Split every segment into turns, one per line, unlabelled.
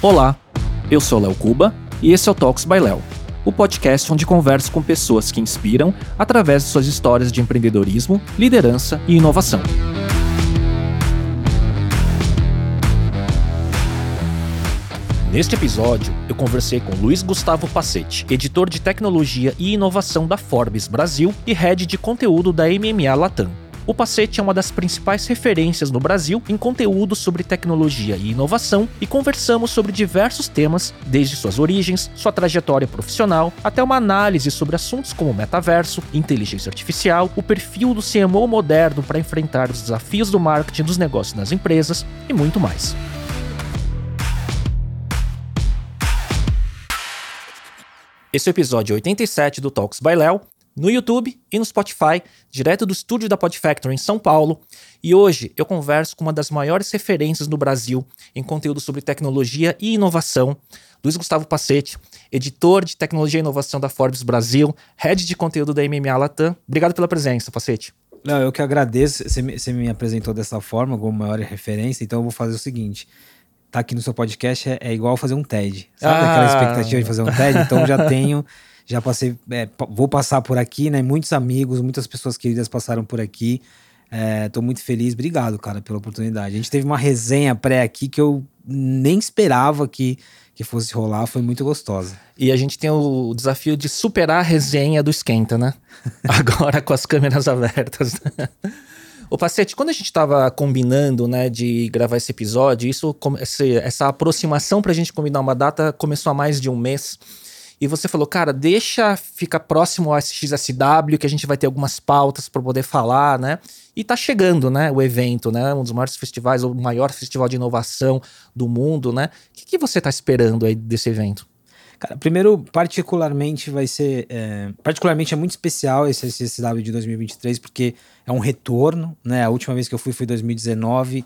Olá, eu sou Léo Cuba e esse é o Talks by Léo, o podcast onde converso com pessoas que inspiram através de suas histórias de empreendedorismo, liderança e inovação. Neste episódio, eu conversei com Luiz Gustavo Passetti, editor de tecnologia e inovação da Forbes Brasil e head de conteúdo da MMA Latam. O Pacete é uma das principais referências no Brasil em conteúdo sobre tecnologia e inovação e conversamos sobre diversos temas, desde suas origens, sua trajetória profissional, até uma análise sobre assuntos como metaverso, inteligência artificial, o perfil do CMO moderno para enfrentar os desafios do marketing dos negócios nas empresas e muito mais. Esse é o episódio 87 do Talks by Léo, no YouTube e no Spotify, direto do estúdio da Podfactory em São Paulo. E hoje eu converso com uma das maiores referências no Brasil em conteúdo sobre tecnologia e inovação, Luiz Gustavo Passetti, editor de tecnologia e inovação da Forbes Brasil, head de conteúdo da MMA Latam. Obrigado pela presença, Passetti.
Não, eu que agradeço. Você me, você me apresentou dessa forma, como maior referência, então eu vou fazer o seguinte tá aqui no seu podcast é, é, igual fazer um TED. Sabe ah. aquela expectativa de fazer um TED? Então já tenho já passei, é, vou passar por aqui, né? Muitos amigos, muitas pessoas queridas passaram por aqui. É, tô muito feliz, obrigado, cara, pela oportunidade. A gente teve uma resenha pré aqui que eu nem esperava que, que fosse rolar, foi muito gostosa.
E a gente tem o desafio de superar a resenha do Esquenta, né? Agora com as câmeras abertas. O Pacete, quando a gente estava combinando, né, de gravar esse episódio, isso, essa aproximação para a gente combinar uma data começou há mais de um mês e você falou, cara, deixa ficar próximo ao XSW, que a gente vai ter algumas pautas para poder falar, né? E tá chegando, né, o evento, né? Um dos maiores festivais, o maior festival de inovação do mundo, né? O que, que você tá esperando aí desse evento?
Cara, primeiro, particularmente vai ser. É, particularmente é muito especial esse SSW de 2023, porque é um retorno, né? A última vez que eu fui foi 2019.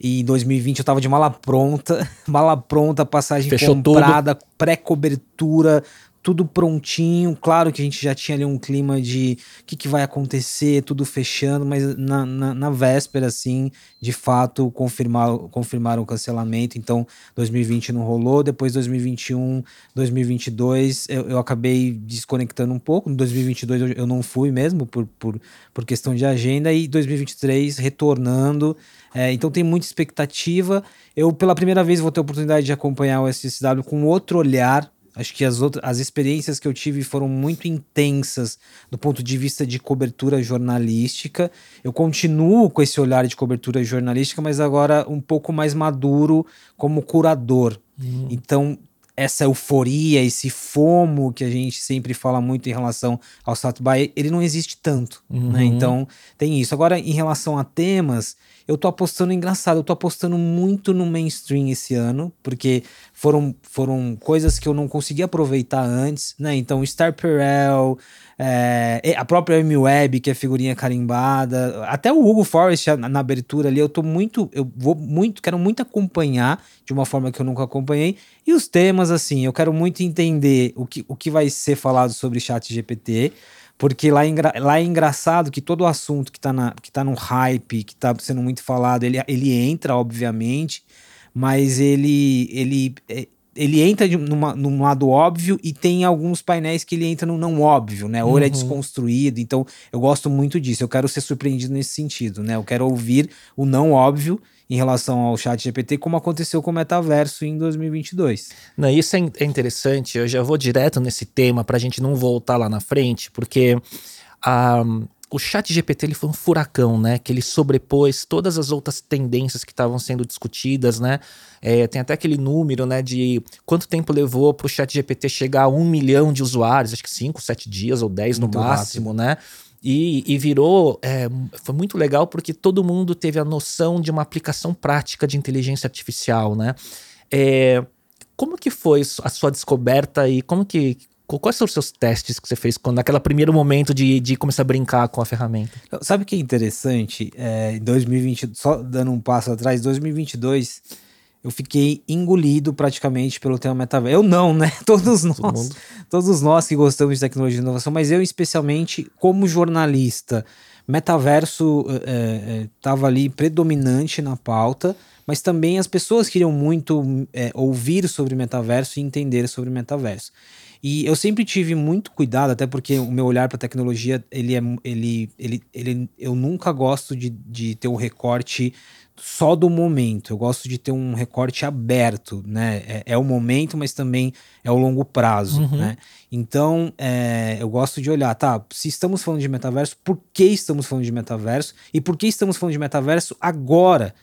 E em 2020 eu tava de mala pronta, mala pronta, passagem Fechou comprada, pré-cobertura, tudo prontinho. Claro que a gente já tinha ali um clima de o que, que vai acontecer, tudo fechando, mas na, na, na, véspera, assim, de fato, confirmar, confirmaram o cancelamento. Então, 2020 não rolou. Depois, 2021, 2022, eu, eu acabei desconectando um pouco. Em 2022 eu, eu não fui mesmo, por, por, por questão de agenda. E 2023 retornando. É, então tem muita expectativa. Eu, pela primeira vez, vou ter a oportunidade de acompanhar o SSW com outro olhar. Acho que as, outras, as experiências que eu tive foram muito intensas do ponto de vista de cobertura jornalística. Eu continuo com esse olhar de cobertura jornalística, mas agora um pouco mais maduro como curador. Uhum. Então, essa euforia, esse fomo que a gente sempre fala muito em relação ao Satbai, ele não existe tanto, né? uhum. né? Então, tem isso. Agora, em relação a temas, eu tô apostando engraçado, eu tô apostando muito no mainstream esse ano, porque foram, foram coisas que eu não consegui aproveitar antes, né? Então, Star Perel, é, a própria Amy Webb, que é figurinha carimbada, até o Hugo Forrest na, na, abertura ali, eu tô muito, eu vou muito, quero muito acompanhar de uma forma que eu nunca acompanhei. E os temas, assim, eu quero muito entender o que, o que vai ser falado sobre chat GPT. Porque lá é, lá é engraçado que todo assunto que tá, na, que tá no hype, que tá sendo muito falado, ele, ele entra, obviamente, mas ele, ele, é, ele entra numa, num lado óbvio e tem alguns painéis que ele entra no não óbvio, né? Ou uhum. ele é uhum. desconstruído. Então, eu gosto muito disso. Eu quero ser surpreendido nesse sentido, né? Eu quero ouvir o não óbvio em relação ao chat GPT, como aconteceu com o metaverso em 2022.
Não, isso é, é interessante, eu já vou direto nesse tema para a gente não voltar lá na frente, porque. Um, o chat GPT ele foi um furacão, né? Que ele sobrepôs todas as outras tendências que estavam sendo discutidas, né? É, tem até aquele número, né? De quanto tempo levou para o chat GPT chegar a um milhão de usuários, acho que cinco, sete dias ou dez no máximo, rápido. né? E, e virou. É, foi muito legal porque todo mundo teve a noção de uma aplicação prática de inteligência artificial, né? É, como que foi a sua descoberta e como que. Quais são os seus testes que você fez quando, naquele primeiro momento de, de começar a brincar com a ferramenta?
Sabe o que é interessante? É, em 2020, só dando um passo atrás, 2022 eu fiquei engolido praticamente pelo tema metaverso. Eu não, né? Todos nós, todos nós que gostamos de tecnologia e inovação, mas eu especialmente como jornalista, metaverso estava é, é, ali predominante na pauta, mas também as pessoas queriam muito é, ouvir sobre metaverso e entender sobre metaverso. E eu sempre tive muito cuidado, até porque o meu olhar para tecnologia, ele é ele, ele, ele eu nunca gosto de, de ter um recorte só do momento. Eu gosto de ter um recorte aberto, né? É, é o momento, mas também é o longo prazo, uhum. né? Então, é, eu gosto de olhar, tá? Se estamos falando de metaverso, por que estamos falando de metaverso? E por que estamos falando de metaverso agora?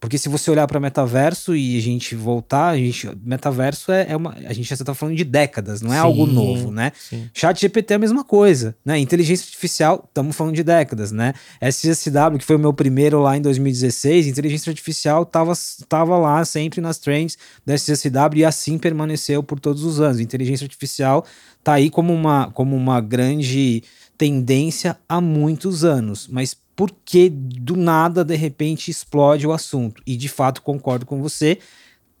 Porque se você olhar para metaverso e a gente voltar, a gente, metaverso é, é uma. A gente já está falando de décadas, não é sim, algo novo, né? Sim. Chat GPT é a mesma coisa, né? Inteligência artificial, estamos falando de décadas, né? SGSW, que foi o meu primeiro lá em 2016, inteligência artificial estava tava lá sempre nas trends da SGSW e assim permaneceu por todos os anos. Inteligência artificial tá aí como uma, como uma grande tendência há muitos anos, mas porque do nada, de repente, explode o assunto. E de fato, concordo com você.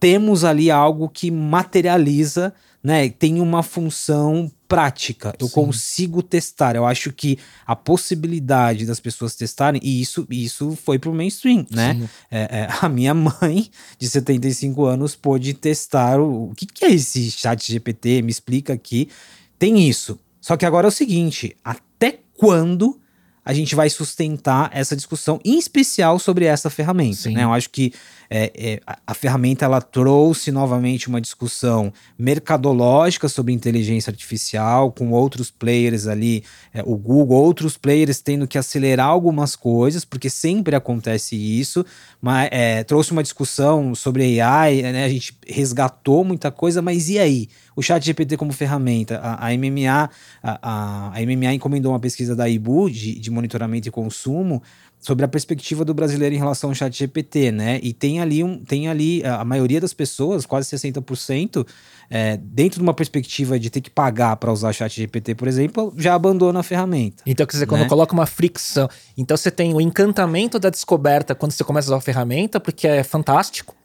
Temos ali algo que materializa, né? Tem uma função prática. Eu Sim. consigo testar. Eu acho que a possibilidade das pessoas testarem, e isso, isso foi pro mainstream, né? É, é, a minha mãe, de 75 anos, pôde testar o, o que, que é esse chat GPT? Me explica aqui. Tem isso. Só que agora é o seguinte: até quando a gente vai sustentar essa discussão, em especial sobre essa ferramenta. Né? Eu acho que é, é, a, ferramenta ela trouxe novamente uma discussão mercadológica sobre inteligência artificial, com outros players ali, é, o Google, outros players tendo que acelerar algumas coisas, porque sempre acontece isso, mas é, trouxe uma discussão sobre AI, né? a gente resgatou muita coisa, mas e aí? O chat GPT como ferramenta, a, a MMA, a, a, MMA encomendou uma pesquisa da IBU de, de monitoramento e consumo, sobre a perspectiva do brasileiro em relação ao chat GPT, né? E tem ali, um, tem ali a maioria das pessoas, quase 60%, é, dentro de uma perspectiva de ter que pagar para usar chat GPT, por exemplo, já abandona a ferramenta.
Então, quer dizer, né? quando coloca uma fricção. Então, você tem o encantamento da descoberta quando você começa a usar a ferramenta, porque é fantástico,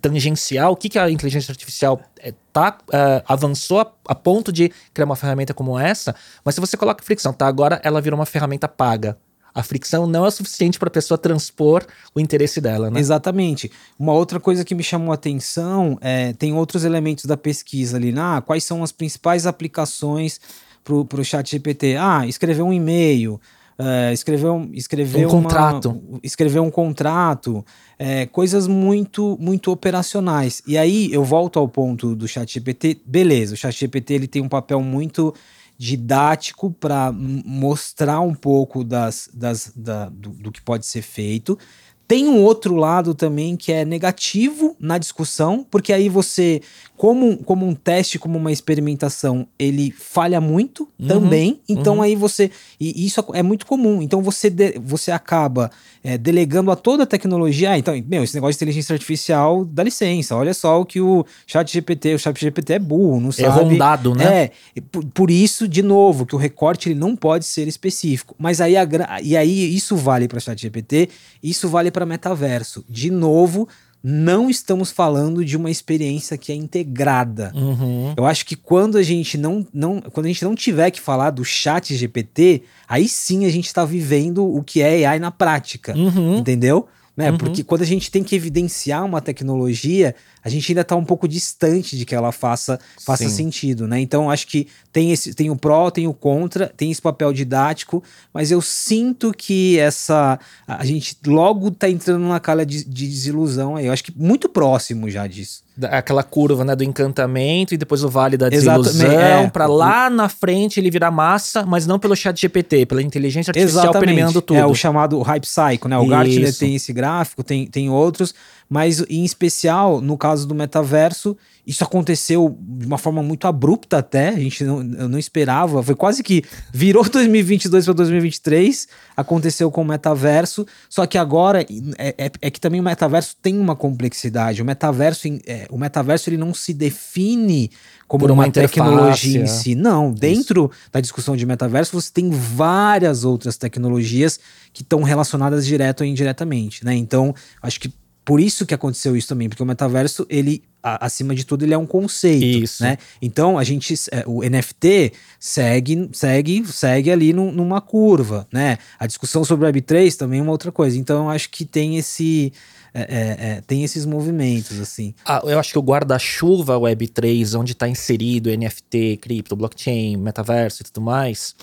tangencial. O que, que a inteligência artificial é, tá, uh, avançou a, a ponto de criar uma ferramenta como essa, mas se você coloca fricção, tá? Agora ela virou uma ferramenta paga a fricção não é suficiente para a pessoa transpor o interesse dela, né?
Exatamente. Uma outra coisa que me chamou a atenção é tem outros elementos da pesquisa ali, né? ah, quais são as principais aplicações para o chat GPT? Ah, escrever um e-mail, uh, escrever, um, escrever
um uma, contrato,
escrever um contrato, é, coisas muito muito operacionais. E aí eu volto ao ponto do chat GPT. Beleza, o chat GPT ele tem um papel muito didático para mostrar um pouco das, das, da, do, do que pode ser feito. Tem um outro lado também que é negativo na discussão, porque aí você como, como um teste, como uma experimentação, ele falha muito uhum, também. Então uhum. aí você. E isso é muito comum. Então você, de, você acaba é, delegando a toda a tecnologia. Ah, então, meu, esse negócio de inteligência artificial dá licença. Olha só o que o chat GPT, o chat GPT é burro, não é sabe.
É rondado, né?
É. Por, por, isso, de novo, que o recorte ele não pode ser específico. Mas aí, a, e aí isso vale para chat GPT, isso vale para metaverso. De novo, não estamos falando de uma experiência que é integrada.
Uhum.
Eu acho que quando a gente não, não, quando a gente não tiver que falar do chat GPT, aí sim a gente está vivendo o que é AI na prática,
uhum.
entendeu? Né? Uhum. Porque quando a gente tem que evidenciar uma tecnologia, a gente ainda está um pouco distante de que ela faça, faça sentido, né? Então acho que tem esse tem o pró, tem o contra, tem esse papel didático, mas eu sinto que essa a gente logo está entrando numa calha de, de desilusão aí. Eu acho que muito próximo já disso
aquela curva né, do encantamento e depois o vale da desilusão é. para lá na frente ele virar massa, mas não pelo chat GPT, pela inteligência artificial Exatamente. permeando tudo.
É o chamado hype cycle, né? O. Gartner tem esse gráfico, tem, tem outros, mas em especial no caso do metaverso, isso aconteceu de uma forma muito abrupta até, a gente não, não esperava, foi quase que virou 2022 para 2023, aconteceu com o metaverso, só que agora é, é, é, que também o metaverso tem uma complexidade, o metaverso, é, o metaverso ele não se define como Por uma, uma tecnologia em si, não, dentro Isso. da discussão de metaverso você tem várias outras tecnologias que estão relacionadas direto ou indiretamente, né, então acho que por isso que aconteceu isso também, porque o metaverso, ele, a, acima de tudo, ele é um conceito,
Isso.
né? Então, a gente, é, o NFT segue, segue, segue ali num- numa curva, né? A discussão sobre o Web3 também é uma outra coisa. Então, eu acho que tem esse, é, é, é, tem esses movimentos, assim.
Ah, eu acho que o guarda-chuva Web3, onde está inserido NFT, cripto, blockchain, metaverso e tudo mais,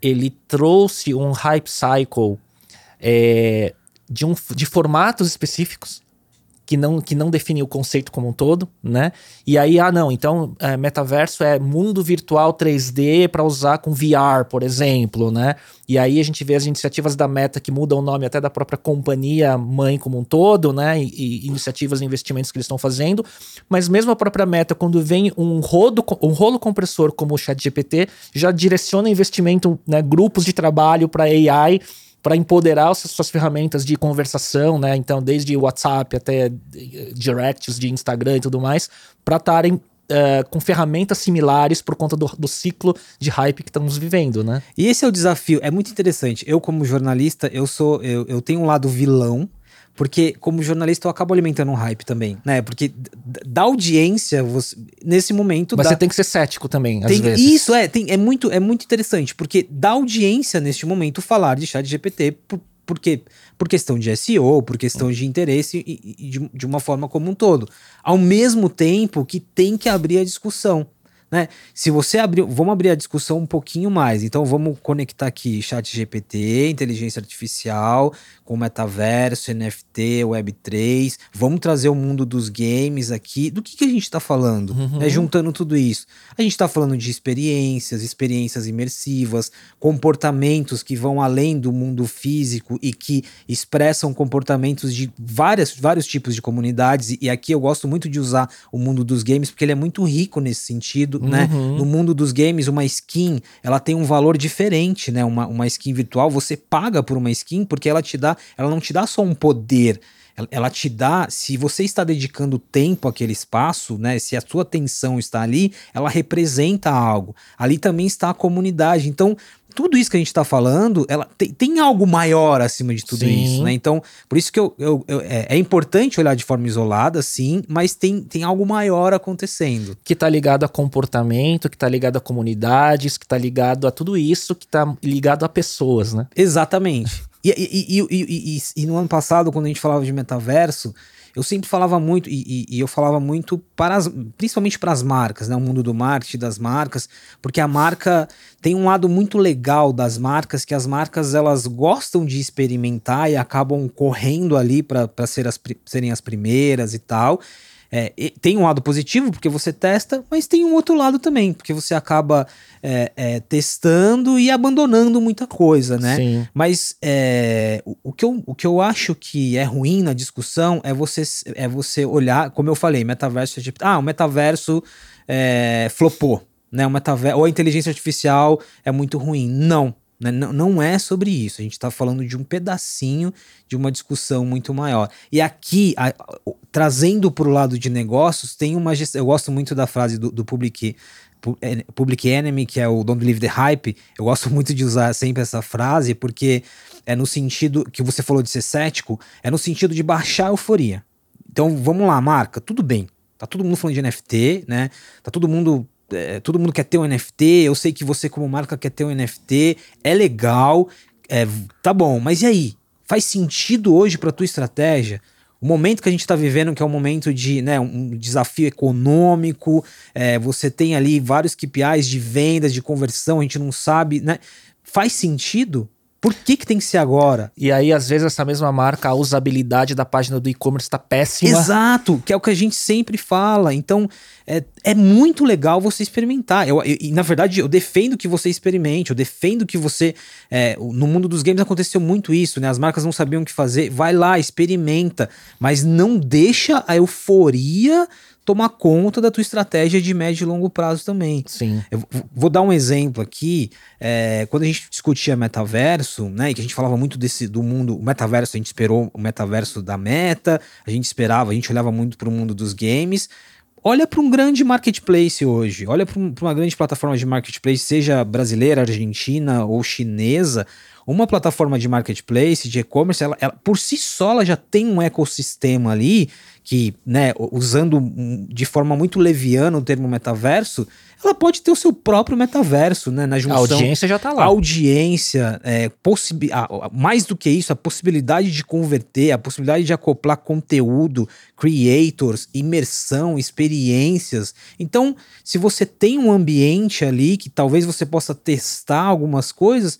ele trouxe um hype cycle é, de, um, de formatos específicos que não, que não definiu o conceito como um todo, né? E aí, ah, não, então é, metaverso é mundo virtual 3D para usar com VR, por exemplo, né? E aí a gente vê as iniciativas da Meta que mudam o nome até da própria companhia mãe como um todo, né? E, e iniciativas e investimentos que eles estão fazendo. Mas mesmo a própria Meta, quando vem um, rodo, um rolo compressor como o ChatGPT, já direciona investimento, né? Grupos de trabalho para AI para empoderar as suas ferramentas de conversação, né? Então, desde WhatsApp até eh, directs de Instagram e tudo mais, para estarem eh, com ferramentas similares por conta do, do ciclo de hype que estamos vivendo, né?
E esse é o desafio, é muito interessante. Eu, como jornalista, eu sou. Eu, eu tenho um lado vilão, porque como jornalista eu acabo alimentando um hype também, né? Porque da audiência, você- nesse momento.
Mas
dá-
você tem que ser cético também, às
tem-
vezes.
Isso é, tem, é, muito, é muito interessante, porque da audiência neste momento falar de chat GPT, por, porque, por questão de SEO, por questão de interesse e, e de, de uma forma como um todo. Ao mesmo tempo que tem que abrir a discussão. Né? Se você abrir, vamos abrir a discussão um pouquinho mais. Então vamos conectar aqui chat GPT, inteligência artificial, com metaverso, NFT, Web3. Vamos trazer o mundo dos games aqui. Do que, que a gente está falando?
Uhum.
né? Juntando tudo isso. A gente está falando de experiências, experiências imersivas, comportamentos que vão além do mundo físico e que expressam comportamentos de várias, vários tipos de comunidades. E, aqui eu gosto muito de usar o mundo dos games porque ele é muito rico nesse sentido, né?
Uhum.
No mundo dos games, uma skin, ela tem um valor diferente, né? Uma, uma skin virtual, você paga por uma skin porque ela te dá, ela não te dá só um poder, ela- te dá, se você está dedicando tempo àquele espaço, né? Se a sua atenção está ali, ela representa algo. Ali também está a comunidade. Então, tudo isso que a gente está falando, ela tem, tem algo maior acima de tudo
Sim.
isso, né? Então, por isso que eu, eu- eu- é, é importante olhar de forma isolada, sim, mas tem, tem algo maior acontecendo.
Que tá ligado a comportamento, que tá ligado a comunidades, que tá ligado a tudo isso, que tá ligado a pessoas, né?
Exatamente. E, e- e- e no ano passado, quando a gente falava de metaverso, eu sempre falava muito, e, e- e eu falava muito para as, principalmente para as marcas, né? O mundo do marketing, das marcas, porque a marca tem um lado muito legal das marcas, que as marcas elas gostam de experimentar e acabam correndo ali para ser as, serem as primeiras e tal. É, tem um lado positivo, porque você testa, mas tem um outro lado também, porque você acaba é, é, testando e abandonando muita coisa, né?
Sim.
Mas é, o, o que eu, o que eu acho que é ruim na discussão é você, é você olhar, como eu falei, metaverso é tipo, ah, o metaverso é, flopou, né? O metaverso, ou a inteligência artificial é muito ruim. Não, né? não, não é sobre isso. A gente está falando de um pedacinho de uma discussão muito maior. E aqui, a- o- trazendo para o lado de negócios, tem uma gestão. Eu gosto muito da frase do, do Public. Pu- é, Public Enemy, que é o Don't Believe the Hype, eu gosto muito de usar sempre essa frase, porque é no sentido que você falou de ser cético, é no sentido de baixar a euforia. Então vamos lá, marca, tudo bem. Tá todo mundo falando de NFT, né? Tá todo mundo. É, todo mundo quer ter um NFT. Eu sei que você, como marca, quer ter um NFT. É legal. é, tá bom, mas e aí? Faz sentido hoje pra tua estratégia? O momento que a gente está vivendo, que é um momento de né, um desafio econômico, é, você tem ali vários KPIs de vendas, de conversão, a gente não sabe, né? Faz sentido? Por que, que tem que ser agora?
E aí, às vezes, essa mesma marca, a usabilidade da página do e-commerce tá péssima.
Exato, que é o que a gente sempre fala. Então, é, é muito legal você experimentar. Eu, eu- e, na verdade, eu defendo que você experimente, eu defendo que você. é, no mundo dos games aconteceu muito isso, né? As marcas não sabiam o que fazer. Vai lá, experimenta, mas não deixa a euforia tomar conta da tua estratégia de médio e longo prazo também.
Sim.
Eu vou dar um exemplo aqui. é, quando a gente discutia metaverso, né, e que a gente falava muito desse do mundo, o metaverso, a gente esperou o metaverso da meta, a gente esperava, a gente olhava muito para o mundo dos games. Olha para um grande marketplace hoje, olha para uma grande plataforma de marketplace, seja brasileira, argentina ou chinesa. uma plataforma de marketplace, de e-commerce, ela, ela, por si só ela já tem um ecossistema ali que, né, usando de forma muito leviana o termo metaverso, ela pode ter o seu próprio metaverso, né? Na junção,
a audiência já está lá.
A audiência, é, possibi mais do que isso, a possibilidade de converter, a possibilidade de acoplar conteúdo, creators, imersão, experiências. Então, se você tem um ambiente ali que talvez você possa testar algumas coisas,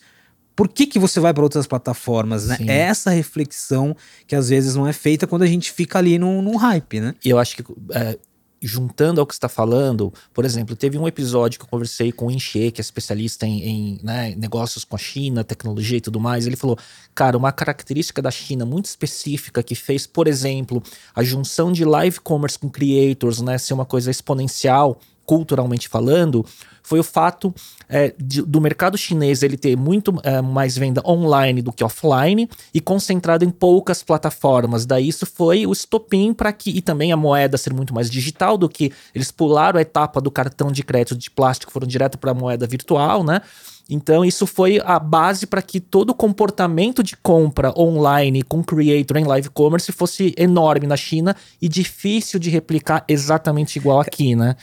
por que, que você vai para outras plataformas, né? É essa reflexão que às vezes não é feita quando a gente fica ali num, num hype, né?
E eu acho que é, juntando ao que está falando, por exemplo, teve um episódio que eu conversei com o Enche, que é especialista em, em né, negócios com a China, tecnologia e tudo mais. Ele falou, cara, uma característica da China muito específica que fez, por exemplo, a junção de live commerce com creators, né, ser uma coisa exponencial culturalmente falando, foi o fato é, de, do mercado chinês ele ter muito é, mais venda online do que offline e concentrado em poucas plataformas. Daí isso foi o estopim para que e também a moeda ser muito mais digital do que eles pularam a etapa do cartão de crédito de plástico foram direto para a moeda virtual, né? Então, isso foi a base para que todo o comportamento de compra online com creator em live commerce fosse enorme na China e difícil de replicar exatamente igual aqui, né?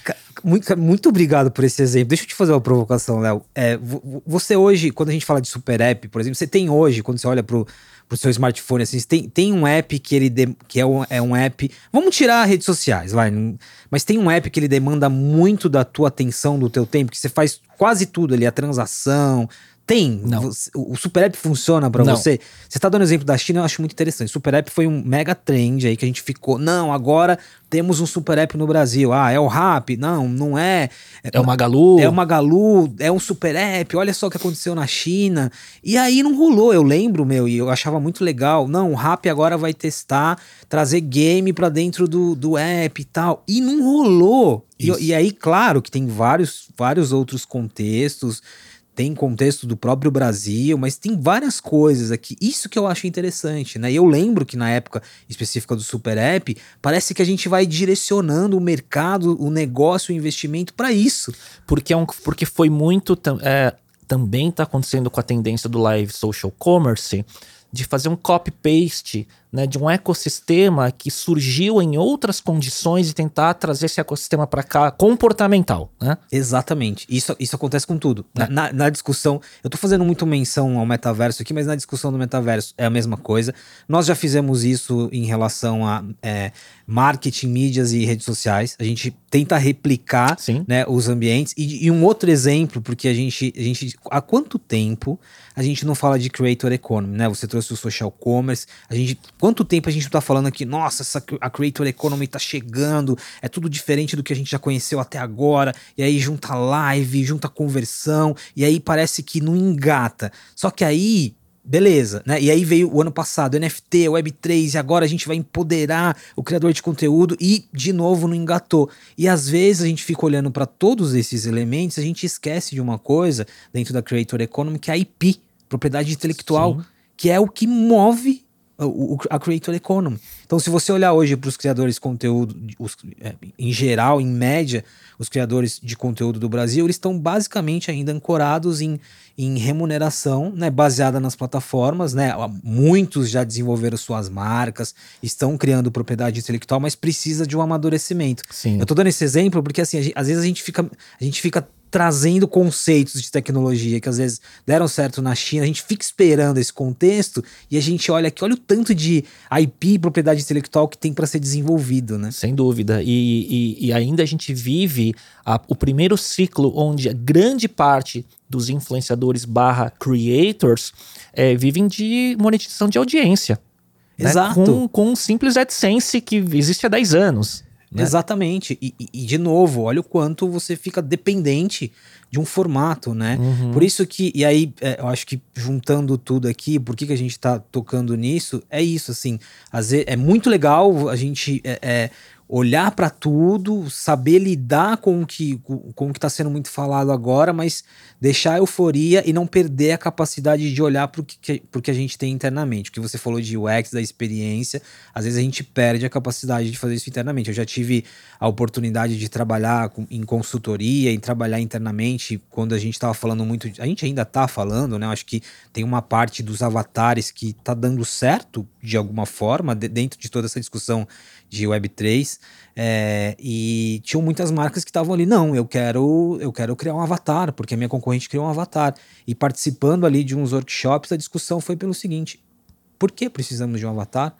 Muito, muito obrigado por esse exemplo. Deixa eu te fazer uma provocação, Léo. É, você hoje, quando a gente fala de super app, por exemplo, você tem hoje, quando você olha para o seu smartphone, assim, tem, tem um app que ele de, que é um, é um app. Vamos tirar redes sociais, vai. Mas tem um app que ele demanda muito da tua atenção, do teu tempo, que você faz quase tudo ali, a transação, tem. Não. O Super App funciona para você. Você tá dando exemplo da China, eu acho muito interessante. Super App foi um mega trend aí que a gente ficou. Não, agora temos um Super App no Brasil. Ah, é o Rap? Não, não é.
É o Magalu.
É o Magalu, é um Super App. Olha só o que aconteceu na China. E aí não rolou. Eu lembro, meu, e eu achava muito legal. Não, o Rap agora vai testar, trazer game para dentro do, do app e tal. E não rolou. E, e aí, claro que tem vários, vários outros contextos tem contexto do próprio Brasil, mas tem várias coisas aqui. Isso que eu acho interessante, né? Eu lembro que na época específica do Super App, parece que a gente vai direcionando o mercado, o negócio, o investimento para isso.
Porque, é um, porque foi muito. É, também está acontecendo com a tendência do live social commerce de fazer um copy-paste né, de um ecossistema que surgiu em outras condições e tentar trazer esse ecossistema para cá comportamental. Né?
Exatamente. Isso, isso acontece com tudo. É. Na, na, discussão, eu estou fazendo muito menção ao metaverso aqui, mas na discussão do metaverso é a mesma coisa. Nós já fizemos isso em relação a é, marketing, mídias e redes sociais. A gente tenta replicar né, os ambientes. E, e, um outro exemplo, porque a gente, a gente. Há quanto tempo a gente não fala de creator economy, né? Você trouxe o social commerce. A gente. Quanto tempo a gente tá falando aqui, nossa, essa, a creator economy tá chegando, é tudo diferente do que a gente já conheceu até agora. E aí junta live, junta conversão, e aí parece que não engata. Só que aí Beleza, né? E aí veio o ano passado, NFT, Web3, e agora a gente vai empoderar o criador de conteúdo e de novo não engatou. E às vezes a gente fica olhando para todos esses elementos, a gente esquece de uma coisa dentro da Creator Economy, que é a IP, propriedade intelectual, Sim. que é o que move o, a Creator Economy. Então, se você olhar hoje para os criadores de conteúdo, os, é, em geral, em média, os criadores de conteúdo do Brasil, eles estão basicamente ainda ancorados em, em remuneração, né, baseada nas plataformas, né? Muitos já desenvolveram suas marcas, estão criando propriedade intelectual, mas precisa de um amadurecimento.
Sim.
Eu estou dando esse exemplo porque assim, gente, às vezes a gente fica, a gente fica trazendo conceitos de tecnologia que às vezes deram certo na China, a gente fica esperando esse contexto e a gente olha aqui, olha o tanto de IP, propriedade intelectual que tem para ser desenvolvido, né?
Sem dúvida. E, e, e ainda a gente vive a, o primeiro ciclo onde a grande parte dos influenciadores barra creators é, vivem de monetização de audiência.
Né? Exato.
Né? Com, com um simples AdSense que existe há 10 anos.
Né? Exatamente. E, e, de novo, olha o quanto você fica dependente de um formato, né? Uhum. Por isso que, e aí, é, eu acho que juntando tudo aqui, por que, que a gente tá tocando nisso? É isso, assim. Às vezes, é muito legal a gente. É, é, olhar para tudo, saber lidar com o que com o que está sendo muito falado agora, mas deixar a euforia e não perder a capacidade de olhar para o que, que a gente tem internamente. O que você falou de UX, da experiência, às vezes a gente perde a capacidade de fazer isso internamente. Eu já tive a oportunidade de trabalhar com, em consultoria, em trabalhar internamente, quando a gente estava falando muito, a gente ainda está falando, né? Eu acho que tem uma parte dos avatares que está dando certo de alguma forma de, dentro de toda essa discussão de Web3. É, e tinham muitas marcas que estavam ali, não, eu quero, eu quero criar um avatar, porque a minha concorrente criou um avatar. E participando ali de uns workshops, a discussão foi pelo seguinte: por que precisamos de um avatar?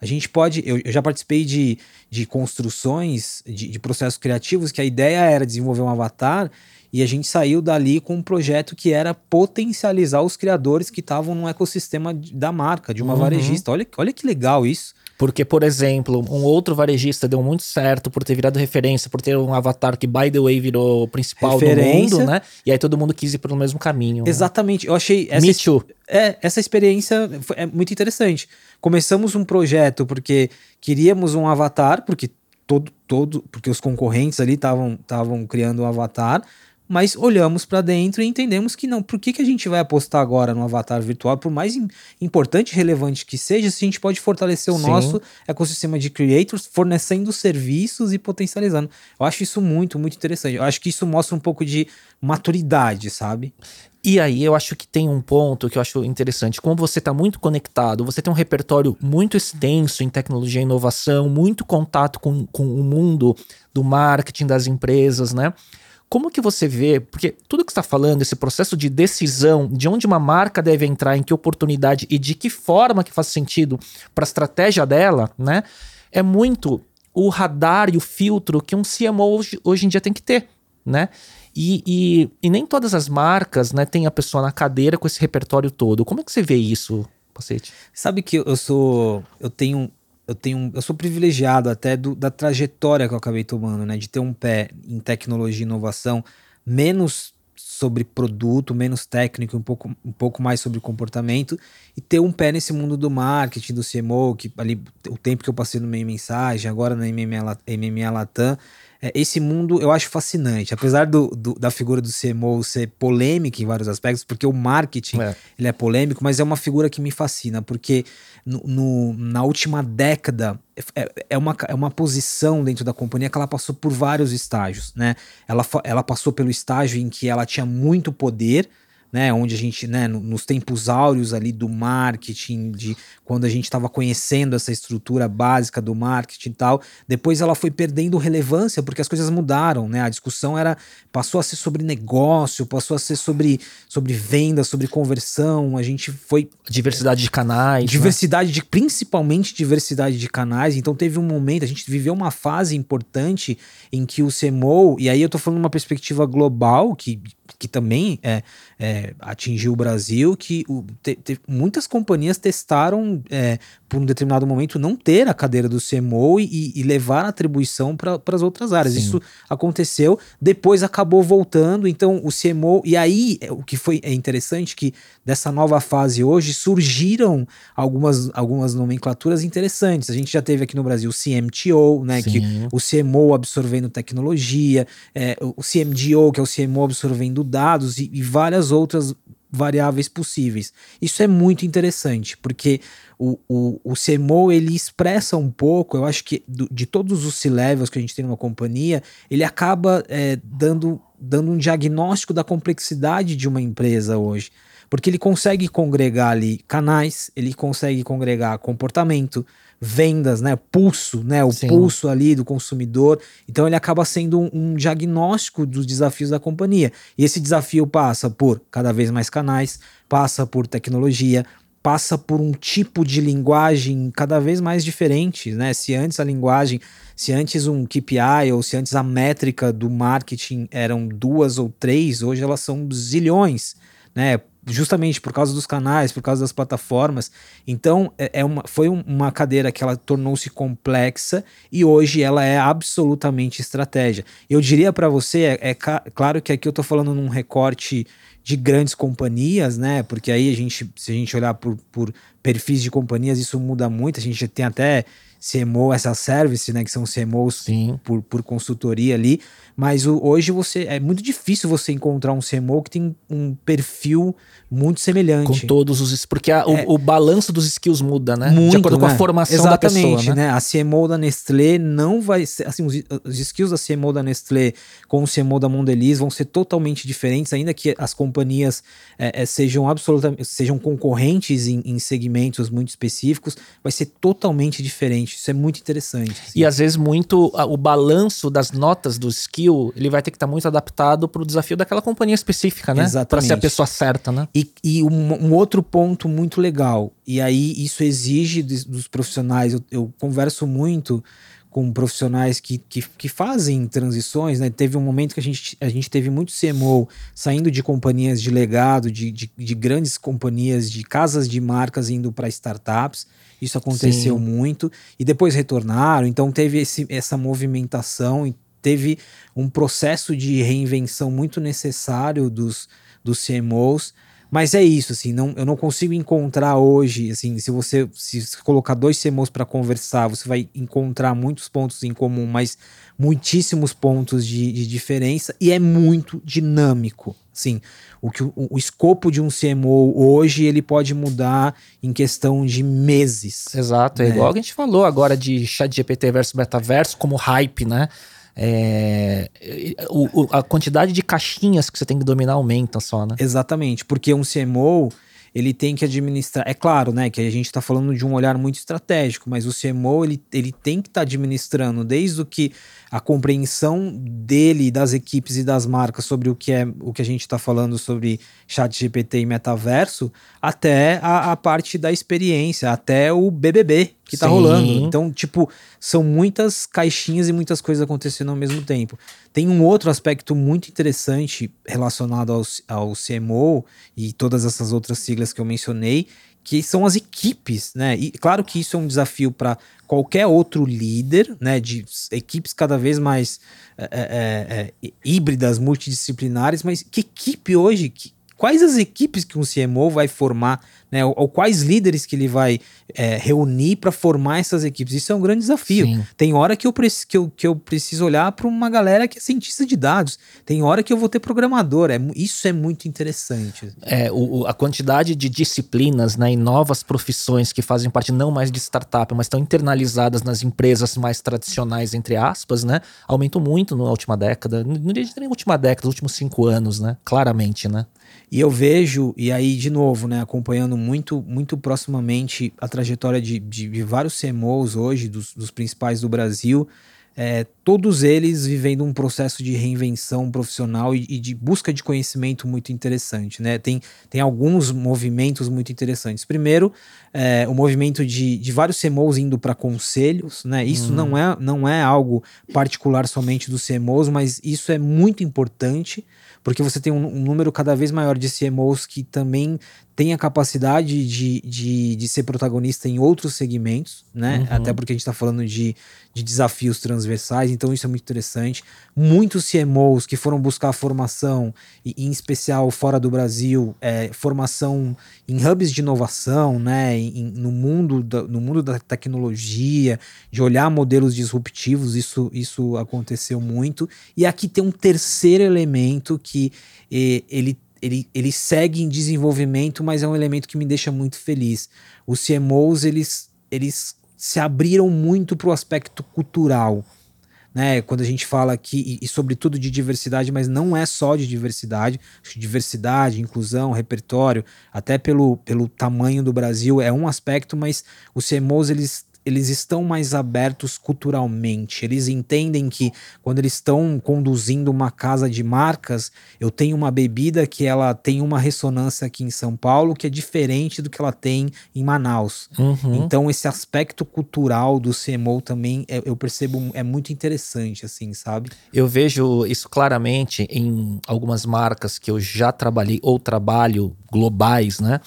A gente pode. Eu, eu já participei de, de construções, de, de processos criativos, que a ideia era desenvolver um avatar e a gente saiu dali com um projeto que era potencializar os criadores que estavam no ecossistema da marca, de uma uhum. varejista. Olha, olha que legal isso.
Porque, por exemplo, um outro varejista deu muito certo por ter virado referência, por ter um avatar que, by the way, virou o principal referência. do mundo, né? E aí todo mundo quis ir pelo mesmo caminho.
Né? Exatamente. Né? Eu achei. Essa
Me too.
É, essa experiência é muito interessante. Começamos um projeto porque queríamos um avatar, porque todo, todo, porque os concorrentes ali estavam criando um avatar mas olhamos para dentro e entendemos que não. Por que, que a gente vai apostar agora no avatar virtual? Por mais importante e relevante que seja, se a gente pode fortalecer o Sim. nosso ecossistema de creators, fornecendo serviços e potencializando. Eu acho isso muito, muito interessante. Eu acho que isso mostra um pouco de maturidade, sabe?
E aí eu acho que tem um ponto que eu acho interessante. Como você está muito conectado, você tem um repertório muito extenso em tecnologia e inovação, muito contato com, com o mundo do marketing das empresas, né? Como que você vê, porque tudo que está falando, esse processo de decisão, de onde uma marca deve entrar, em que oportunidade e de que forma que faz sentido para a estratégia dela, né? É muito o radar e o filtro que um CMO hoje, hoje em dia tem que ter, né? E, e, e, nem todas as marcas, né, tem a pessoa na cadeira com esse repertório todo. Como é que você vê isso, Pacete?
Sabe que eu sou, eu tenho eu tenho eu sou privilegiado até do, da trajetória que eu acabei tomando, né? De ter um pé em tecnologia e inovação, menos sobre produto, menos técnico, um pouco, um pouco mais sobre comportamento, e ter um pé nesse mundo do marketing, do CMO, que ali o tempo que eu passei no meio mensagem, agora na MMA, MMA Latam, é, esse mundo eu acho fascinante. Apesar do, do, da figura do CMO ser polêmica em vários aspectos, porque o marketing é. ele é polêmico, mas é uma figura que me fascina, porque no, no na última década é, é, uma, é uma posição dentro da companhia que ela passou por vários estágios. Né? Ela, ela passou pelo estágio em que ela tinha muito poder né, onde a gente, né, nos tempos áureos ali do marketing, de quando a gente estava conhecendo essa estrutura básica do marketing e tal, depois ela foi perdendo relevância porque as coisas mudaram, né? A discussão era passou a ser sobre negócio, passou a ser sobre sobre venda, sobre conversão, a gente foi
diversidade de canais, né?
diversidade né? de principalmente diversidade de canais. Então teve um momento, a gente viveu uma fase importante em que o CMO, e aí eu tô falando uma perspectiva global que que também é, é, atingiu o Brasil, que o, te, te, muitas companhias testaram é, por um determinado momento não ter a cadeira do CMO e, e levar a atribuição para as outras áreas. Sim. Isso aconteceu, depois acabou voltando, então o CMO, e aí é, o que foi é interessante que dessa nova fase hoje surgiram algumas, algumas nomenclaturas interessantes. A gente já teve aqui no Brasil o CMTO, né, Sim. que o CMO absorvendo tecnologia, é, o CMDO, que é o CMO absorvendo dados e, e várias outras variáveis possíveis. Isso é muito interessante, porque o, o, o CMO ele expressa um pouco, eu acho que do, de todos os C-levels que a gente tem numa companhia, ele acaba é, dando, dando um diagnóstico da complexidade de uma empresa hoje. Porque ele consegue congregar ali canais, ele consegue congregar comportamento, vendas, né? Pulso, né? O Sim. pulso ali do consumidor. Então ele acaba sendo um, um, diagnóstico dos desafios da companhia. E esse desafio passa por cada vez mais canais, passa por tecnologia, passa por um tipo de linguagem cada vez mais diferente, né? Se antes a linguagem, se antes um KPI ou se antes a métrica do marketing eram duas ou três, hoje elas são zilhões, né? Justamente por causa dos canais, por causa das plataformas. Então, é, é uma, foi uma cadeira que ela tornou-se complexa e hoje ela é absolutamente estratégia. Eu diria para você, é, é, claro que aqui eu estou falando num recorte de grandes companhias, né? Porque aí a gente, se a gente olhar por, por perfis de companhias, isso muda muito. A gente tem até CMO essa service, né? Que são CMOs por, por consultoria ali. Mas o, hoje você é muito difícil você encontrar um CMO que tem um perfil muito semelhante.
Com todos os. Porque a, é, o, o, balanço dos skills muda, né?
Muito,
de acordo
né?
com a formação
Exatamente,
da pessoa.
Né? A CMO da Nestlé não vai ser. Assim, os, os skills da CMO da Nestlé com o CMO da Mondelez vão ser totalmente diferentes, ainda que as companhias é, é, sejam absolutamente sejam concorrentes em, em, segmentos muito específicos, vai ser totalmente diferente. Isso é muito interessante.
Assim. E às vezes muito o balanço das notas do skill ele vai ter que estar tá muito adaptado para o desafio daquela companhia específica, né? Para ser a pessoa certa, né?
E, e um, um, outro ponto muito legal, e aí isso exige dos, dos profissionais, eu, eu, converso muito com profissionais que, que, que, fazem transições, né? Teve um momento que a gente, a gente teve muito CMO saindo de companhias de legado, de, de, de grandes companhias, de casas de marcas indo para startups. Isso aconteceu Sim. muito. E depois retornaram, então teve esse, essa movimentação teve um processo de reinvenção muito necessário dos, dos CMOs. Mas é isso, assim, não, eu não consigo encontrar hoje, assim, se você se colocar dois CMOs para conversar, você vai encontrar muitos pontos em comum, mas muitíssimos pontos de, de diferença e é muito dinâmico. Sim, o que o, o, escopo de um CMO hoje ele pode mudar em questão de meses.
Exato, é né? igual a gente falou agora de chat GPT versus metaverso como hype, né? É, o, o, a quantidade de caixinhas que você tem que dominar aumenta só, né?
Exatamente, porque um CMO ele tem que administrar. É claro, né, que a gente está falando de um olhar muito estratégico, mas o CMO ele, ele tem que estar tá administrando desde o que a compreensão dele, das equipes e das marcas sobre o que é o que a gente está falando sobre chat GPT e metaverso, até a, a, parte da experiência, até o BBB que está rolando. Então, tipo, são muitas caixinhas e muitas coisas acontecendo ao mesmo tempo. Tem um outro aspecto muito interessante relacionado ao, ao CMO e todas essas outras siglas que eu mencionei, que são as equipes, né? E claro que isso é um desafio para qualquer outro líder, né? De equipes cada vez mais é, é, é, híbridas, multidisciplinares, mas que equipe hoje, que, quais as equipes que um CMO vai formar, né? Ou, ou quais líderes que ele vai é, reunir para formar essas equipes. Isso é um grande desafio. Sim. Tem hora que eu, que eu, que eu preciso olhar para uma galera que é cientista de dados. Tem hora que eu vou ter programador. É, isso é muito interessante.
É, o, a quantidade de disciplinas né, e novas profissões que fazem parte não mais de startup, mas estão internalizadas nas empresas mais tradicionais, entre aspas, né? Aumentou muito na última década. Não diria nem última década, nos últimos cinco anos, né? Claramente, né?
E eu vejo, e aí, de novo, né, acompanhando muito, muito proximamente a trajetória de, de, de vários CMOs hoje, dos, dos principais do Brasil, é, todos eles vivendo um processo de reinvenção profissional e, e, de busca de conhecimento muito interessante. Né? Tem, tem alguns movimentos muito interessantes. Primeiro, é, o movimento de, de vários CMOs indo para conselhos. Né? Isso uhum. não, é, não é algo particular somente dos CMOs, mas isso é muito importante porque você tem um, um, número cada vez maior de CMOs que também tem a capacidade de, de, de ser protagonista em outros segmentos, né? Uhum. Até porque a gente está falando de, de desafios transversais, então isso é muito interessante. Muitos CMOs que foram buscar formação, e, em especial fora do Brasil, é, formação em hubs de inovação, né? Em, no, mundo da, no mundo da tecnologia, de olhar modelos disruptivos, isso, isso aconteceu muito. E aqui tem um terceiro elemento que e, ele ele, ele segue em desenvolvimento, mas é um elemento que me deixa muito feliz. Os CMOs, eles, eles se abriram muito para o aspecto cultural. Né, quando a gente fala aqui, e, e, sobretudo de diversidade, mas não é só de diversidade, diversidade, inclusão, repertório, até pelo, pelo tamanho do Brasil é um aspecto, mas os CMOs eles eles estão mais abertos culturalmente. Eles entendem que quando eles estão conduzindo uma casa de marcas, eu tenho uma bebida que ela tem uma ressonância aqui em São Paulo que é diferente do que ela tem em Manaus. Uhum. Então esse aspecto cultural do CMO também é, eu percebo é muito interessante, assim, sabe?
Eu vejo isso claramente em algumas marcas que eu já trabalhei ou trabalho globais, né?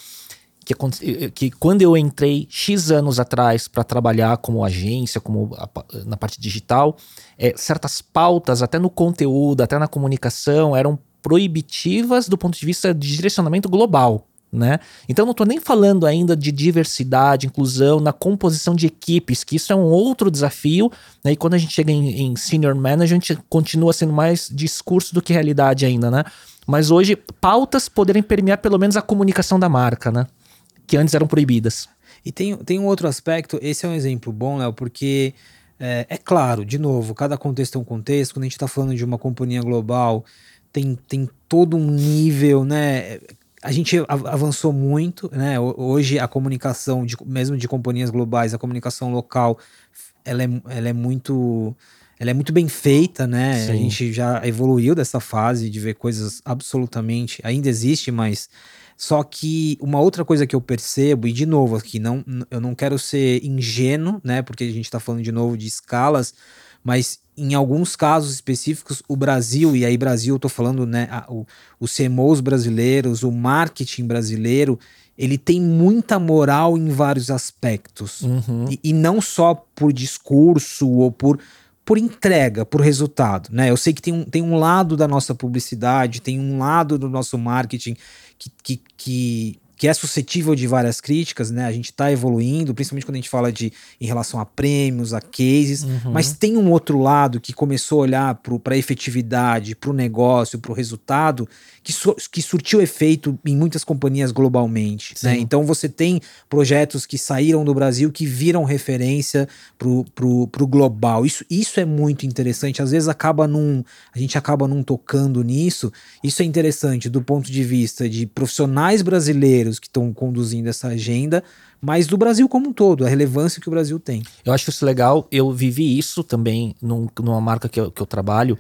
Que, que quando eu entrei X anos atrás para trabalhar como agência, como a, na parte digital, é, certas pautas, até no conteúdo, até na comunicação, eram proibitivas do ponto de vista de direcionamento global. Né? Então não estou nem falando ainda de diversidade, inclusão na composição de equipes, que isso é um outro desafio, né? E quando a gente chega em, em senior management, continua sendo mais discurso do que realidade ainda, né? Mas hoje pautas poderem permear pelo menos a comunicação da marca, né? Que antes eram proibidas.
E tem, tem um outro aspecto, esse é um exemplo bom, Léo, porque é, é, claro, de novo, cada contexto é um contexto. Quando a gente está falando de uma companhia global, tem, tem todo um nível, né? A gente avançou muito, né? Hoje a comunicação, de, mesmo de companhias globais, a comunicação local, ela é, ela é muito ela é muito bem feita, né? Sim. A gente já evoluiu dessa fase de ver coisas absolutamente. Ainda existe, mas só que uma outra coisa que eu percebo, e de novo aqui, não, eu não quero ser ingênuo, né? Porque a gente está falando de novo de escalas, mas em alguns casos específicos, o Brasil, e aí Brasil, eu tô falando, né? A, o, os CMOs brasileiros, o marketing brasileiro, ele tem muita moral em vários aspectos. Uhum. E, e, não só por discurso ou por, por entrega, por resultado. Né? Eu sei que tem um, tem um lado da nossa publicidade, tem um lado do nosso marketing que, que, que que é suscetível de várias críticas, né? A gente está evoluindo, principalmente quando a gente fala de em relação a prêmios, a cases, uhum. mas tem um outro lado que começou a olhar para a efetividade, para o negócio, para o resultado, que, su que surtiu efeito em muitas companhias globalmente. Né? Então você tem projetos que saíram do Brasil que viram referência para o global. Isso, isso é muito interessante. Às vezes acaba num. A gente acaba não tocando nisso. Isso é interessante do ponto de vista de profissionais brasileiros brasileiros que estão conduzindo essa agenda, mas do Brasil como um todo, a relevância que o Brasil tem.
Eu acho isso legal, eu vivi isso também num, numa marca que eu, que eu trabalho,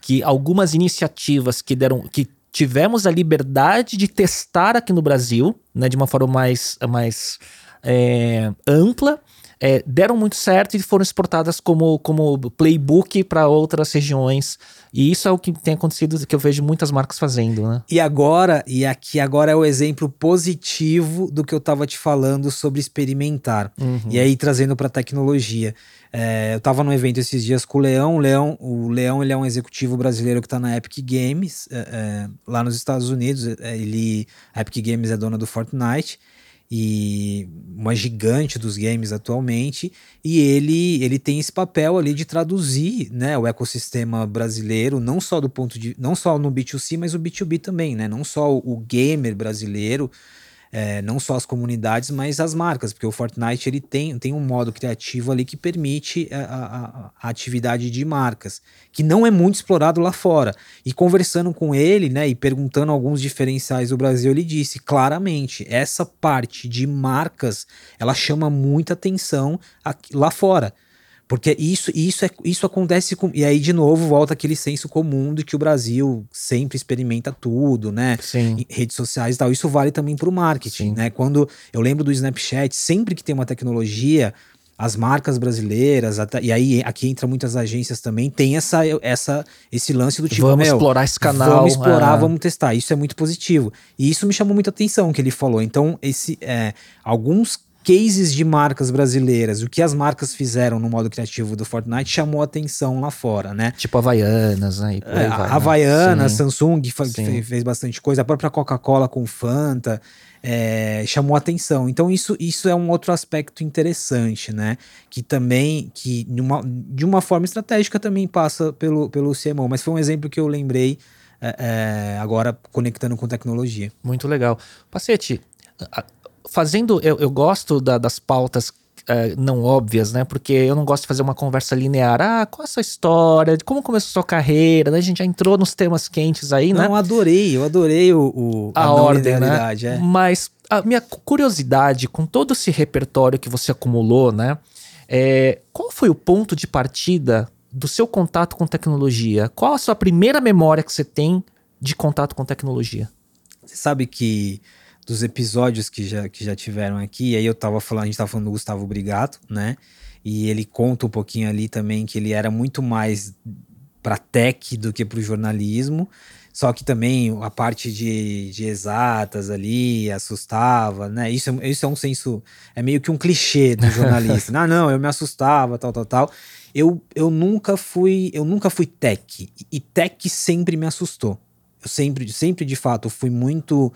que algumas iniciativas que deram. que tivemos a liberdade de testar aqui no Brasil, né, de uma forma mais, mais é, ampla, é, deram muito certo e foram exportadas como, como playbook para outras regiões. E isso é o que tem acontecido, que eu vejo muitas marcas fazendo, né?
E agora, e aqui agora é o exemplo positivo do que eu estava te falando sobre experimentar. Uhum. E aí trazendo para tecnologia. É, eu estava num evento esses dias com o Leão. O Leão, o Leão ele é um executivo brasileiro que está na Epic Games, é, é, lá nos Estados Unidos. É, ele, a Epic Games é dona do Fortnite e uma gigante dos games atualmente, e ele ele tem esse papel ali de traduzir, né, o ecossistema brasileiro, não só do ponto de não só no B2C, mas o B2B também, né? Não só o, o gamer brasileiro, é, não só as comunidades, mas as marcas, porque o Fortnite ele tem, tem um modo criativo ali que permite a, a, a, atividade de marcas, que não é muito explorado lá fora. E conversando com ele, né, e perguntando alguns diferenciais do Brasil, ele disse claramente, essa parte de marcas, ela chama muita atenção aqui, lá fora. Porque isso, isso, é, isso acontece com. E aí, de novo, volta aquele senso comum de que o Brasil sempre experimenta tudo, né?
Sim.
redes sociais e tal. Isso vale também para o marketing, Sim. né? Quando eu lembro do Snapchat, sempre que tem uma tecnologia, as marcas brasileiras, até, e aí aqui entra muitas agências também, tem essa, essa, esse lance do tipo,
vamos explorar esse canal.
Vamos explorar, é. vamos testar. Isso é muito positivo. E isso me chamou muita atenção que ele falou. Então, esse, é, alguns cases de marcas brasileiras, o que as marcas fizeram no modo criativo do Fortnite chamou atenção lá fora, né?
Tipo Havaianas, né?
É, vai, né? Havaianas, né? Samsung fez, fez, bastante coisa, a própria Coca-Cola com Fanta é, chamou atenção. Então isso, isso é um outro aspecto interessante, né? Que também, que de uma, de uma forma estratégica também passa pelo, pelo CMO, mas foi um exemplo que eu lembrei é, é agora conectando com tecnologia.
Muito legal. Pacete, fazendo. Eu, eu gosto da, das pautas é, não óbvias, né? Porque eu não gosto de fazer uma conversa linear. Ah, qual é a sua história? Como começou a sua carreira? Né? A gente já entrou nos temas quentes aí,
né?
Não,
adorei, eu adorei o, o
a, a ordem, né? É. Mas a minha curiosidade com todo esse repertório que você acumulou, né? É, qual foi o ponto de partida do seu contato com tecnologia? Qual a sua primeira memória que você tem de contato com tecnologia?
Você sabe que dos episódios que já, que já tiveram aqui, aí eu tava falando, a gente tava falando do Gustavo Brigato, né? E ele conta um pouquinho ali também que ele era muito mais para tech do que para o jornalismo. Só que também a parte de, de exatas ali assustava, né? Isso, é, isso é um senso, é meio que um clichê do jornalista. não, não, eu me assustava, tal, tal, tal. Eu, eu nunca fui, eu nunca fui tech e tech sempre me assustou. eu sempre, sempre de fato, fui muito.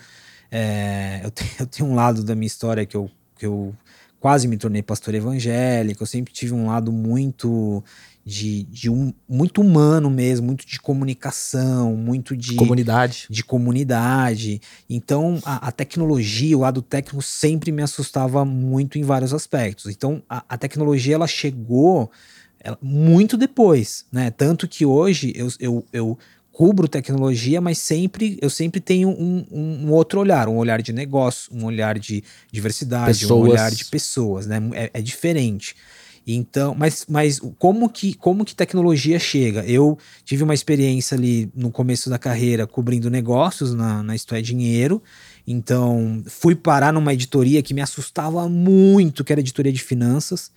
É, eu, tenho, eu tenho um lado da minha história que eu, que eu quase me tornei pastor evangélico, eu sempre tive um lado muito de, de um, muito humano mesmo, muito de comunicação, muito de
comunidade.
De comunidade. Então, a, a tecnologia, o lado técnico sempre me assustava muito em vários aspectos. Então, a, a tecnologia ela chegou ela, muito depois, né? Tanto que hoje eu, eu, eu cubro tecnologia, mas sempre eu sempre tenho um, um, um, outro olhar, um olhar de negócio, um olhar de diversidade, pessoas. um olhar de pessoas, né? É, é, diferente. Então, mas, mas como que como que tecnologia chega? Eu tive uma experiência ali no começo da carreira cobrindo negócios na, na Isto é Dinheiro. Então, fui parar numa editoria que me assustava muito, que era a editoria de finanças.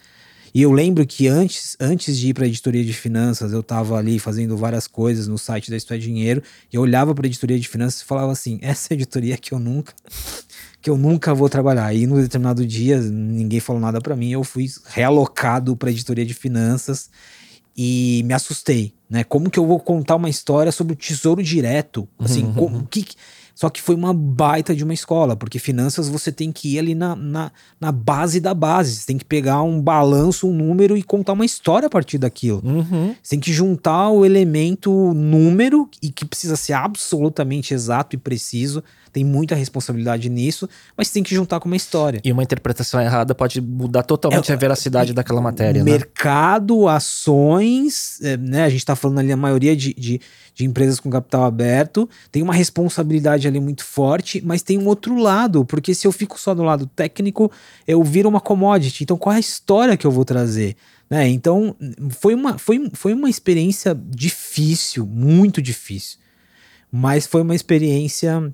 E eu lembro que antes, antes de ir para a editoria de finanças, eu estava ali fazendo várias coisas no site da Isto é Dinheiro, e eu olhava para a editoria de finanças e falava assim: essa é editoria que eu nunca que eu nunca vou trabalhar. E no determinado dia, ninguém falou nada para mim, eu fui realocado para a editoria de finanças e me assustei, né? Como que eu vou contar uma história sobre o Tesouro Direto? Assim, uhum. como que só que foi uma baita de uma escola, porque finanças você tem que ir ali na, na, na base da base. Você tem que pegar um balanço, um número e contar uma história a partir daquilo.
Uhum.
Você tem que juntar o elemento número, e que precisa ser absolutamente exato e preciso. Tem muita responsabilidade nisso, mas tem que juntar com uma história.
E uma interpretação errada pode mudar totalmente é, a veracidade é, daquela matéria.
Né? Mercado, né? ações, é, né? A gente está falando ali a maioria de, de de empresas com capital aberto, tem uma responsabilidade ali muito forte, mas tem um outro lado, porque se eu fico só do lado técnico, eu viro uma commodity. Então, qual é a história que eu vou trazer? Né? Então, foi uma, foi, foi uma experiência difícil, muito difícil, mas foi uma experiência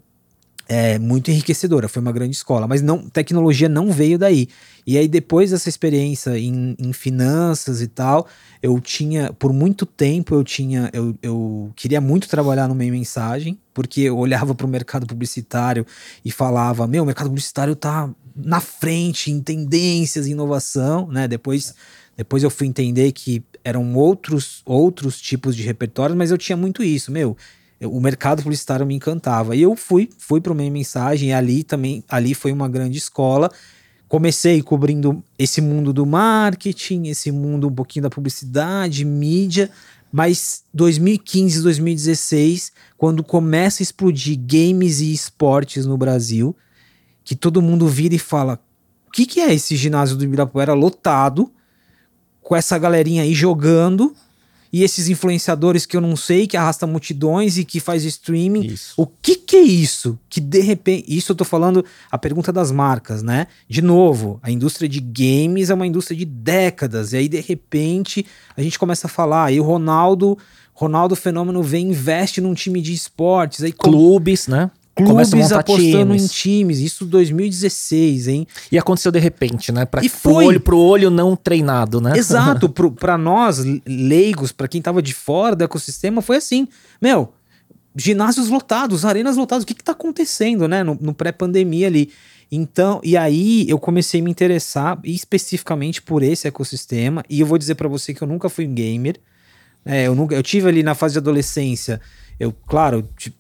é, muito enriquecedora, foi uma grande escola, mas não tecnologia não veio daí. E aí, depois dessa experiência em, em finanças e tal, eu tinha, por muito tempo, eu tinha, eu, eu queria muito trabalhar no meio mensagem, porque eu olhava para o mercado publicitário e falava: meu, o mercado publicitário tá na frente em tendências, inovação, né? Depois, depois eu fui entender que eram outros, outros tipos de repertórios, mas eu tinha muito isso, meu o mercado publicitário me encantava. E eu fui, fui para o meio mensagem, e ali também, ali foi uma grande escola. Comecei cobrindo esse mundo do marketing, esse mundo um pouquinho da publicidade, mídia, mas 2015, 2016, quando começa a explodir games e esportes no Brasil, que todo mundo vira e fala: o que, que é esse ginásio do Ibirapuera lotado, com essa galerinha aí jogando, e esses influenciadores que eu não sei, que arrasta multidões e que faz streaming. Isso. O que que é isso? Que de repente, isso eu tô falando a pergunta das marcas, né? De novo, a indústria de games é uma indústria de décadas e aí de repente a gente começa a falar, e o Ronaldo, Ronaldo Fenômeno vem investe num time de esportes, aí
clubes, né?
Clubes apostando times. em times, isso 2016, hein?
E aconteceu de repente, né? Pra, e foi. Pro olho, pro olho não treinado, né?
Exato, pro, pra nós, leigos, para quem tava de fora do ecossistema, foi assim, meu, ginásios lotados, arenas lotadas, o que que tá acontecendo, né? No, no pré-pandemia ali. Então, e aí eu comecei a me interessar especificamente por esse ecossistema, e eu vou dizer para você que eu nunca fui um gamer, é, eu, nunca, eu tive ali na fase de adolescência, eu, claro, tipo,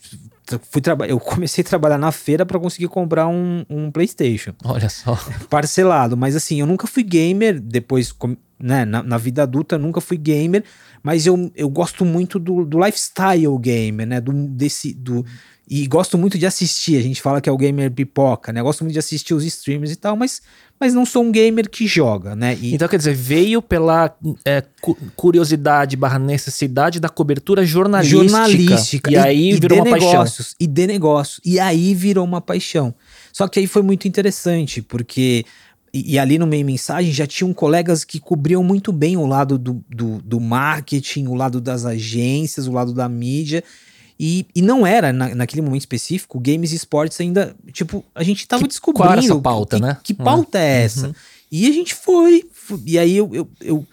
fui eu comecei a trabalhar na feira para conseguir comprar um, um, PlayStation.
Olha só.
Parcelado. Mas assim, eu nunca fui gamer. Depois, né, na, na vida adulta, nunca fui gamer. Mas eu, eu gosto muito do, do lifestyle gamer, né? Do, desse, do, e gosto muito de assistir. A gente fala que é o gamer pipoca, né? Gosto muito de assistir os streamers e tal, mas, mas não sou um gamer que joga, né?
E... Então, quer dizer, veio pela é, cu curiosidade barra necessidade da cobertura jornalística. Jornalística.
E, e aí e virou uma negócios, paixão. E de negócio. E aí virou uma paixão. Só que aí foi muito interessante, porque. E, e, ali no meio mensagem já tinham colegas que cobriam muito bem o lado do, do, do marketing, o lado das agências, o lado da mídia. E, e não era, na, naquele momento específico, games e esportes ainda, tipo, a gente tava que, descobrindo. Qual
essa pauta,
que,
né?
Que pauta é uhum. essa? Uhum. E a gente foi. E aí eu, eu, eu,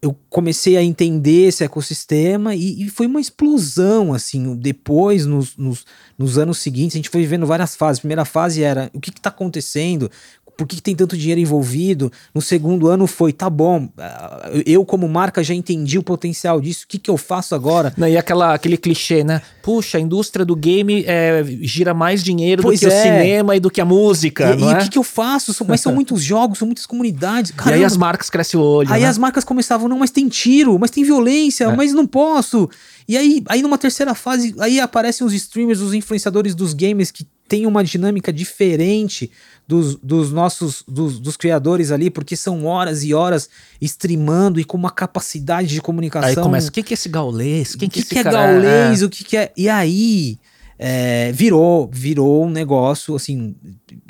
eu, comecei a entender esse ecossistema e, e foi uma explosão, assim. Depois, nos, nos, nos, anos seguintes, a gente foi vivendo várias fases. A primeira fase era o que está acontecendo, por que, que tem tanto dinheiro envolvido? No segundo ano foi, tá bom, ah, eu como marca já entendi o potencial disso, o que, que eu faço agora?
Não, e aquela, aquele clichê, né? Puxa, a indústria do game é, gira mais dinheiro
Pois
do que
é.
o cinema e do que a música,
e e
é?
o que, que eu faço? Mas são muitos jogos, são muitas comunidades.
E aí
Caramba,
as marcas crescem o olho,
Aí
né?
as marcas começavam, não, mas tem tiro, mas tem violência,
É.
mas não posso. E aí, aí numa terceira fase, aí aparecem os streamers, os influenciadores dos games que têm uma dinâmica diferente dos, dos nossos, dos, dos criadores ali, porque são horas e horas streamando e com uma capacidade de comunicação.
Aí começa, o que que é esse gaulês? Quem
o que,
esse
que é
cara
gaulês, o que, que é. E aí é, virou, virou um negócio assim,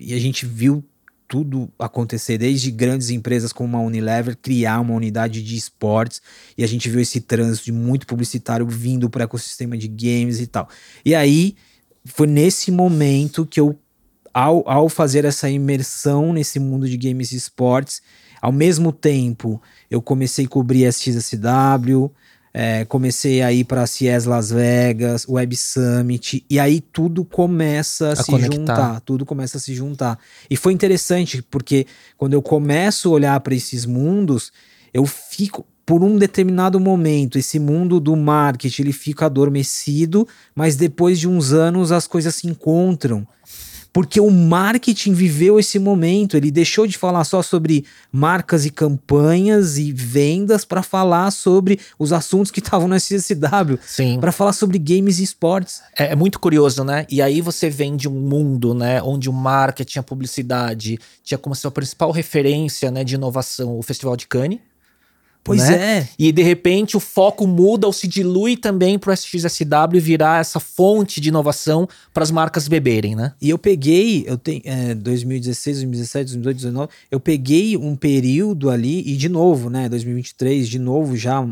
e a gente viu tudo acontecer, desde grandes empresas como a Unilever criar uma unidade de esportes, e a gente viu esse trânsito de muito publicitário vindo para o ecossistema de games e tal. E aí foi nesse momento que eu, ao, ao fazer essa imersão nesse mundo de games e esportes, ao mesmo tempo eu comecei a cobrir a XSW, é, comecei a ir para a CIES Las Vegas, Web Summit, e aí tudo começa a,
A
se
conectar.
juntar, tudo começa a se juntar. E foi interessante, porque quando eu começo a olhar para esses mundos, eu fico, por um determinado momento, esse mundo do marketing, ele fica adormecido, mas depois de uns anos as coisas se encontram. Porque o marketing viveu esse momento, ele deixou de falar só sobre marcas e campanhas e vendas para falar sobre os assuntos que estavam na CSW,
Sim.
para falar sobre games e esportes.
É, é muito curioso, né? E aí você vem de um mundo, né, onde o marketing, a publicidade tinha como sua principal referência, né, de inovação o Festival de Cannes.
Pois
né?
é.
E de repente o foco muda ou se dilui também para o SXSW virar essa fonte de inovação para as marcas beberem, né?
E eu peguei, eu tenho é, 2016, 2017, 2018, 2019, eu peguei um período ali, e de novo, né, 2023, de novo já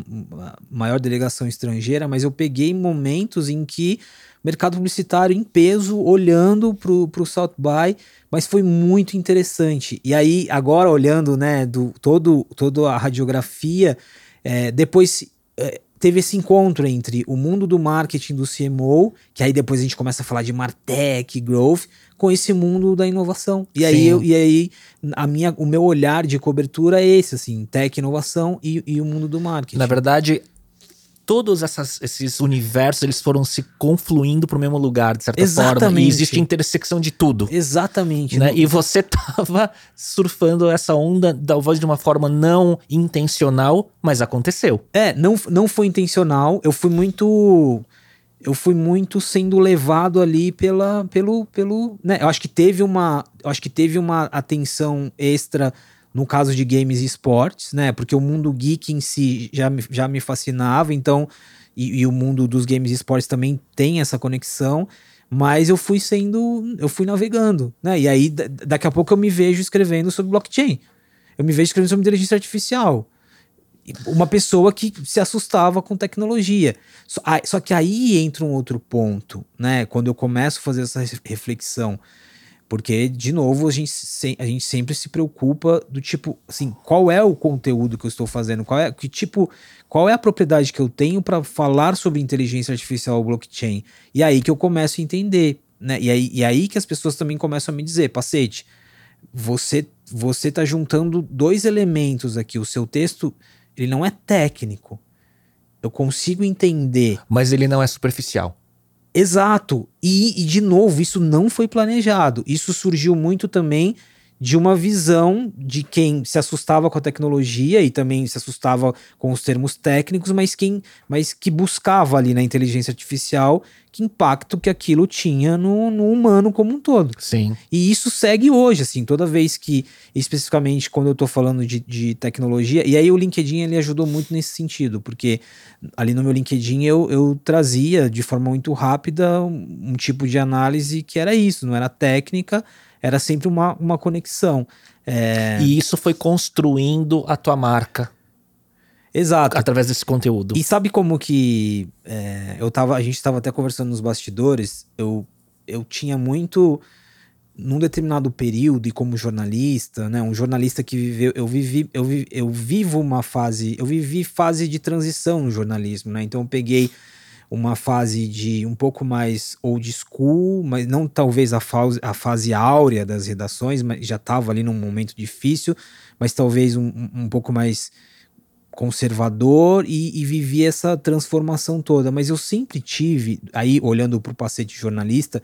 maior delegação estrangeira, mas eu peguei momentos em que mercado publicitário em peso, olhando pro, pro South By, mas foi muito interessante. E aí, agora olhando, né, do, todo, toda a radiografia, é, depois é, teve esse encontro entre o mundo do marketing do CMO, que aí depois a gente começa a falar de Martech, Growth, com esse mundo da inovação. E aí, eu, e aí a minha, o meu olhar de cobertura é esse, assim, tech, inovação e, e o mundo do marketing.
Na verdade, todos essas- esses universos eles foram se confluindo para o mesmo lugar, de certa forma.
Exatamente.
E existe intersecção de tudo.
Exatamente.
Né? E você tava surfando essa onda, talvez de uma forma não intencional, mas aconteceu.
É, não, não foi intencional. Eu fui muito. Eu fui muito sendo levado ali pela, pelo, pelo, né? Eu acho que teve uma, eu acho que teve uma atenção extra no caso de games e esportes, né? Porque o mundo geek em si já, me- já me fascinava, então e, e o mundo dos games e esportes também tem essa conexão. Mas eu fui sendo, eu fui navegando, né? E aí da- daqui a pouco eu me vejo escrevendo sobre blockchain. Eu me vejo escrevendo sobre inteligência artificial uma pessoa que se assustava com tecnologia. Só, que aí entra um outro ponto, né? Quando eu começo a fazer essa re- reflexão, porque, de novo, a gente, se- a gente sempre se preocupa do tipo, assim, qual é o conteúdo que eu estou fazendo? Qual é, que tipo, qual é a propriedade que eu tenho para falar sobre inteligência artificial ou blockchain? E aí que eu começo a entender, né? E aí, e aí que as pessoas também começam a me dizer, Pacete, você você tá juntando dois elementos aqui. O seu texto, ele não é técnico. Eu consigo entender.
Mas ele não é superficial.
Exato. E, e, de novo, isso não foi planejado. Isso surgiu muito também de uma visão de quem se assustava com a tecnologia e também se assustava com os termos técnicos, mas quem mas que buscava ali na inteligência artificial que impacto que aquilo tinha no, no humano como um todo.
Sim.
E isso segue hoje, assim, toda vez que, especificamente quando eu tô falando de, de tecnologia, e aí o LinkedIn ele ajudou muito nesse sentido, porque ali no meu LinkedIn eu, eu trazia de forma muito rápida um, um tipo de análise que era isso, não era técnica, era sempre uma, uma conexão. É,
E isso foi construindo a tua marca
Exato.
através desse conteúdo.
E sabe como que é, eu tava, a gente estava até conversando nos bastidores, eu, eu tinha muito num determinado período e como jornalista, né, um jornalista que viveu, eu vivi, eu, vi, eu vivo uma fase, eu vivi fase de transição no jornalismo, né? Então eu peguei uma fase de um pouco mais old school, mas não talvez a fase, a fase áurea das redações, mas já estava ali num momento difícil, mas talvez um, um pouco mais conservador e, e vivi essa transformação toda. Mas eu sempre tive, aí olhando para o pacete jornalista,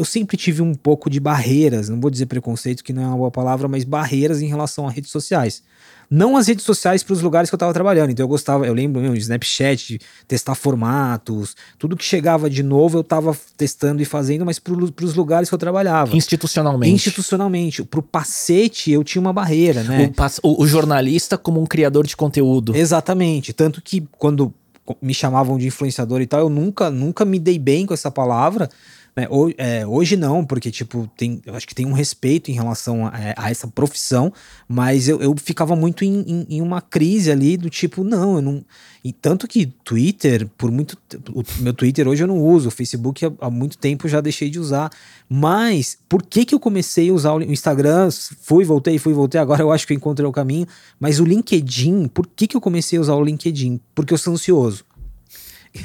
eu sempre tive um pouco de barreiras, não vou dizer preconceito, que não é uma boa palavra, mas barreiras em relação a redes sociais. Não as redes sociais para os lugares que eu estava trabalhando. Então eu gostava, eu lembro mesmo de Snapchat, testar formatos, tudo que chegava de novo eu estava testando e fazendo, mas para os lugares que eu trabalhava.
Institucionalmente.
Institucionalmente. Para o pacete eu tinha uma barreira, né?
O, o, o jornalista como um criador de conteúdo.
Exatamente. Tanto que quando me chamavam de influenciador e tal, eu nunca, nunca me dei bem com essa palavra né? Hoje, é, hoje não, porque, tipo, tem, eu acho que tem um respeito em relação a, é, a essa profissão, mas eu, eu ficava muito em, em, em, uma crise ali do tipo, não, eu não. E tanto que Twitter, por muito. O meu Twitter hoje eu não uso, o Facebook há, há muito tempo já deixei de usar. Mas por que, que eu comecei a usar o Instagram? Fui, voltei, fui, voltei, agora eu acho que eu encontrei o caminho. Mas o LinkedIn, por que, que eu comecei a usar o LinkedIn? Porque eu sou ansioso.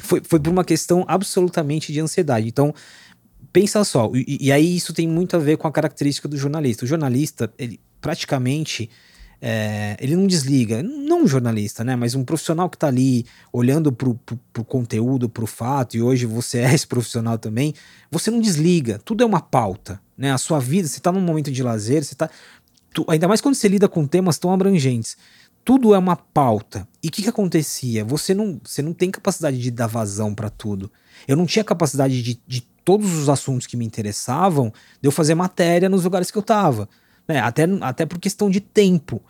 Foi, foi por uma questão absolutamente de ansiedade. Então, pensa só, e, e, aí isso tem muito a ver com a característica do jornalista. O jornalista, ele praticamente. É, ele não desliga, não um jornalista, né? Mas um profissional que está ali olhando para o conteúdo, para o fato, e hoje você é esse profissional também, você não desliga, tudo é uma pauta, né? A sua vida, você está num momento de lazer, você está. Ainda mais quando você lida com temas tão abrangentes tudo é uma pauta. E o que, que acontecia? Você não, você não tem capacidade de dar vazão para tudo. Eu não tinha capacidade de, de todos os assuntos que me interessavam, de eu fazer matéria nos lugares que eu estava. Né? Até, até por questão de tempo.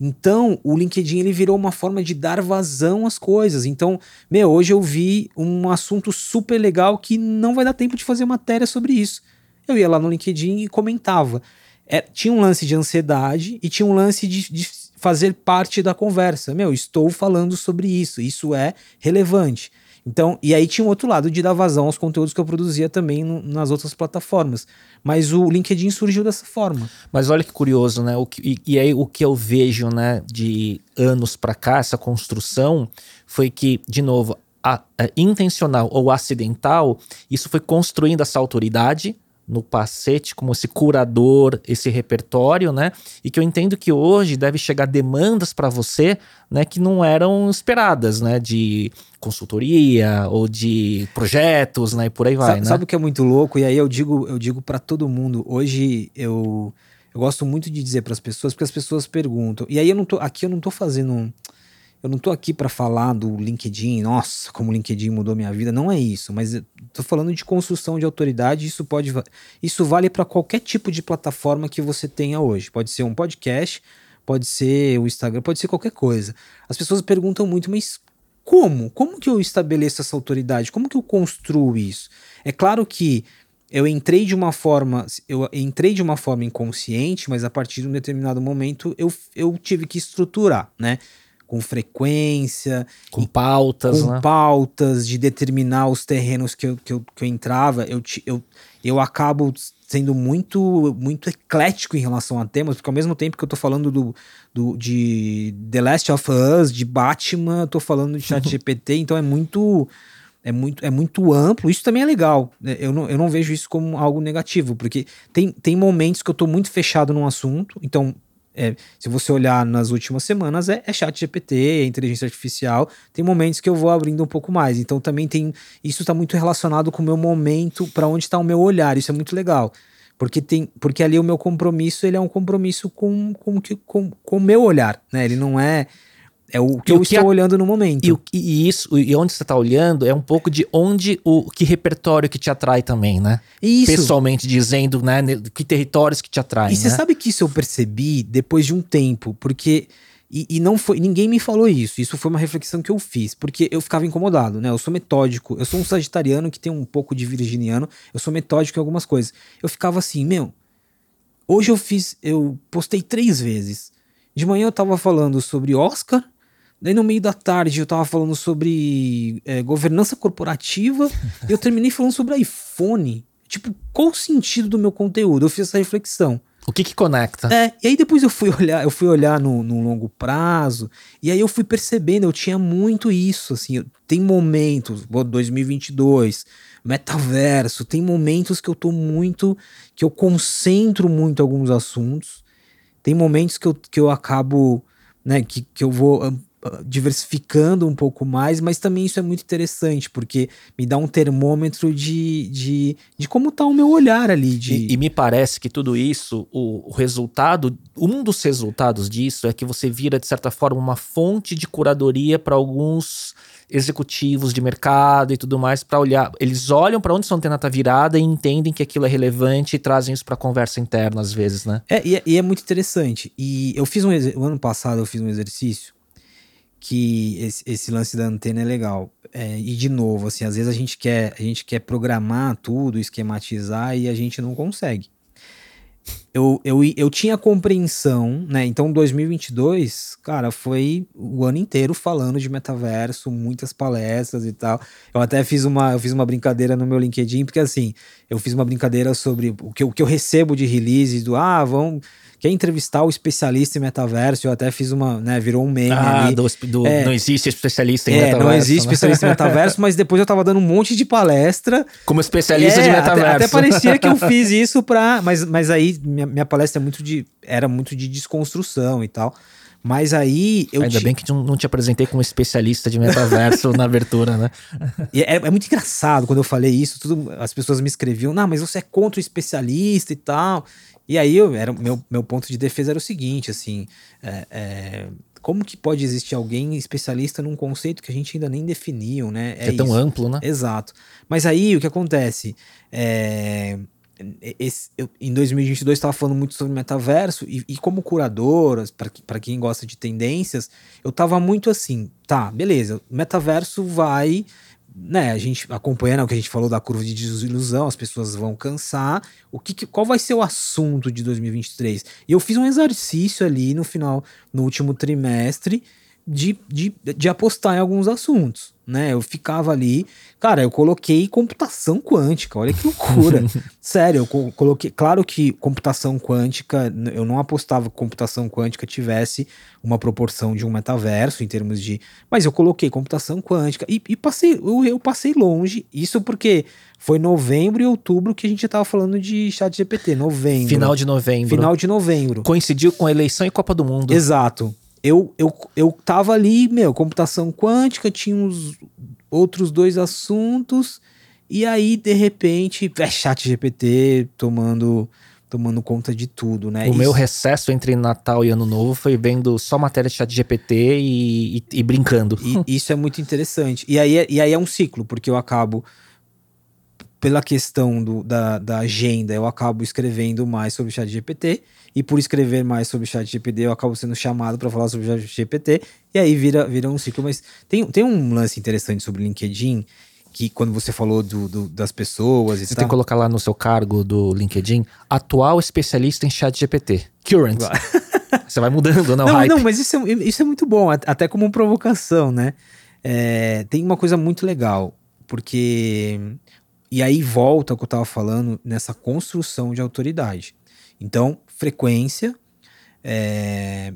Então, o LinkedIn ele virou uma forma de dar vazão às coisas. Então, meu, hoje eu vi um assunto super legal que não vai dar tempo de fazer matéria sobre isso. Eu ia lá no LinkedIn e comentava. É, tinha um lance de ansiedade e tinha um lance de, de fazer parte da conversa. Meu, estou falando sobre isso, isso é relevante. Então, e aí tinha um outro lado de dar vazão aos conteúdos que eu produzia também no, nas outras plataformas. Mas o LinkedIn surgiu dessa forma.
Mas olha que curioso, né? O que, e, e aí o que eu vejo, né, de anos para cá, essa construção, foi que, de novo, a, a, intencional ou acidental, isso foi construindo essa autoridade no Pacete como esse curador, esse repertório, né? E que eu entendo que hoje deve chegar demandas para você, né, que não eram esperadas, né, de consultoria ou de projetos, né, e por aí vai,
sabe,
né?
Sabe o que é muito louco? E aí eu digo, eu digo para todo mundo, hoje eu eu gosto muito de dizer para as pessoas, porque as pessoas perguntam. E aí eu não tô aqui eu não tô fazendo eu não tô aqui para falar do LinkedIn, nossa, como o LinkedIn mudou minha vida, não é isso, mas tô falando de construção de autoridade, isso pode isso vale para qualquer tipo de plataforma que você tenha hoje. Pode ser um podcast, pode ser o Instagram, pode ser qualquer coisa. As pessoas perguntam muito, mas como? Como que eu estabeleço essa autoridade? Como que eu construo isso? É claro que eu entrei de uma forma, eu entrei de uma forma inconsciente, mas a partir de um determinado momento eu, eu tive que estruturar, né? Com frequência,
com pautas,
com
né?
pautas de determinar os terrenos que eu, que eu, que eu entrava, eu, eu, eu acabo sendo muito muito eclético em relação a temas, porque ao mesmo tempo que eu tô falando do, do de The Last of Us, de Batman, eu tô falando de ChatGPT, então é muito é muito, é muito amplo. Isso também é legal. Eu não, eu não vejo isso como algo negativo, porque tem, tem momentos que eu tô muito fechado num assunto, então é, se você olhar nas últimas semanas, é, é chat GPT, é inteligência artificial. Tem momentos que eu vou abrindo um pouco mais. Então também tem. Isso está muito relacionado com o meu momento, para onde está o meu olhar. Isso é muito legal. Porque, tem, porque ali o meu compromisso ele é um compromisso com, com, com, com o meu olhar. Né? Ele não é é o que e eu o que estou a... olhando no momento.
E, o, e, isso, e onde você está olhando é um pouco de onde o que repertório que te atrai também, né? Isso. Pessoalmente dizendo, né? Que territórios que te atraem.
E você
né?
sabe que isso eu percebi depois de um tempo, porque. E, e, não foi. Ninguém me falou isso. Isso foi uma reflexão que eu fiz, porque eu ficava incomodado, né? Eu sou metódico. Eu sou um sagitariano que tem um pouco de virginiano. Eu sou metódico em algumas coisas. Eu ficava assim, meu. Hoje eu fiz. Eu postei três vezes. De manhã eu tava falando sobre Oscar. Daí no meio da tarde eu tava falando sobre é, governança corporativa e eu terminei falando sobre iPhone. Tipo, qual o sentido do meu conteúdo? Eu fiz essa reflexão.
O que que conecta?
É, e aí depois eu fui olhar, eu fui olhar no, no longo prazo, e aí eu fui percebendo, eu tinha muito isso, assim, tem momentos, 2022, metaverso, tem momentos que eu tô muito, que eu concentro muito alguns assuntos, tem momentos que eu, que eu acabo, né, que, que eu vou diversificando um pouco mais, mas também isso é muito interessante, porque me dá um termômetro de, de, de como está o meu olhar ali. De...
E, e, me parece que tudo isso, o, o, resultado, um dos resultados disso é que você vira, de certa forma, uma fonte de curadoria para alguns executivos de mercado e tudo mais para olhar. Eles olham para onde sua antena está virada e entendem que aquilo é relevante e trazem isso para conversa interna às vezes, né?
É e, é, e, é, muito interessante. E eu fiz um o ano passado eu fiz um exercício que esse, esse lance da antena é legal. É, e de novo, assim, às vezes a gente quer a gente quer programar tudo, esquematizar e a gente não consegue. Eu, eu, eu tinha compreensão, né? Então 2022, cara, foi o ano inteiro falando de metaverso, muitas palestras e tal. Eu até fiz uma, eu fiz uma brincadeira no meu LinkedIn, porque assim, eu fiz uma brincadeira sobre o que, o que eu recebo de release do ah, vão quer entrevistar o especialista em metaverso, eu até fiz uma, né, virou um meme
ah, ali. Do, do é, não existe especialista em
é,
metaverso.
não existe né? especialista em metaverso, mas depois eu tava dando um monte de palestra.
Como especialista é, de metaverso.
Até, até, parecia que eu fiz isso pra... Mas, mas aí minha, minha palestra é muito de, era muito de desconstrução e tal. Mas aí eu.
Ainda te... bem que não, não te apresentei como especialista de metaverso na abertura, né?
É, é, muito engraçado quando eu falei isso, tudo, as pessoas me escreviam, não, mas você é contra o especialista e tal. E aí eu, era, meu, meu ponto de defesa era o seguinte, assim, é, é, como que pode existir alguém especialista num conceito que a gente ainda nem definiu, né?
É, é tão amplo, né?
Exato. Mas aí o que acontece? É, esse, eu, em 2022 estava falando muito sobre metaverso e, e como curador, para quem gosta de tendências, eu estava muito assim, tá, beleza, metaverso vai né, a gente acompanhando o que a gente falou da curva de desilusão, as pessoas vão cansar. O que, qual vai ser o assunto de 2023? E eu fiz um exercício ali no final, no último trimestre, de, de, de apostar em alguns assuntos, né? Eu ficava ali, cara, eu coloquei computação quântica, olha que loucura. Sério, eu coloquei, claro que computação quântica, eu não apostava que computação quântica tivesse uma proporção de um metaverso em termos de, mas eu coloquei computação quântica e, e passei, eu, eu passei longe, isso porque foi novembro e outubro que a gente estava falando de chat GPT, novembro.
Final de novembro.
Final de novembro.
Coincidiu com a eleição e Copa do Mundo.
Exato eu, eu, eu tava ali, meu, computação quântica, tinha uns outros dois assuntos, e aí, de repente, é chat GPT tomando tomando conta de tudo, né?
O Isso... meu recesso entre Natal e Ano Novo foi vendo só matéria de chat GPT e, e, e brincando.
E, isso é muito interessante. E aí, é, e aí é um ciclo, porque eu acabo pela questão do, da, da agenda, eu acabo escrevendo mais sobre o chat GPT, e por escrever mais sobre o chat GPT, eu acabo sendo chamado para falar sobre o chat GPT, e aí vira, vira um ciclo. Mas tem, tem um lance interessante sobre o LinkedIn, que quando você falou do, do das pessoas
e Você tal, tem que colocar lá no seu cargo do LinkedIn, atual especialista em chat GPT. Current. você vai mudando, não,
não, não mas isso é, isso é muito bom, até como provocação, né? É, tem uma coisa muito legal, porque e aí volta o que eu estava falando nessa construção de autoridade. Então, frequência, é,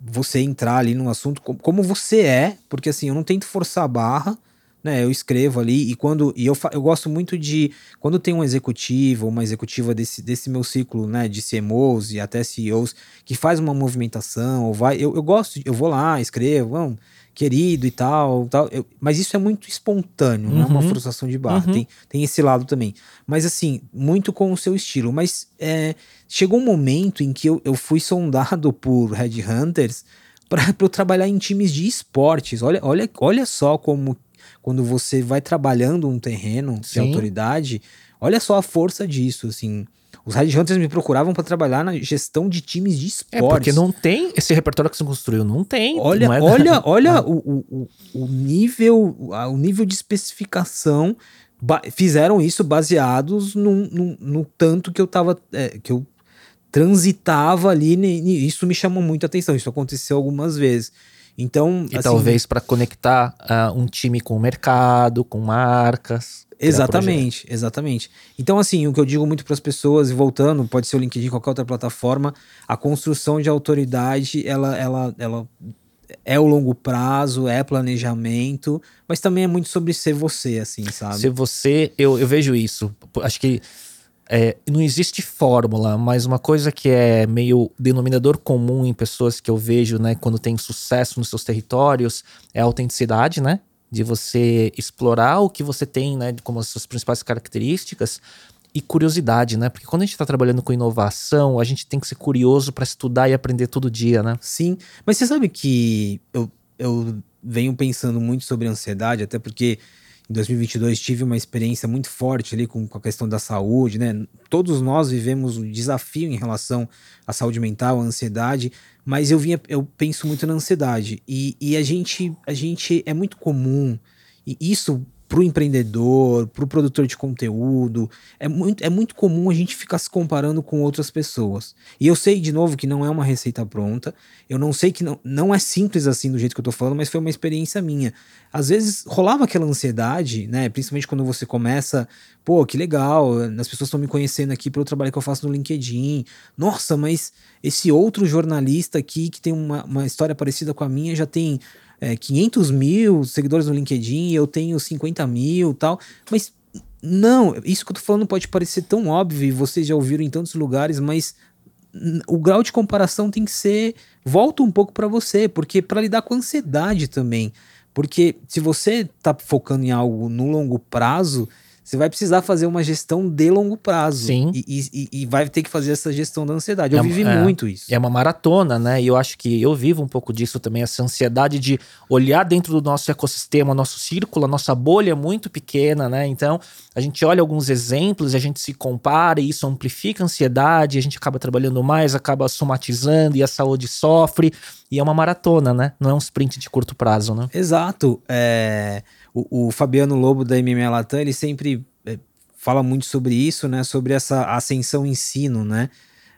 você entrar ali num assunto como, você é, porque assim, eu não tento forçar a barra, né? Eu escrevo ali e quando e eu, eu gosto muito de quando tem um executivo uma executiva desse, desse meu ciclo, né, de CMOs e até CEOs que faz uma movimentação ou vai, eu, eu gosto, eu vou lá, escrevo, vamos, querido e tal, tal. Eu, mas isso é muito espontâneo, uhum. não é uma uhum. frustração de barra. Uhum. Tem, tem esse lado também. Mas assim, muito com o seu estilo. Mas é, chegou um momento em que eu, eu fui sondado por headhunters para eu trabalhar em times de esportes. Olha, olha, olha só como quando você vai trabalhando um terreno Sim. de autoridade, olha só a força disso, assim. Os Hunters me procuravam para trabalhar na gestão de times de esportes. É,
porque não tem esse repertório que você construiu, não tem.
Olha,
não é
olha, da... olha o, o, o, nível, o nível de especificação. Fizeram isso baseados no, no, no tanto que eu tava. É, que eu transitava ali. Isso me chamou muita atenção. Isso aconteceu algumas vezes. Então,
e assim, talvez para conectar uh, um time com o mercado, com marcas.
Exatamente, exatamente. Então, assim, o que eu digo muito para as pessoas, e voltando, pode ser o LinkedIn, qualquer outra plataforma, a construção de autoridade, ela, ela, ela é o longo prazo, é planejamento, mas também é muito sobre ser você, assim, sabe?
Ser você, eu, eu vejo isso. Acho que é, não existe fórmula, mas uma coisa que é meio denominador comum em pessoas que eu vejo, né, quando tem sucesso nos seus territórios, é a autenticidade, né? De você explorar o que você tem, né, como as suas principais características e curiosidade, né? Porque quando a gente está trabalhando com inovação, a gente tem que ser curioso para estudar e aprender todo dia, né?
Sim, mas você sabe que eu, eu venho pensando muito sobre ansiedade, até porque em 2022 tive uma experiência muito forte ali com, com, a questão da saúde, né? Todos nós vivemos um desafio em relação à saúde mental, à ansiedade, mas eu vinha, eu penso muito na ansiedade e, e a gente, a gente é muito comum e isso para o empreendedor, para o produtor de conteúdo. É muito, é muito comum a gente ficar se comparando com outras pessoas. E eu sei, de novo, que não é uma receita pronta. Eu não sei que não, não é simples assim do jeito que eu tô falando, mas foi uma experiência minha. Às vezes rolava aquela ansiedade, né? Principalmente quando você começa, pô, que legal, as pessoas estão me conhecendo aqui pelo trabalho que eu faço no LinkedIn. Nossa, mas esse outro jornalista aqui que tem uma, uma história parecida com a minha já tem é, 500 mil seguidores no LinkedIn, eu tenho 50 mil tal, mas não, isso que eu tô falando pode parecer tão óbvio, e vocês já ouviram em tantos lugares, mas o grau de comparação tem que ser volta um pouco para você, porque para lidar com ansiedade também, porque se você tá focando em algo no longo prazo, você vai precisar fazer uma gestão de longo prazo.
Sim.
E, e, e vai ter que fazer essa gestão da ansiedade. Eu é, vivi é, muito isso.
É uma maratona, né? E eu acho que eu vivo um pouco disso também, essa ansiedade de olhar dentro do nosso ecossistema, nosso círculo, a nossa bolha é muito pequena, né? Então, a gente olha alguns exemplos, a gente se compara e isso amplifica a ansiedade, a gente acaba trabalhando mais, acaba somatizando e a saúde sofre. E é uma maratona, né? Não é um sprint de curto prazo, né?
Exato. É o, o Fabiano Lobo da MMA Latam, ele sempre é, fala muito sobre isso, né? Sobre essa ascensão ensino, né?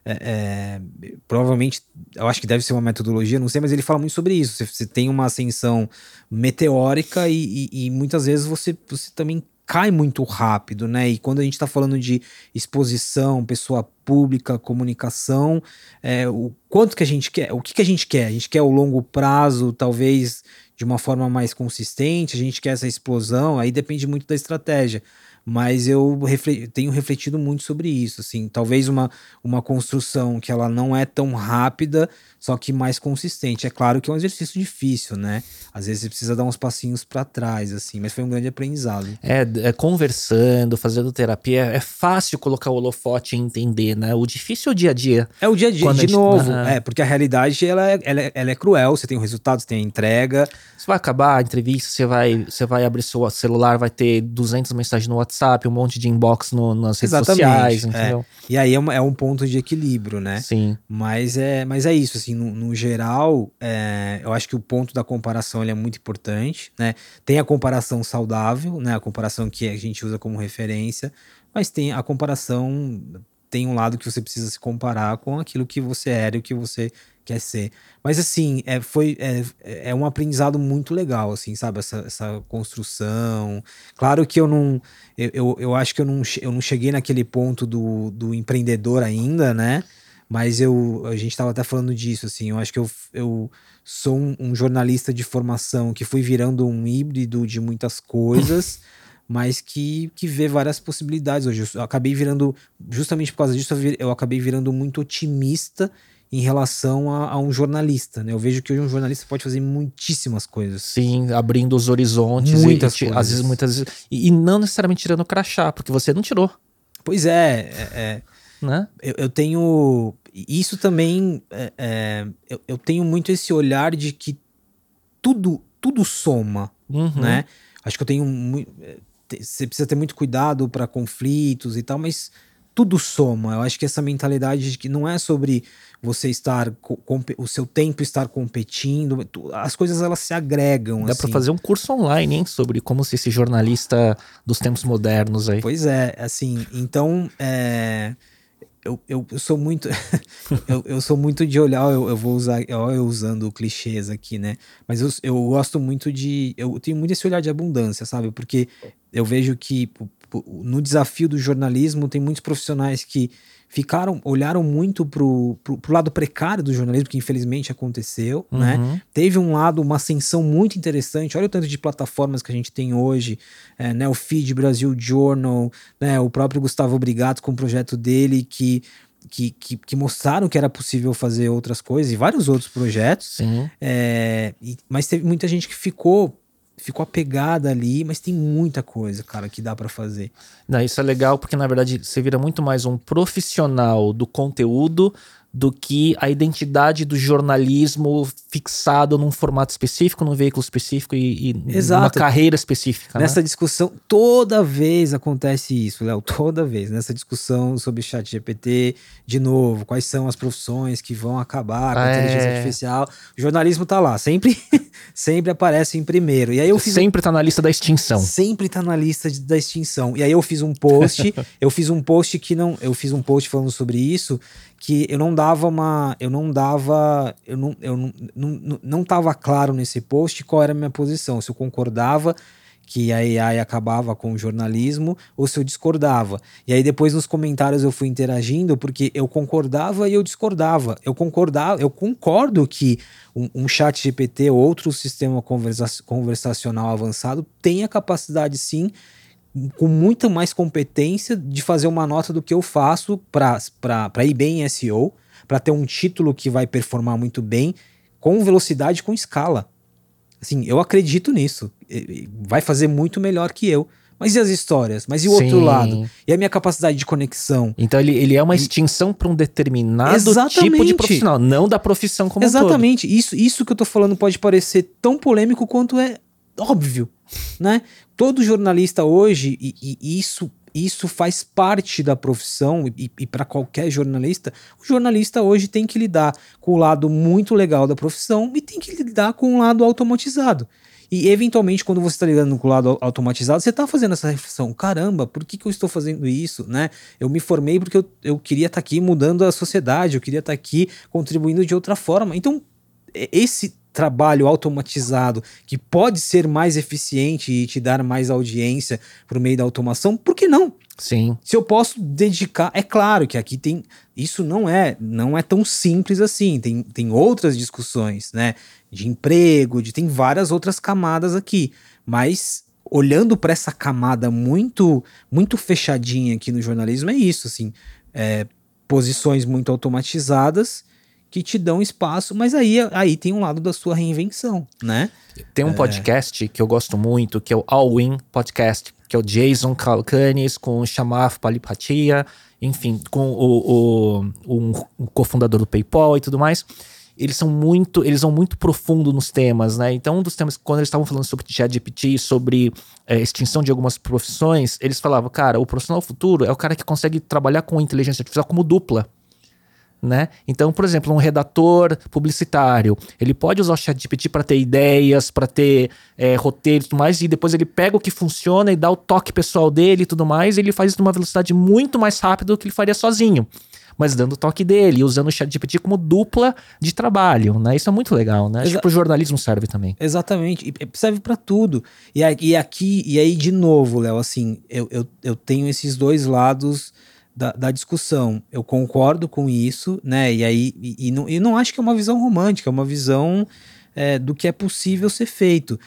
É, é, provavelmente, eu acho que deve ser uma metodologia, não sei, mas ele fala muito sobre isso. Você, você tem uma ascensão meteórica e, e, e, muitas vezes você, você também cai muito rápido, né? E quando a gente está falando de exposição, pessoa pública, comunicação, é, o quanto que a gente quer, o que, que a gente quer? A gente quer o longo prazo, talvez de uma forma mais consistente, a gente quer essa explosão, aí depende muito da estratégia. Mas eu refle tenho refletido muito sobre isso, assim, talvez uma, uma construção que ela não é tão rápida, só que mais consistente. É claro que é um exercício difícil, né? Às vezes você precisa dar uns passinhos para trás, assim, mas foi um grande aprendizado.
É, é conversando, fazendo terapia, é fácil colocar o holofote e entender, né? O difícil é o dia a dia.
É o dia a dia, de gente, novo, é, porque a realidade ela é, ela, é, ela é cruel, você tem o resultado, você tem a entrega.
Você vai acabar a entrevista, você vai, você vai abrir seu celular, vai ter 200 mensagens no WhatsApp, um monte de inbox no, nas redes Exatamente, sociais,
é.
entendeu? É.
E aí é, uma, é, um ponto de equilíbrio, né?
Sim.
Mas é, mas é isso, assim, no, no geral, é, eu acho que o ponto da comparação é muito importante, né? Tem a comparação saudável, né? A comparação que a gente usa como referência, mas tem a comparação tem um lado que você precisa se comparar com aquilo que você era e o que você quer ser. Mas assim, é, foi, é, é um aprendizado muito legal, assim, sabe? Essa, essa construção. Claro que eu não. Eu, eu, eu, acho que eu não, eu não cheguei naquele ponto do, do empreendedor ainda, né? Mas eu, a gente estava até falando disso, assim. Eu acho que eu, eu sou um, um jornalista de formação que fui virando um híbrido de muitas coisas. mas que, que vê várias possibilidades hoje. Eu acabei virando, justamente por causa disso, eu acabei virando muito otimista em relação a, a, um jornalista, né? Eu vejo que hoje um jornalista pode fazer muitíssimas coisas.
Sim, abrindo os horizontes.
Muitas
e,
coisas.
Às vezes, muitas vezes. E, e, não necessariamente tirando o crachá, porque você não tirou.
Pois é, é, é
né?
Eu, eu, tenho. Isso também. É, é, eu, eu, tenho muito esse olhar de que tudo, tudo soma, uhum. né? Acho que eu tenho. É, você precisa ter muito cuidado para conflitos e tal, mas tudo soma. Eu acho que essa mentalidade de que não é sobre você estar o seu tempo estar competindo, as coisas elas se agregam.
Dá
assim.
para fazer um curso online, hein, sobre como ser esse jornalista dos tempos modernos aí.
Pois é, assim, então é, eu, eu, eu sou muito. eu, eu sou muito de olhar, eu, eu vou usar. Eu usando clichês aqui, né? Mas eu, eu gosto muito de. Eu tenho muito esse olhar de abundância, sabe? Porque eu vejo que no desafio do jornalismo tem muitos profissionais que ficaram, olharam muito pro, pro, pro, lado precário do jornalismo, que infelizmente aconteceu, né? uhum. né? Teve um lado, uma ascensão muito interessante. Olha o tanto de plataformas que a gente tem hoje, é, né? O Feed Brasil Journal, né? O próprio Gustavo Brigato com o projeto dele que que, que, que, mostraram que era possível fazer outras coisas e vários outros projetos. É, e, mas teve muita gente que ficou ficou apegada ali, mas tem muita coisa, cara, que dá para fazer.
Não, isso é legal porque na verdade você vira muito mais um profissional do conteúdo do que a identidade do jornalismo fixado num formato específico, num veículo específico e, e numa carreira específica.
Né? Nessa né? discussão, toda vez acontece isso, Léo, toda vez. Nessa discussão sobre chat GPT, de novo, quais são as profissões que vão acabar com a é... inteligência artificial. O jornalismo tá lá, sempre, sempre aparece em primeiro. E aí eu fiz
sempre um... tá na lista da extinção.
Sempre tá na lista de, da extinção. E aí eu fiz um post, eu fiz um post que não, eu fiz um post falando sobre isso, que eu não dava uma. Eu não dava. Eu não, eu não, não, não claro nesse post qual era a minha posição. Se eu concordava que a AI acabava com o jornalismo ou se eu discordava. E aí depois nos comentários eu fui interagindo porque eu concordava e eu discordava. Eu concordava, eu concordo que um, um chat GPT ou outro sistema conversa conversacional avançado tem a capacidade sim com muito mais competência de fazer uma nota do que eu faço para ir bem em SEO, para ter um título que vai performar muito bem, com velocidade, com escala. Assim, eu acredito nisso. Vai fazer muito melhor que eu. Mas e as histórias? Mas e o Sim. outro lado? E a minha capacidade de conexão?
Então ele, ele é uma extinção para um determinado Exatamente. tipo de profissional, não da profissão como
Exatamente.
Um
Isso, isso que eu tô falando pode parecer tão polêmico quanto é óbvio, né? Todo jornalista hoje, e, e isso isso faz parte da profissão e, e para qualquer jornalista, o jornalista hoje tem que lidar com o lado muito legal da profissão e tem que lidar com o lado automatizado. E eventualmente, quando você está lidando com o lado automatizado, você está fazendo essa reflexão: caramba, por que, que eu estou fazendo isso? Né? Eu me formei porque eu, eu queria estar tá aqui mudando a sociedade, eu queria estar tá aqui contribuindo de outra forma. Então, esse trabalho automatizado que pode ser mais eficiente e te dar mais audiência por meio da automação, por que não?
Sim.
Se eu posso dedicar, é claro que aqui tem isso não é não é tão simples assim. Tem, tem outras discussões, né? De emprego, de tem várias outras camadas aqui, mas olhando para essa camada muito muito fechadinha aqui no jornalismo é isso, assim, é, posições muito automatizadas que te dão espaço, mas aí, aí tem um lado da sua reinvenção, né?
Tem um é... podcast que eu gosto muito, que é o All In Podcast, que é o Jason Calcanis com o Shamaf Palipatia, enfim, com o, o, o, o cofundador do PayPal e tudo mais. Eles são muito, eles vão muito profundo nos temas, né? Então, um dos temas, quando eles estavam falando sobre ChatGPT, sobre é, extinção de algumas profissões, eles falavam, cara, o profissional futuro é o cara que consegue trabalhar com inteligência artificial como dupla né? Então, por exemplo, um redator publicitário, ele pode usar o ChatGPT para ter ideias, para ter é, roteiros e tudo mais, e depois ele pega o que funciona e dá o toque pessoal dele e tudo mais, e ele faz isso numa velocidade muito mais rápida do que ele faria sozinho. Mas dando o toque dele, usando o ChatGPT como dupla de trabalho, né? Isso é muito legal, né? Acho Exa que pro jornalismo serve também.
Exatamente, e serve para tudo. E, e aqui, e aí de novo, Léo, assim, eu, eu, eu tenho esses dois lados da, da, discussão. Eu concordo com isso, né? E aí, e, e, não, e não acho que é uma visão romântica, é uma visão é, do que é possível ser feito.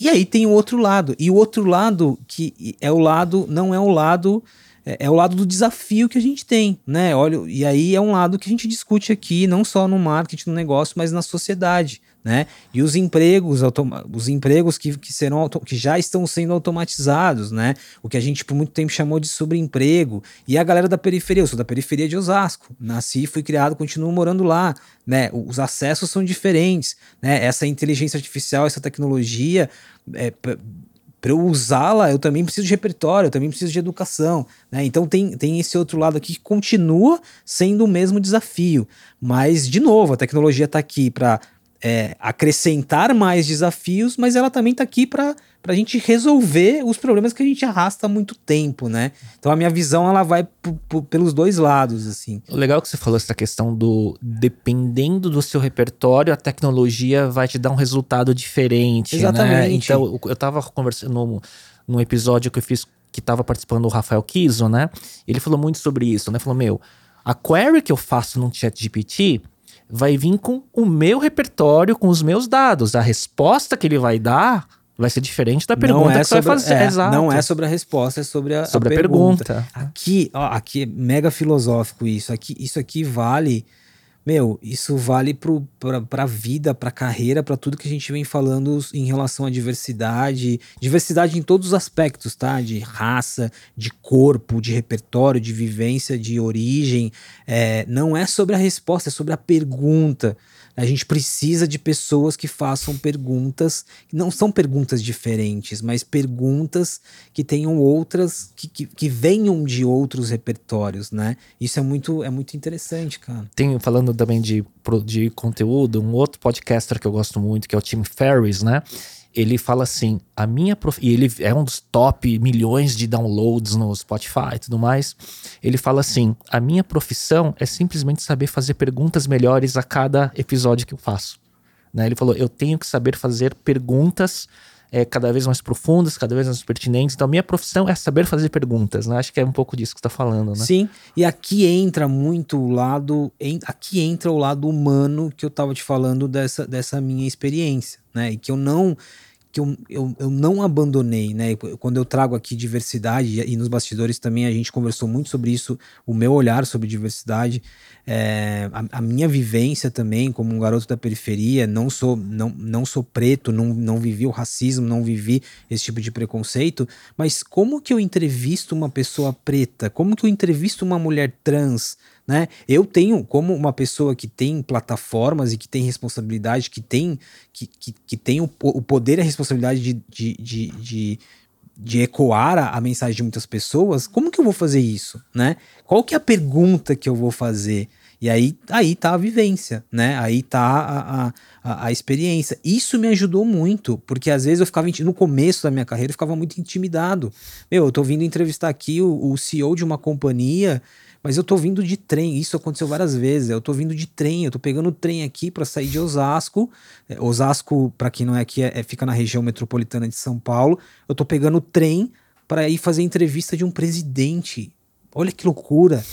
E aí tem o outro lado. E o outro lado, que é o lado, não é o lado é, é, o lado do desafio que a gente tem, né? Olha, e aí é um lado que a gente discute aqui, não só no marketing, no negócio, mas na sociedade, né? E os empregos, os empregos que, que serão que já estão sendo automatizados, né? O que a gente por muito tempo chamou de sobreemprego. E a galera da periferia, eu sou da periferia de Osasco, nasci, fui criado, continuo morando lá, né? Os acessos são diferentes, né? Essa inteligência artificial, essa tecnologia é, para eu usá-la, eu também preciso de repertório, eu também preciso de educação. Né? Então tem, tem esse outro lado aqui que continua sendo o mesmo desafio. Mas, de novo, a tecnologia está aqui para é, acrescentar mais desafios, mas ela também está aqui para a gente resolver os problemas que a gente arrasta há muito tempo, né? Então a minha visão ela vai pelos dois lados, assim.
Legal é que você falou essa questão do dependendo do seu repertório, a tecnologia vai te dar um resultado diferente, né?
Exatamente.
Né? Então eu estava conversando no, num episódio que eu fiz que estava participando o Rafael Kiso, né? Ele falou muito sobre isso, né? Falou, meu, a query que eu faço no chat GPT vai vir com o meu repertório, com os meus dados. A resposta que ele vai dar vai ser diferente da pergunta é que
sobre,
você vai fazer.
É, Exato. Não é sobre a resposta, é sobre a,
sobre
a,
a pergunta. pergunta.
Aqui, ó, aqui é mega filosófico isso. Aqui, isso aqui vale meu, isso vale para a vida, para a carreira, para tudo que a gente vem falando em relação à diversidade. Diversidade em todos os aspectos, tá? De raça, de corpo, de repertório, de vivência, de origem. É, não é sobre a resposta, é sobre a pergunta. A gente precisa de pessoas que façam perguntas, que não são perguntas diferentes, mas perguntas que tenham outras, que, que, que, venham de outros repertórios, né? Isso é muito, é muito interessante, cara.
Tem, falando também de, de conteúdo, um outro podcaster que eu gosto muito, que é o Tim Ferriss, né? Ele fala assim: a minha prof... e ele é um dos top milhões de downloads no Spotify e tudo mais. Ele fala assim: a minha profissão é simplesmente saber fazer perguntas melhores a cada episódio que eu faço. Né? Ele falou: eu tenho que saber fazer perguntas é, cada vez mais profundas, cada vez mais pertinentes. Então, minha profissão é saber fazer perguntas, né? Acho que é um pouco disso que está falando, né?
Sim, e aqui entra muito o lado, aqui entra o lado humano que eu estava te falando dessa, dessa minha experiência, né? E que eu não que eu, eu, eu não abandonei, né? Quando eu trago aqui diversidade, e nos bastidores também a gente conversou muito sobre isso, o meu olhar sobre diversidade, é, a, a, minha vivência também como um garoto da periferia, não sou, não, não sou preto, não, não vivi o racismo, não vivi esse tipo de preconceito, mas como que eu entrevisto uma pessoa preta? Como que eu entrevisto uma mulher trans? Né? Eu tenho, como uma pessoa que tem plataformas e que tem responsabilidade, que tem, que, que, que tem o, o poder e a responsabilidade de, de, de, de de ecoar a, a, mensagem de muitas pessoas, como que eu vou fazer isso, né? Qual que é a pergunta que eu vou fazer? E aí, aí tá a vivência, né? Aí tá a, a, a experiência. Isso me ajudou muito, porque às vezes eu ficava, no começo da minha carreira, eu ficava muito intimidado. Meu, eu tô vindo entrevistar aqui o, o CEO de uma companhia mas eu tô vindo de trem, isso aconteceu várias vezes. Eu tô vindo de trem, eu tô pegando trem aqui para sair de Osasco. É, Osasco, para quem não é aqui, é, é, fica na região metropolitana de São Paulo. Eu tô pegando trem para ir fazer entrevista de um presidente. Olha que loucura,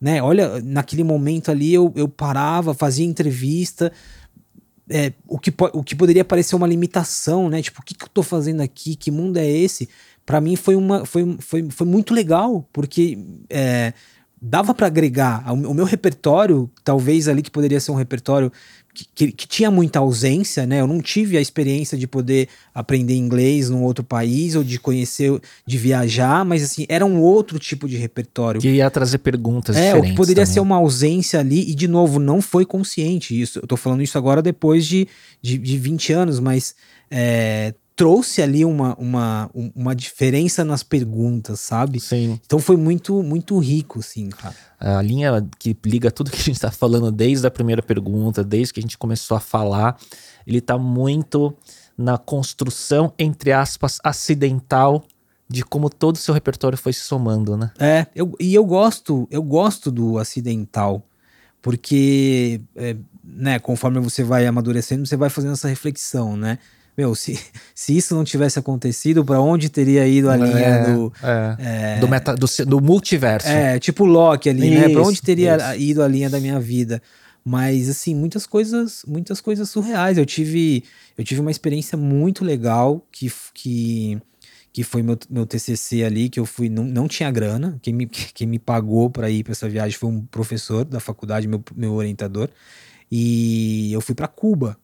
né? Olha, naquele momento ali eu, eu parava, fazia entrevista. É, o, que, o que poderia parecer uma limitação, né? Tipo, o que, que eu tô fazendo aqui? Que mundo é esse? Para mim foi, uma, foi, foi, foi muito legal, porque é, dava para agregar. O meu repertório, talvez ali que poderia ser um repertório que, que, que, tinha muita ausência, né? Eu não tive a experiência de poder aprender inglês num outro país ou de conhecer, de viajar, mas assim, era um outro tipo de repertório.
Que ia trazer perguntas
é,
diferentes.
o que poderia
também.
ser uma ausência ali, e de novo, não foi consciente isso. Eu tô falando isso agora depois de, de, de 20 anos, mas é, trouxe ali uma, uma, uma diferença nas perguntas, sabe?
Sim.
Então foi muito, muito rico, assim, cara.
A linha que liga tudo que a gente está falando desde a primeira pergunta, desde que a gente começou a falar, ele está muito na construção, entre aspas, acidental de como todo o seu repertório foi se somando, né?
É, eu, e eu gosto, eu gosto do acidental, porque, é, né, conforme você vai amadurecendo, você vai fazendo essa reflexão, né? Meu, se, se isso não tivesse acontecido, para onde teria ido a linha é, do,
é, é, do, meta, do, do, multiverso?
É, tipo Loki ali, isso, né? Para onde teria isso. ido a linha da minha vida? Mas assim, muitas coisas, muitas coisas surreais. Eu tive, eu tive uma experiência muito legal que, que, que foi meu, meu TCC ali, que eu fui não, não tinha grana. Quem me, quem me pagou para ir para essa viagem foi um professor da faculdade, meu, meu orientador. E eu fui para Cuba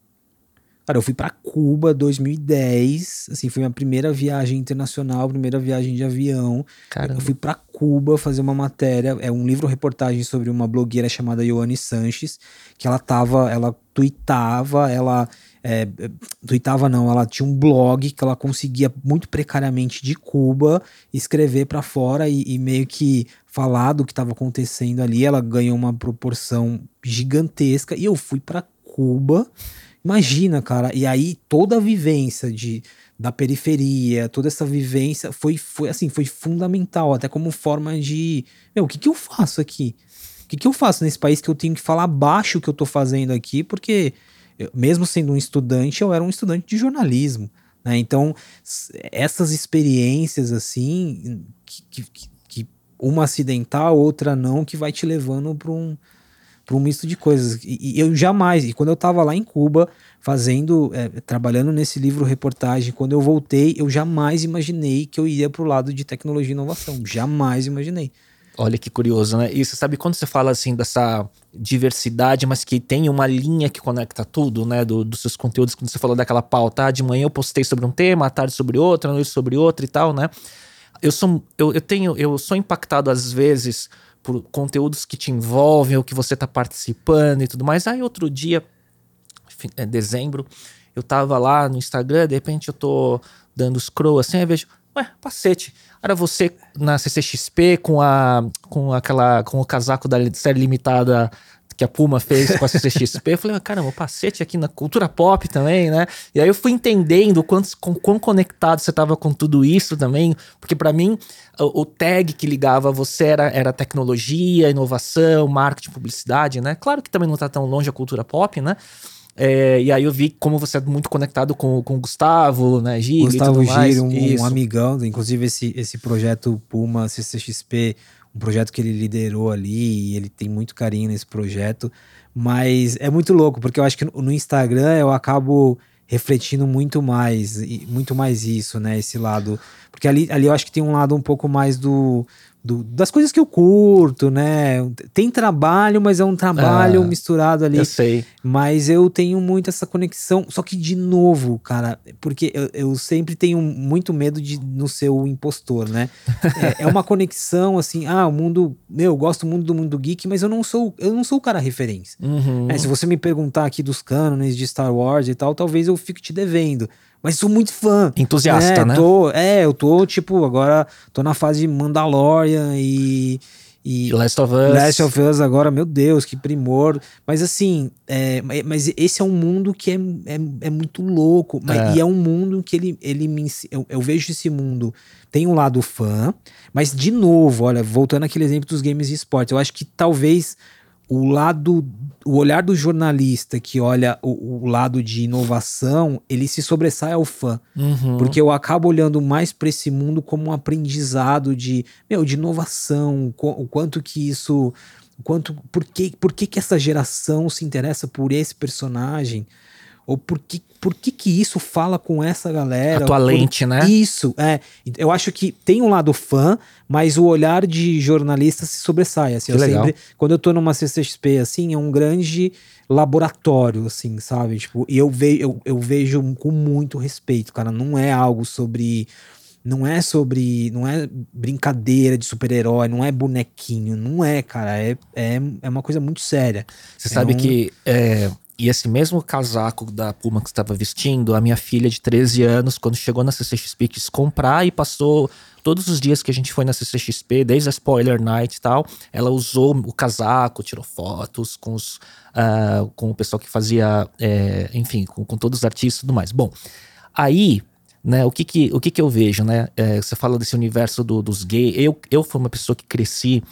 Cara, eu fui para Cuba 2010, assim, foi minha primeira viagem internacional, primeira viagem de avião.
Caramba.
Eu fui para Cuba fazer uma matéria, é um livro reportagem sobre uma blogueira chamada Ioane Sanches, que ela tava, ela tweetava, ela é, tweetava não, ela tinha um blog que ela conseguia muito precariamente de Cuba escrever para fora e, e meio que falar do que estava acontecendo ali. Ela ganhou uma proporção gigantesca e eu fui para Cuba Imagina, cara. E aí toda a vivência de da periferia, toda essa vivência foi, foi assim, foi fundamental, até como forma de, meu, o que que eu faço aqui? O que que eu faço nesse país que eu tenho que falar baixo o que eu tô fazendo aqui? Porque eu, mesmo sendo um estudante, eu era um estudante de jornalismo, né? Então, essas experiências assim, que, que, que uma acidental, outra não, que vai te levando para um para um misto de coisas. E, e, eu jamais, e quando eu estava lá em Cuba, fazendo, é, trabalhando nesse livro reportagem, quando eu voltei, eu jamais imaginei que eu iria para o lado de tecnologia e inovação. Jamais imaginei.
Olha que curioso, né? E você sabe quando você fala assim dessa diversidade, mas que tem uma linha que conecta tudo, né? Do, dos seus conteúdos, quando você falou daquela pauta, ah, de manhã eu postei sobre um tema, à tarde sobre outro, à noite sobre outro e tal, né? Eu sou, eu, eu tenho, eu sou impactado às vezes por conteúdos que te envolvem ou que você está participando e tudo mais. Aí outro dia, é dezembro, eu tava lá no Instagram, de repente eu tô dando scroll assim, aí vejo, ué, pacete. Era você na CCXP com a com aquela com o casaco da série limitada que a Puma fez com a CCXP. eu falei, ah, caramba, o Pacete aqui na cultura pop também, né? E aí eu fui entendendo quanto, com, quão conectado você estava com tudo isso também, porque para mim o, o, tag que ligava você era, era tecnologia, inovação, marketing, publicidade, né? Claro que também não está tão longe a cultura pop, né? É, e aí eu vi como você é muito conectado com, com o Gustavo, né, Giro
Gustavo Giro, um, um, amigão, inclusive esse, esse projeto Puma CCXP um projeto que ele liderou ali e ele tem muito carinho nesse projeto. Mas é muito louco, porque eu acho que no Instagram eu acabo refletindo muito mais, muito mais isso, né? Esse lado. Porque ali, ali eu acho que tem um lado um pouco mais do do, das coisas que eu curto, né? Tem trabalho, mas é um trabalho ah, misturado ali.
Eu sei.
Mas eu tenho muito essa conexão. Só que, de novo, cara, porque eu, eu sempre tenho muito medo de no ser o impostor, né? é, é, uma conexão assim, ah, o mundo. Meu, eu gosto muito do mundo geek, mas eu não sou, eu não sou o cara referência. Uhum. É, se você me perguntar aqui dos cânones de Star Wars e tal, talvez eu fique te devendo mas sou muito fã.
Entusiasta,
né? Tô, é, eu tô, tipo, agora tô na fase de Mandalorian e. E
Last of Us.
Last of Us agora, meu Deus, que primor. Mas assim, é, mas esse é um mundo que é, é, é muito louco. Mas, é. E é um mundo que ele, ele me. Eu, eu vejo esse mundo. Tem um lado fã, mas de novo, olha, voltando àquele exemplo dos games de esporte, eu acho que talvez o lado, o olhar do jornalista que olha o, o lado de inovação, ele se sobressai ao fã. Uhum. Porque eu acabo olhando mais para esse mundo como um aprendizado de, meu, de inovação, o quanto que isso. O quanto, por que, por que, que essa geração se interessa por esse personagem? Ou por que, por que que isso fala com essa galera?
A tua lente, né?
Isso, é. Eu acho que tem um lado fã, mas o olhar de jornalista se sobressai. Assim, que eu legal. Sempre, quando eu tô numa CCXP, assim, é um grande laboratório, assim, sabe? Tipo, e eu, ve, eu, eu vejo com muito respeito, cara. Não é algo sobre não é sobre. Não é brincadeira de super-herói, não é bonequinho, não é, cara. É, é, é uma coisa muito séria.
Você é sabe um... que é, e esse mesmo casaco da Puma que estava vestindo, a minha filha de 13 anos, quando chegou na CCXP, quis comprar e passou todos os dias que a gente foi na CCXP, desde a Spoiler Night e tal, ela usou o casaco, tirou fotos com, os, uh, com o pessoal que fazia, é, enfim, com, com, todos os artistas e tudo mais. Bom, aí, né, o que que, o que, que eu vejo, né? É, você fala desse universo do, dos gays. Eu, eu fui uma pessoa que cresci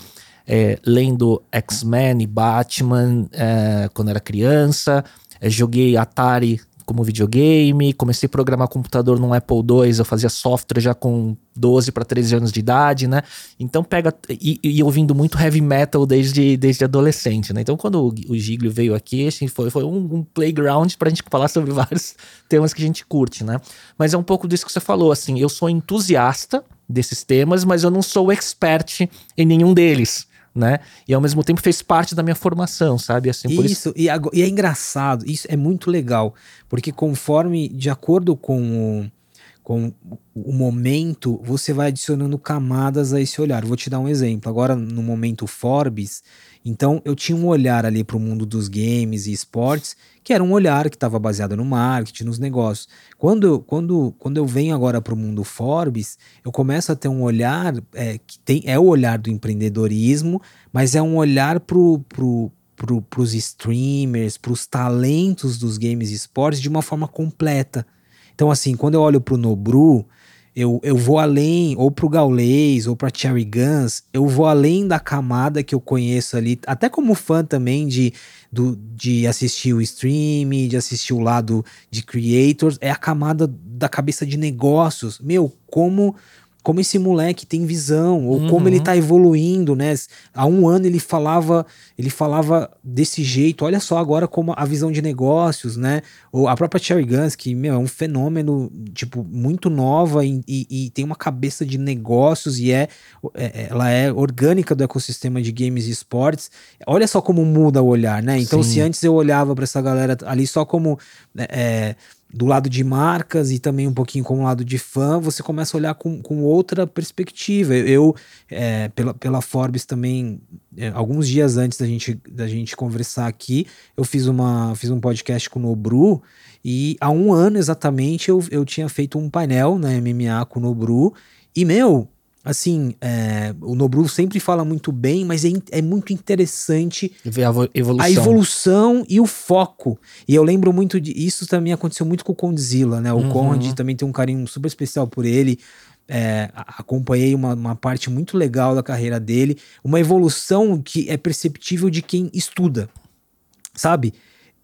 é, lendo X-Men e Batman é, quando era criança. É, joguei Atari como videogame, comecei a programar computador no Apple II, eu fazia software já com 12 para 13 anos de idade, né? Então pega e, e, ouvindo muito heavy metal desde, desde adolescente, né? Então quando o, o Giglio veio aqui, assim, foi, foi um, um playground pra gente falar sobre vários temas que a gente curte, né? Mas é um pouco disso que você falou, assim, eu sou entusiasta desses temas, mas eu não sou expert em nenhum deles né? E ao mesmo tempo fez parte da minha formação, sabe? Assim,
isso, isso... E, e, é engraçado, isso é muito legal, porque conforme, de acordo com o, com o momento, você vai adicionando camadas a esse olhar. Vou te dar um exemplo. Agora, no momento Forbes, então eu tinha um olhar ali para o mundo dos games e esportes que era um olhar que estava baseado no marketing, nos negócios. Quando, quando, quando eu venho agora para o mundo Forbes, eu começo a ter um olhar é, que tem, é o olhar do empreendedorismo, mas é um olhar pro, pro, para os streamers, para os talentos dos games e esportes de uma forma completa. Então, assim, quando eu olho para o Nobru, eu, eu vou além, ou para o Gaulês, ou para Cherry Guns, eu vou além da camada que eu conheço ali, até como fã também de, do, de assistir o stream, de assistir o lado de creators, é a camada da cabeça de negócios. Meu, como como esse moleque tem visão, ou uhum. como ele tá evoluindo, né? Há um ano ele falava, ele falava desse jeito, olha só agora como a visão de negócios, né? Ou a própria Cherry Guns, que, meu, é um fenômeno, tipo, muito nova e, e, e tem uma cabeça de negócios e é, é, ela é orgânica do ecossistema de games e esportes. Olha só como muda o olhar, né? Então, Sim. se antes eu olhava para essa galera ali só como é, do lado de marcas e também um pouquinho com o lado de fã, você começa a olhar com, com outra perspectiva. Eu, é, pela, pela Forbes também, é, alguns dias antes da gente, da gente conversar aqui, eu fiz, uma, fiz um podcast com o Nobru e há um ano exatamente eu, eu tinha feito um painel na MMA com o Nobru e, meu, assim, é, o Nobru sempre fala muito bem, mas é, é muito interessante
ver a evolução.
a evolução e o foco. E eu lembro muito de isso também aconteceu muito com o Condzilla, né? O uhum. Conde também tem um carinho super especial por ele. É, acompanhei uma, uma parte muito legal da carreira dele, uma evolução que é perceptível de quem estuda, sabe?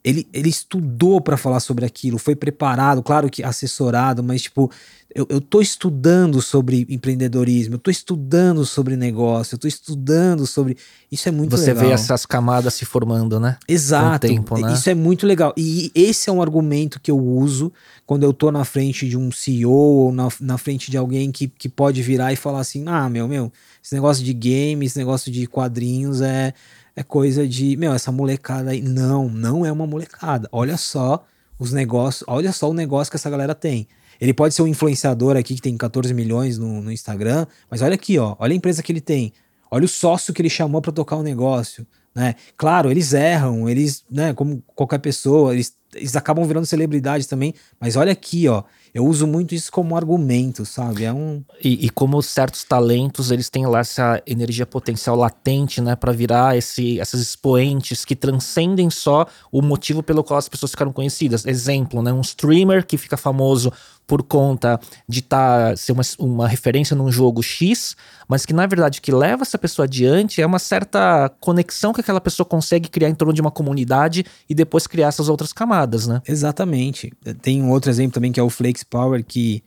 Ele, ele estudou para falar sobre aquilo, foi preparado, claro que assessorado, mas tipo, eu, tô estudando sobre empreendedorismo, eu tô estudando sobre negócio, eu tô estudando sobre. Isso é muito
Você
legal.
Você vê essas camadas se formando, né?
Exato. Tempo, né? Isso é muito legal. E esse é um argumento que eu uso quando eu tô na frente de um CEO ou na, na frente de alguém que, que pode virar e falar assim: ah, meu, meu, esse negócio de games, esse negócio de quadrinhos é, é coisa de. Meu, essa molecada aí. Não, não é uma molecada. Olha só os negócios, olha só o negócio que essa galera tem. Ele pode ser um influenciador aqui que tem 14 milhões no, no Instagram, mas olha aqui, ó, olha a empresa que ele tem. Olha o sócio que ele chamou para tocar o um negócio, né? Claro, eles erram, eles, né, como qualquer pessoa, eles, eles acabam virando celebridades também, mas olha aqui, ó, eu uso muito isso como argumento, sabe? É um
e, e como certos talentos eles têm lá essa energia potencial latente, né, para virar esse, essas expoentes que transcendem só o motivo pelo qual as pessoas ficaram conhecidas. Exemplo, né, um streamer que fica famoso por conta de tá, ser uma, uma referência num jogo X, mas que na verdade o que leva essa pessoa adiante é uma certa conexão que aquela pessoa consegue criar em torno de uma comunidade e depois criar essas outras camadas, né?
Exatamente. Tem um outro exemplo também que é o Flakes Power, que,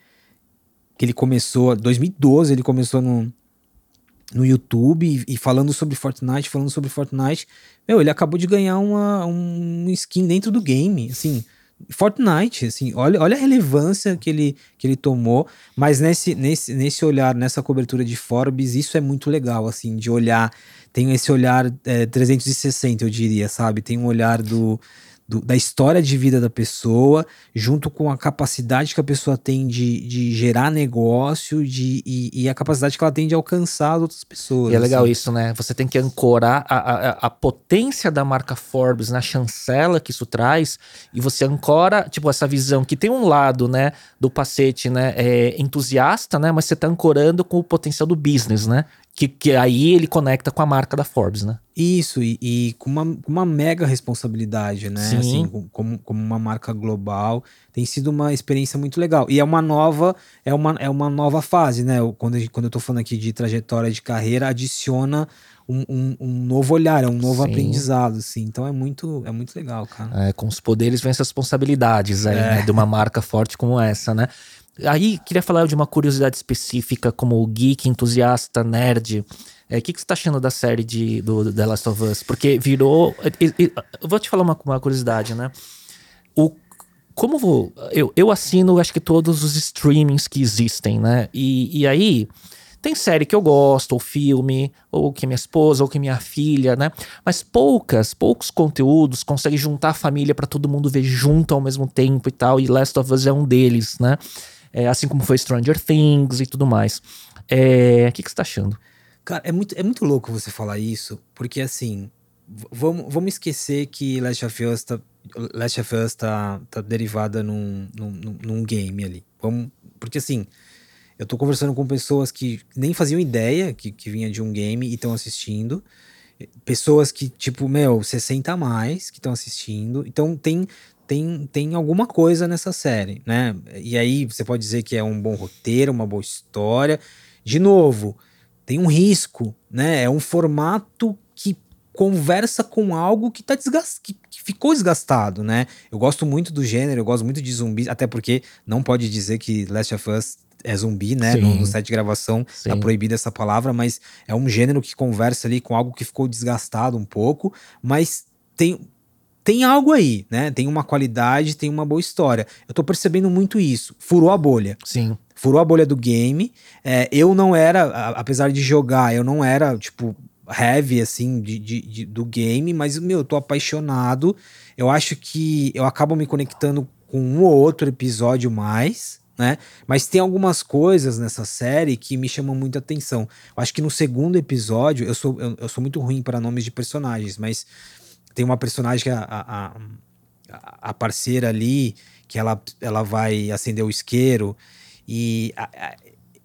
que ele começou, em 2012 ele começou no, no YouTube e, e, falando sobre Fortnite, falando sobre Fortnite. Meu, ele acabou de ganhar uma, um skin dentro do game, assim Fortnite, assim, olha, olha a relevância que ele, que ele tomou, mas nesse, nesse, nesse olhar, nessa cobertura de Forbes, isso é muito legal, assim, de olhar, tem esse olhar é, 360, eu diria, sabe? Tem um olhar do, do, da história de vida da pessoa, junto com a capacidade que a pessoa tem de, de gerar negócio de, e, e, a capacidade que ela tem de alcançar outras pessoas.
E é legal assim. isso, né? Você tem que ancorar a, a, a, potência da marca Forbes na chancela que isso traz, e você ancora, tipo, essa visão que tem um lado, né, do pacete, né, é, entusiasta, né, mas você tá ancorando com o potencial do business, né? Que, que aí ele conecta com a marca da Forbes, né?
Isso, e, e com uma, uma mega responsabilidade, né? Sim. Assim, como, como uma marca global. Tem sido uma experiência muito legal. E é uma nova, é uma, é uma nova fase, né? Quando, quando eu tô falando aqui de trajetória de carreira, adiciona um, um, um novo olhar, é um novo Sim. aprendizado, assim. Então é muito, é muito legal, cara.
É, com os poderes vem as responsabilidades aí, é. né? De uma marca forte como essa, né? Aí, queria falar de uma curiosidade específica, como geek, entusiasta, nerd. O é, que, que você tá achando da série de, do, do The Last of Us? Porque virou. Eu vou te falar uma, uma curiosidade, né? O, como vou. Eu, eu assino, acho que todos os streamings que existem, né? E, e aí. Tem série que eu gosto, ou filme, ou que minha esposa, ou que minha filha, né? Mas poucas, poucos conteúdos conseguem juntar a família para todo mundo ver junto ao mesmo tempo e tal. E Last of Us é um deles, né? É, assim como foi Stranger Things e tudo mais. É, o que, que você tá achando?
Cara, é muito, é muito louco você falar isso, porque assim, vamos, vamos esquecer que Last of Us tá, Last of Us tá, tá derivada num, num, num game ali. Vamos, porque assim, eu tô conversando com pessoas que nem faziam ideia que, que vinha de um game e estão assistindo. pessoas que, tipo, meu, 60 a mais que estão assistindo. Então tem, tem, tem alguma coisa nessa série, né? E aí você pode dizer que é um bom roteiro, uma boa história. De novo, tem um risco, né? É um formato que conversa com algo que tá desgast... que, que ficou desgastado, né? Eu gosto muito do gênero, eu gosto muito de zumbis, até porque não pode dizer que Last of Us é zumbi, né? No, no, set de gravação tá Sim. tá proibida essa palavra, mas é um gênero que conversa ali com algo que ficou desgastado um pouco, mas tem tem algo aí, né? Tem uma qualidade, tem uma boa história. Eu tô percebendo muito isso. Furou a bolha.
Sim.
Furou a bolha do game. É, eu não era, apesar de jogar, eu não era, tipo, heavy, assim, de, de, de, do game, mas, meu, eu tô apaixonado. Eu acho que eu acabo me conectando com um ou outro episódio mais, né? Mas tem algumas coisas nessa série que me chamam muita atenção. Eu acho que no segundo episódio, eu sou, eu, eu sou muito ruim para nomes de personagens, mas tem uma personagem que é a, a, a parceira ali, que ela, ela vai acender o isqueiro. E a, a,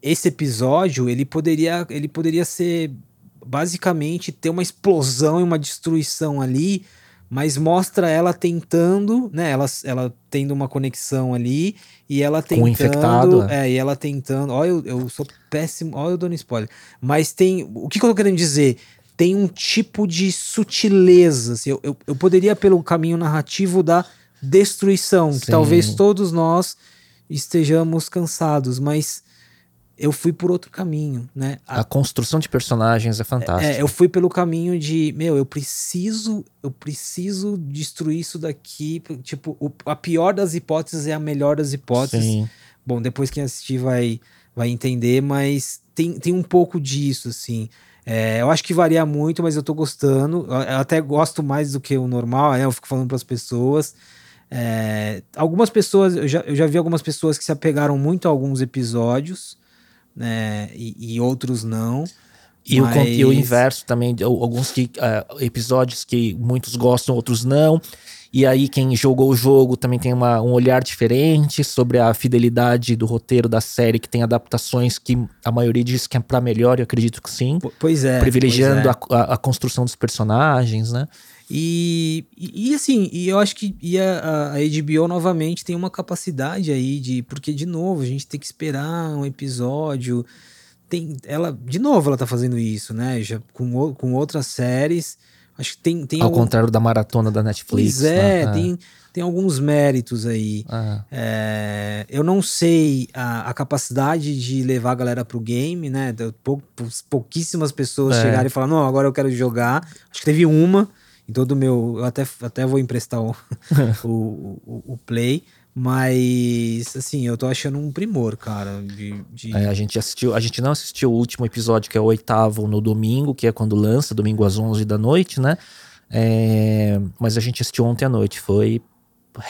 esse episódio, ele poderia, ele poderia ser basicamente ter uma explosão e uma destruição ali, mas mostra ela tentando, né? Ela, ela tendo uma conexão ali e ela tentando. Com infectado. É. é, e ela tentando. Olha, eu, eu sou péssimo. Olha, eu dando spoiler. Mas tem. O que, que eu tô querendo dizer? Tem um tipo de sutileza. Assim, eu, eu, eu poderia, pelo caminho narrativo da destruição, Sim. que talvez todos nós estejamos cansados, mas eu fui por outro caminho, né?
A, a construção de personagens é fantástica.
É, eu fui pelo caminho de, meu, eu preciso, eu preciso destruir isso daqui, tipo, o, a pior das hipóteses é a melhor das hipóteses. Sim. Bom, depois quem assistir vai vai entender, mas tem, tem um pouco disso, assim. É, eu acho que varia muito, mas eu tô gostando. Eu até gosto mais do que o normal, né? Eu fico falando para as pessoas. É, algumas pessoas, eu já, eu já vi algumas pessoas que se apegaram muito a alguns episódios né? E, e outros não.
E, mas... o, e o inverso também, alguns que, uh, episódios que muitos gostam, outros não. E aí, quem jogou o jogo também tem uma, um olhar diferente sobre a fidelidade do roteiro da série, que tem adaptações que a maioria diz que é para melhor, eu acredito que sim.
Pois é.
Privilegiando
pois
é. A, a, construção dos personagens, né?
E, e, e, assim, e eu acho que e a, a HBO novamente tem uma capacidade aí de. Porque, de novo, a gente tem que esperar um episódio. Tem, ela, de novo, ela tá fazendo isso, né? Já com, com outras séries. Acho que tem. tem
Ao algum... contrário da maratona da Netflix.
Pois é, né? tem, tem alguns méritos aí. Ah. É, eu não sei a, a, capacidade de levar a galera pro game, né? Pou, pouquíssimas pessoas é. chegarem e falar, não, agora eu quero jogar. Acho que teve uma em todo o meu. Eu até, até vou emprestar o, o, o, o, Play. Mas, assim, eu tô achando um primor, cara. De, de...
É, a gente assistiu, a gente não assistiu o último episódio, que é o oitavo, no domingo, que é quando lança, domingo às 11 da noite, né? É, mas a gente assistiu ontem à noite. Foi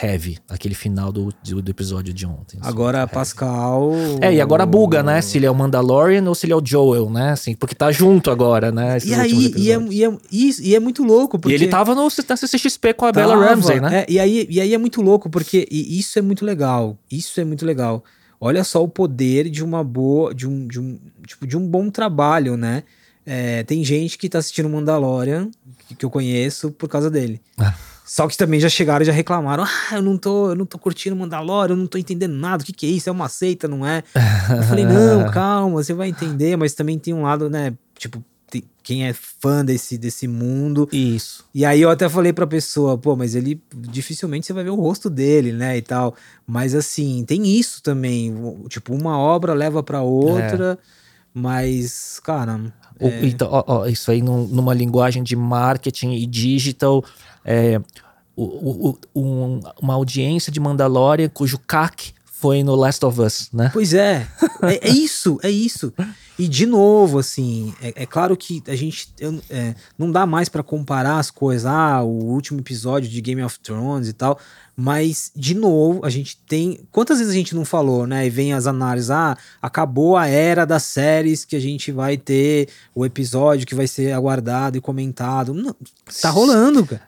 heavy, aquele final do, do, episódio de ontem.
Assim, agora heavy. Pascal.
É, e agora buga, né? Se ele é o Mandalorian ou se ele é o Joel, né? Assim, porque tá junto agora, né?
E aí, e é, e, é, e é muito louco. Porque...
E ele tava no, na CCXP com a tava, Bella Ramsey, né?
É, e, aí, e aí é muito louco, porque isso é muito legal. Isso é muito legal. Olha só o poder de uma boa. de um, de um, tipo, de um bom trabalho, né? É, tem gente que tá assistindo Mandalorian, que, que eu conheço, por causa dele. Ah. Só que também já chegaram e já reclamaram: ah, eu não tô, eu não tô curtindo Mandalorian, eu não tô entendendo nada, o que, que é isso? É uma seita, não é? eu falei, não, calma, você vai entender, mas também tem um lado, né? Tipo, tem, quem é fã desse, desse mundo.
Isso.
E aí eu até falei pra pessoa, pô, mas ele dificilmente você vai ver o rosto dele, né? E tal. Mas assim, tem isso também. Tipo, uma obra leva pra outra, é. mas, cara.
É... Então, ó, ó, isso aí num, numa linguagem de marketing e digital é, o, o, um, uma audiência de Mandalorian cujo CAC foi no Last of Us, né?
Pois é. é, é, isso, é isso. E de novo, assim, é, é claro que a gente eu, é, não dá mais para comparar as coisas, ah, o último episódio de Game of Thrones e tal, mas de novo, a gente tem. Quantas vezes a gente não falou, né? E vem as análises, ah, acabou a era das séries que a gente vai ter o episódio que vai ser aguardado e comentado. Não, tá rolando, cara.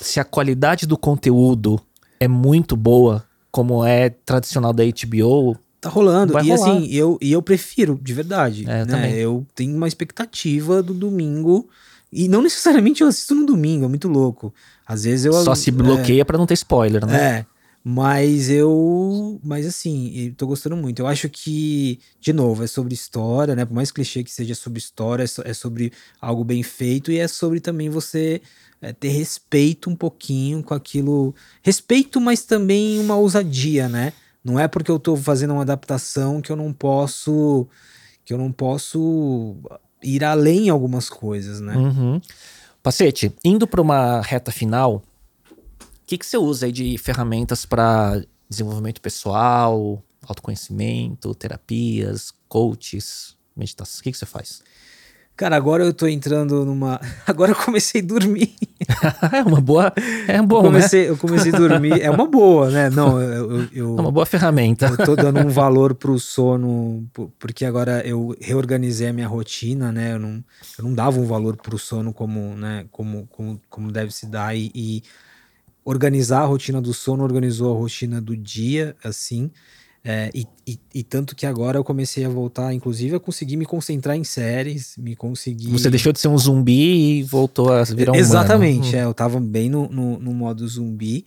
Se a qualidade do conteúdo é muito boa, como é tradicional da HBO,
Tá rolando. Vai e rolar. assim, eu, e eu prefiro, de verdade. É, né? Eu tenho uma expectativa do domingo E não necessariamente eu assisto no domingo, é muito louco. Às vezes eu.
Só se bloqueia é, para não ter spoiler, né?
É. Mas eu. Mas assim, eu tô gostando muito. Eu acho que, de novo, é sobre história, né? Por mais clichê que seja sobre história, é, é sobre algo bem feito e é sobre também você é, ter respeito um pouquinho com aquilo. Respeito, mas também uma ousadia, né? Não é porque eu tô fazendo uma adaptação que eu não posso. que eu não posso ir além em algumas coisas, né?
Uhum. Pacete, indo para uma reta final, o que, que você usa aí de ferramentas para desenvolvimento pessoal, autoconhecimento, terapias, coaches, meditação? O que, que você faz?
Cara, agora eu tô entrando numa. Agora eu comecei a dormir.
é uma boa. É bom,
eu comecei, né? Eu comecei a dormir. É uma boa, né? Não, eu, eu,
É uma boa ferramenta.
Eu tô dando um valor pro sono, porque agora eu reorganizei a minha rotina, né? Eu não, eu não dava um valor pro sono como, né? Como, como, como deve se dar. E, e organizar a rotina do sono organizou a rotina do dia, assim. É, e, e, e, tanto que agora eu comecei a voltar, inclusive, a conseguir me concentrar em séries, me conseguir.
Você deixou de ser um zumbi e voltou a virar um
Exatamente,
humano.
é, eu tava bem no, no, no modo zumbi.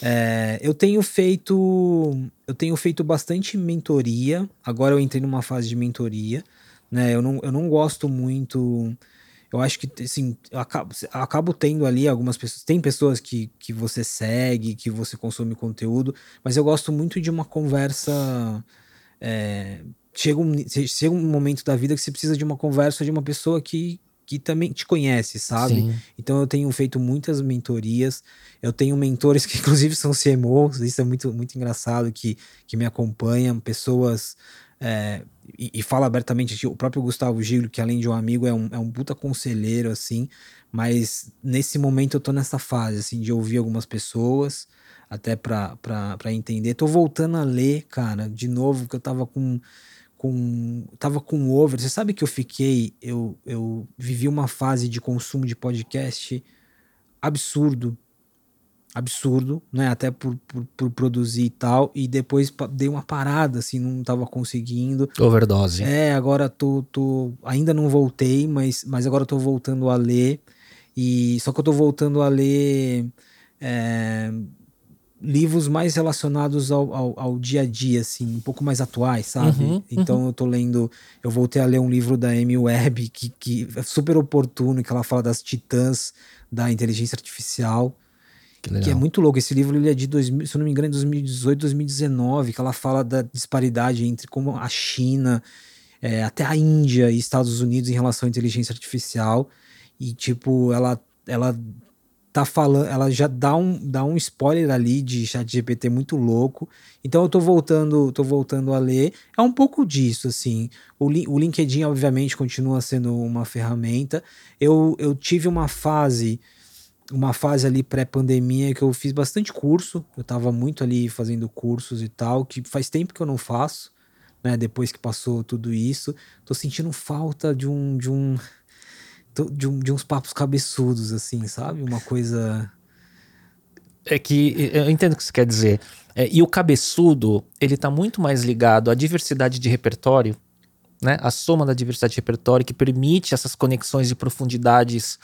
É, eu tenho feito. Eu tenho feito bastante mentoria. Agora eu entrei numa fase de mentoria. Né? Eu, não, eu não gosto muito eu acho que, assim, eu acabo, eu acabo tendo ali algumas pessoas. Tem pessoas que, que você segue, que você consome conteúdo, mas eu gosto muito de uma conversa. É, chega, um, chega um momento da vida que você precisa de uma conversa de uma pessoa que, que também te conhece, sabe? Sim. Então eu tenho feito muitas mentorias. Eu tenho mentores que, inclusive, são CMOs, isso é muito, muito engraçado, que, que me acompanham, pessoas. É, e, e, fala abertamente, o próprio Gustavo Giglio, que além de um amigo, é um, é um puta conselheiro, assim, mas nesse momento eu tô nessa fase, assim, de ouvir algumas pessoas, até pra, pra, pra entender. Tô voltando a ler, cara, de novo, que eu tava com com tava com over. Você sabe que eu fiquei, eu, eu vivi uma fase de consumo de podcast absurdo absurdo, né? Até por, por, por, produzir e tal. E depois dei uma parada, assim, não tava conseguindo.
Overdose.
É, agora tô, tô. Ainda não voltei, mas, mas agora tô voltando a ler. E só que eu tô voltando a ler é, livros mais relacionados ao, ao, ao, dia a dia, assim, um pouco mais atuais, sabe? Uhum, então uhum. eu tô lendo. Eu voltei a ler um livro da Amy Webb, que, que é super oportuno, que ela fala das titãs da inteligência artificial. Que, que, é muito louco. Esse livro ele é de, 2000, se não me engano, é 2018, 2019, que ela fala da disparidade entre como a China, é, até a Índia e Estados Unidos em relação à inteligência artificial. E, tipo, ela, ela tá falando, ela já dá um, dá um spoiler ali de chat GPT muito louco. Então eu tô voltando, tô voltando a ler. É um pouco disso, assim. O, o LinkedIn, obviamente, continua sendo uma ferramenta. Eu, eu tive uma fase uma fase ali pré-pandemia que eu fiz bastante curso, eu tava muito ali fazendo cursos e tal, que faz tempo que eu não faço, né? Depois que passou tudo isso, tô sentindo falta de um de um de, um, de uns papos cabeçudos assim, sabe? Uma coisa
é que eu entendo o que você quer dizer. É, e o cabeçudo, ele tá muito mais ligado à diversidade de repertório, né? A soma da diversidade de repertório que permite essas conexões de profundidades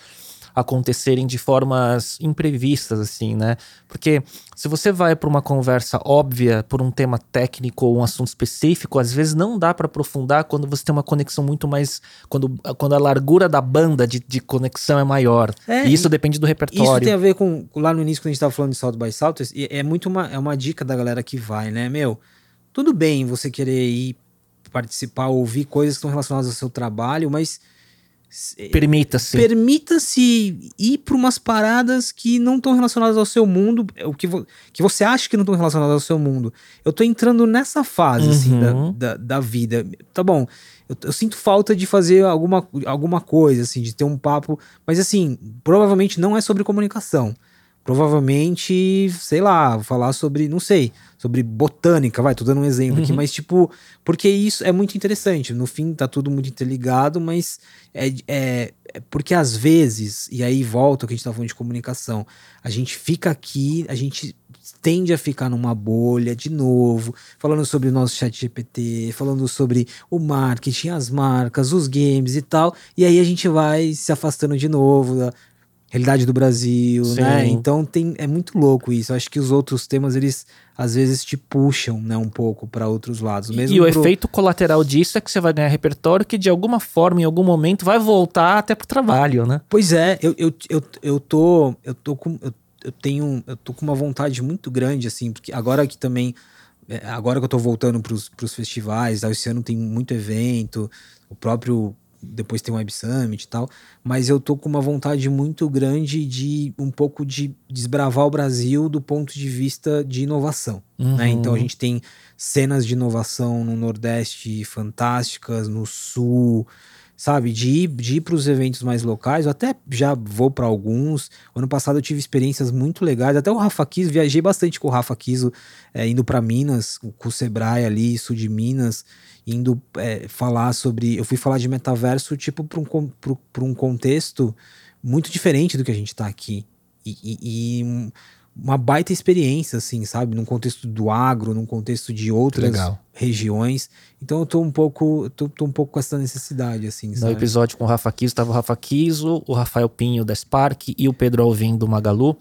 acontecerem de formas imprevistas, assim, né? Porque se você vai para uma conversa óbvia por um tema técnico ou um assunto específico, às vezes não dá para aprofundar quando você tem uma conexão muito mais. Quando, quando a largura da banda de, de conexão é maior. É, e isso depende do repertório. Isso
tem a ver com. Lá no início, quando a gente estava falando de salto by salto, é muito uma, é uma dica da galera que vai, né? Meu, tudo bem você querer ir participar, ouvir coisas que estão relacionadas ao seu trabalho, mas
Permita-se.
Permita-se ir para umas paradas que não estão relacionadas ao seu mundo, o que, vo que você acha que não estão relacionadas ao seu mundo. Eu tô entrando nessa fase, uhum. assim, da, da, da, vida. Tá bom, eu, eu, sinto falta de fazer alguma, alguma coisa, assim, de ter um papo, mas assim, provavelmente não é sobre comunicação. Provavelmente, sei lá, falar sobre, não sei, sobre botânica, vai, tô dando um exemplo uhum. aqui, mas tipo, porque isso é muito interessante. No fim, tá tudo muito interligado, mas é, é, é porque às vezes, e aí volta o que a gente tá falando de comunicação, a gente fica aqui, a gente tende a ficar numa bolha de novo, falando sobre o nosso chat GPT, falando sobre o marketing, as marcas, os games e tal. E aí a gente vai se afastando de novo da realidade do Brasil,
Sim.
né? Então tem, é muito louco isso. Eu acho que os outros temas, eles às vezes te puxam, né, um pouco para outros lados. Mesmo
e o
pro-
efeito colateral disso é que você vai ganhar repertório que de alguma forma, em algum momento, vai voltar até pro trabalho, né?
Pois é, eu, eu, eu, eu tô. Eu tô com. Eu, eu tenho. Eu tô com uma vontade muito grande, assim, porque agora que também. é, Agora que eu tô voltando pros, pros festivais, tá, esse ano tem muito evento, o próprio. Depois tem o Web Summit e tal. Mas eu tô com uma vontade muito grande de um pouco de desbravar o Brasil do ponto de vista de inovação. né? Então a gente tem cenas de inovação no Nordeste fantásticas, no Sul, sabe? De ir, de ir para os eventos mais locais. Eu até já vou para alguns. Ano passado eu tive experiências muito legais. Até o Rafa Kiso, viajei bastante com o Rafa Kiso, é, indo para Minas, com o Sebrae ali, sul de Minas, indo é, falar sobre. Eu fui falar de metaverso, tipo, para um, pro- um contexto muito diferente do que a gente tá aqui. E, e- e um- uma baita experiência, assim, sabe? Num contexto do agro, num contexto de outras
legal.
regiões. Então eu tô um pouco, tô, tô um pouco com essa necessidade, assim,
No
sabe?
episódio com o Rafa Kiso, tava o Rafa Kiso, o Rafael Pinho da Spark e o Pedro Alvim do Magalu.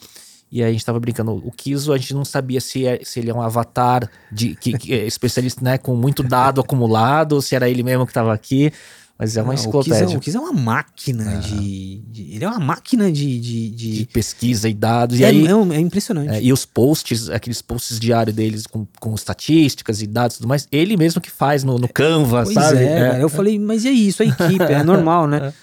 E aí a gente tava brincando, o Kiso a gente não sabia se, é- se ele é um avatar de que, que é especialista, né, com muito dado acumulado, se era ele mesmo que tava aqui, mas é uma
Não, é,
enciclopédia
o Kiz é uma máquina de, de- Ele é uma máquina de. de, de-
de pesquisa e dados. E
é,
aí
é é impressionante.
É, e os posts, aqueles posts diários deles com, com estatísticas e dados e tudo mais, ele mesmo que faz no, no Canva,
pois
sabe?
é. Eu falei, mas e aí? Isso é equipe, é normal, né?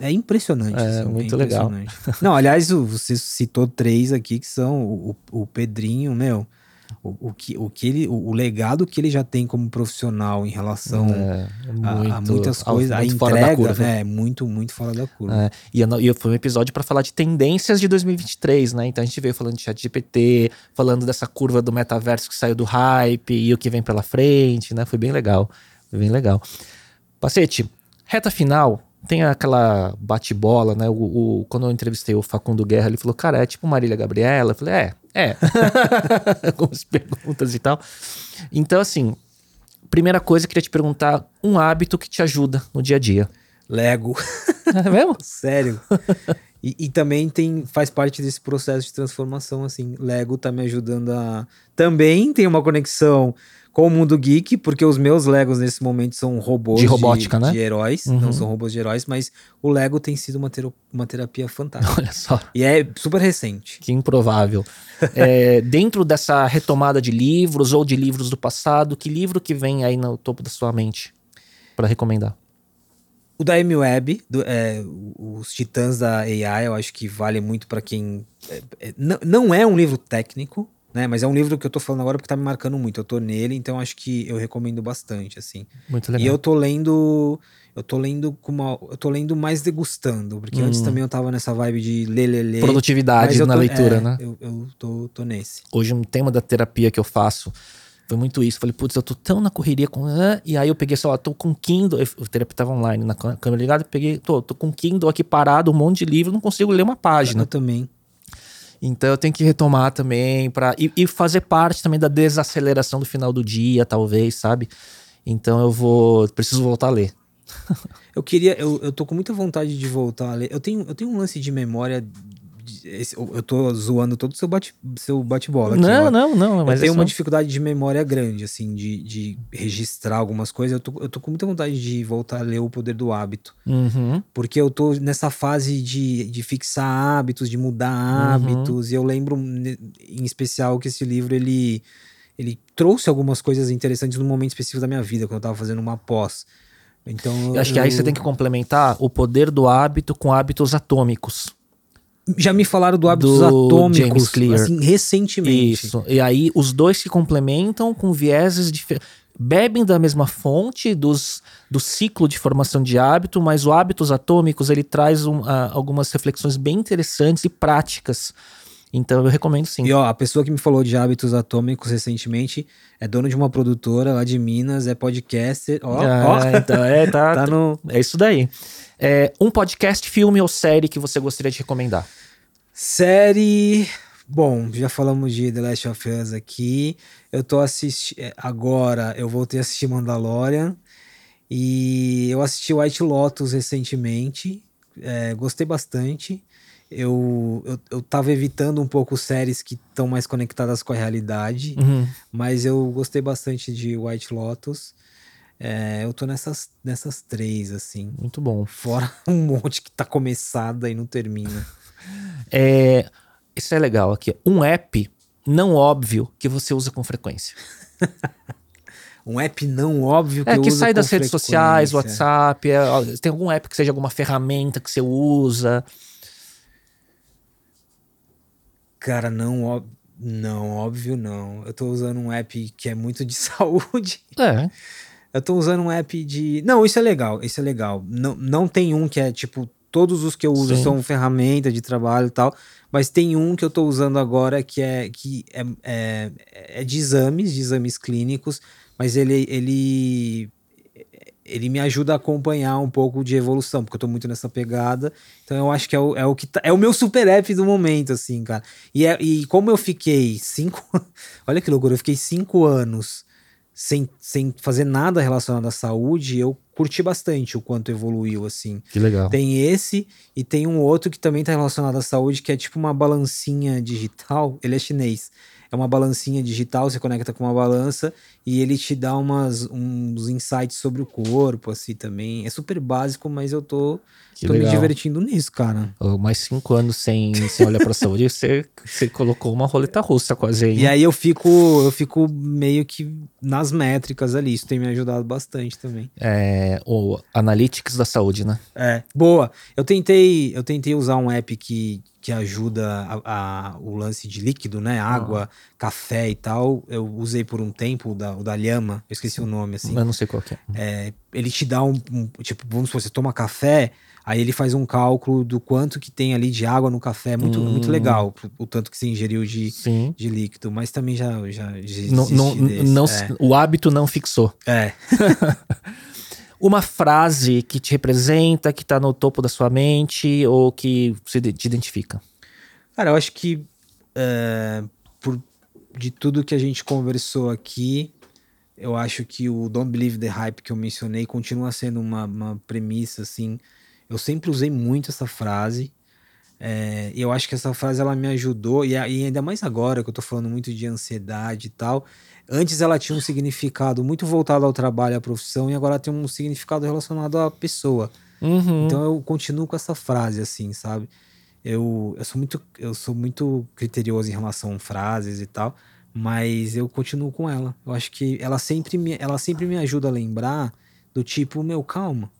É impressionante.
É,
assim,
muito legal.
impressionante. Não, aliás, você citou três aqui que são o, o- Pedrinho, meu. O, o que, o, que ele, o, legado que ele já tem como profissional em relação
É,
a, a
muito-
muitas coisas, a
muito
entrega,
curva.
né? É muito, muito fora da curva.
É, e, eu e foi um episódio para falar de tendências de 2023, né? Então a gente veio falando de chat GPT, falando dessa curva do metaverso que saiu do hype e o que vem pela frente, né? Foi bem legal. Foi bem legal. Pacete, reta final, tem aquela bate-bola, né? O, o- quando eu entrevistei o Facundo Guerra, ele falou, cara, é tipo Marília Gabriela. Eu falei, é, é. Com as perguntas e tal. Então, assim, primeira coisa, eu queria te perguntar um hábito que te ajuda no dia a dia.
Lego.
É mesmo?
Sério. E, e também tem, faz parte desse processo de transformação, assim. Lego tá me ajudando a. Também tem uma conexão com o mundo geek, porque os meus Legos nesse momento são robôs
De robótica, né?
de heróis,
Uhum.
não são robôs de heróis, mas o Lego tem sido uma, tero- uma terapia fantástica.
Olha só.
e é super recente.
Que improvável. É, dentro dessa retomada de livros ou de livros do passado, que livro que vem aí no topo da sua mente para recomendar?
O da M Web, do- é, os Titãs da AI, eu acho que vale muito para quem. é, é, não, não é um livro técnico, né? Mas é um livro que eu tô falando agora porque tá me marcando muito. Eu tô nele, então acho que eu recomendo bastante, assim.
Muito legal.
E eu tô lendo. Eu tô lendo com uma. Eu tô lendo mais degustando, porque antes
Hum.
também eu tava nessa vibe de ler, ler, ler.
Produtividade na
tô-
leitura,
é,
né?
Eu, eu tô, tô nesse.
Hoje um tema da terapia que eu faço foi muito isso. Falei, putz, eu tô tão na correria com. E aí eu peguei, sei lá, tô com Kindle. O terapia tava online na câmera ligada, peguei, tô, tô com Kindle aqui parado, um monte de livro, não consigo ler uma página.
Eu também.
Então eu tenho que retomar também para e, e fazer parte também da desaceleração do final do dia, talvez, sabe? Então eu vou preciso voltar a ler.
Eu queria, eu, eu tô com muita vontade de voltar a ler. Eu tenho, eu tenho um lance de memória. Esse- eu tô zoando todo o seu bate- seu bate-bola aqui.
não, não, não, mas
eu tenho
é
uma dificuldade de memória grande, assim, de, de registrar algumas coisas. Eu tô, eu tô com muita vontade de voltar a ler O Poder do Hábito.
Uhum.
Porque eu tô nessa fase de, de fixar hábitos, de mudar
Uhum.
hábitos. E eu lembro, em especial, que esse livro, ele, ele trouxe algumas coisas interessantes num momento específico da minha vida, quando eu tava fazendo uma pós. Então,
Eu acho que aí você tem que complementar o poder do hábito com hábitos atômicos.
Já me falaram do hábitos
Do
atômicos,
James Clear.
assim, recentemente.
Isso. E aí os dois se complementam com vieses diferentes. Bebem da mesma fonte dos, do ciclo de formação de hábito, mas o hábitos atômicos ele traz um, ah, algumas reflexões bem interessantes e práticas. Então eu recomendo sim.
E ó, a pessoa que me falou de hábitos atômicos recentemente é dono de uma produtora lá de Minas, é podcaster. Ó, ó,
Ah, então é, tá,
tá no.
é isso daí. É, um podcast, filme ou série que você gostaria de recomendar?
Série. Bom, já falamos de The Last of Us aqui. Eu tô assistindo. Agora eu voltei a assistir Mandalorian. E eu assisti White Lotus recentemente. É, gostei bastante. Eu, eu, eu tava evitando um pouco séries que estão mais conectadas com a realidade.
Uhum.
Mas eu gostei bastante de White Lotus. É, eu tô nessas, nessas três, assim.
Muito bom.
Fora um monte que tá começada e não termina.
É, isso é legal aqui. Um app não óbvio que você usa com frequência.
Um app não óbvio que
É que sai das redes sociais. WhatsApp. é, tem algum app que seja alguma ferramenta que você usa?
Cara, não, ó- não, óbvio não. Eu tô usando um app que é muito de saúde.
É.
Eu tô usando um app de. Não, isso é legal, isso é legal. Não, não tem um que é tipo. Todos os que eu uso
Sim.
são ferramenta de trabalho e tal. Mas tem um que eu tô usando agora que é, que é, é, é de exames, de exames clínicos. Mas ele, ele, ele me ajuda a acompanhar um pouco de evolução, porque eu tô muito nessa pegada. Então eu acho que é o, é o que tá- é o meu super app do momento, assim, cara. E, é, e como eu fiquei cinco. Olha que loucura, eu fiquei cinco anos sem, sem fazer nada relacionado à saúde, eu curti bastante o quanto evoluiu, assim.
Que legal.
Tem esse e tem um outro que também tá relacionado à saúde, que é tipo uma balancinha digital. Ele é chinês. É uma balancinha digital, você conecta com uma balança e ele te dá umas, uns insights sobre o corpo, assim, também. É super básico, mas eu tô,
Que
tô me divertindo nisso, cara.
Mais cinco anos sem, sem olhar pra saúde, você, você colocou uma roleta russa quase aí.
E aí eu fico, eu fico meio que nas métricas ali. Isso tem me ajudado bastante também.
É, o Analytics da saúde, né?
É, boa. Eu tentei, eu tentei usar um app que, que ajuda a, a- o lance de líquido, né? Água, café e tal. Eu usei por um tempo o da, o da Lhama, eu esqueci o nome, assim.
Eu não sei qual é.
É, ele te dá um, um- Tipo, vamos supor, você toma café, aí ele faz um cálculo do quanto que tem ali de água no café. Muito,
Hum.
muito legal, o tanto que você ingeriu de,
Sim.
de líquido. Mas também já, já, já
Não, não, não,
é.
O hábito não fixou.
é.
Uma frase que te representa, que tá no topo da sua mente ou que de- te identifica.
Cara, eu acho que é, por, de tudo que a gente conversou aqui, eu acho que o Don't Believe the Hype que eu mencionei continua sendo uma, uma premissa, assim. Eu sempre usei muito essa frase. é, e eu acho que essa frase ela me ajudou, e, e ainda mais agora que eu tô falando muito de ansiedade e tal. Antes ela tinha um significado muito voltado ao trabalho, à profissão, e agora tem um significado relacionado à pessoa.
Uhum.
Então eu continuo com essa frase, assim, sabe? Eu, eu, sou muito, eu sou muito criterioso em relação a frases e tal, mas eu continuo com ela. Eu acho que ela sempre me, ela sempre me ajuda a lembrar do tipo, meu, calma.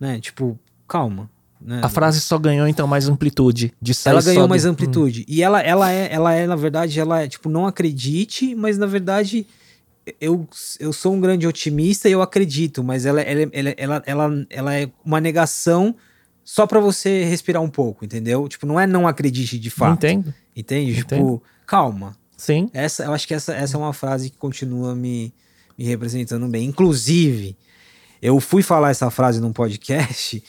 Né? Tipo, calma. Né?
A frase só ganhou então mais amplitude. De
ela ganhou mais
do-
amplitude. E ela, ela, é, ela é, na verdade, ela é, tipo, não acredite, mas na verdade eu, eu sou um grande otimista e eu acredito, mas ela, ela, ela, ela, ela, ela é uma negação só pra você respirar um pouco, entendeu? Tipo, não é não acredite de
Hum,
fato.
Entendo.
Entende?
Entendo.
Tipo, calma.
Sim.
Essa, eu acho que essa, essa é uma frase que continua me, me representando bem. Inclusive, eu fui falar essa frase num podcast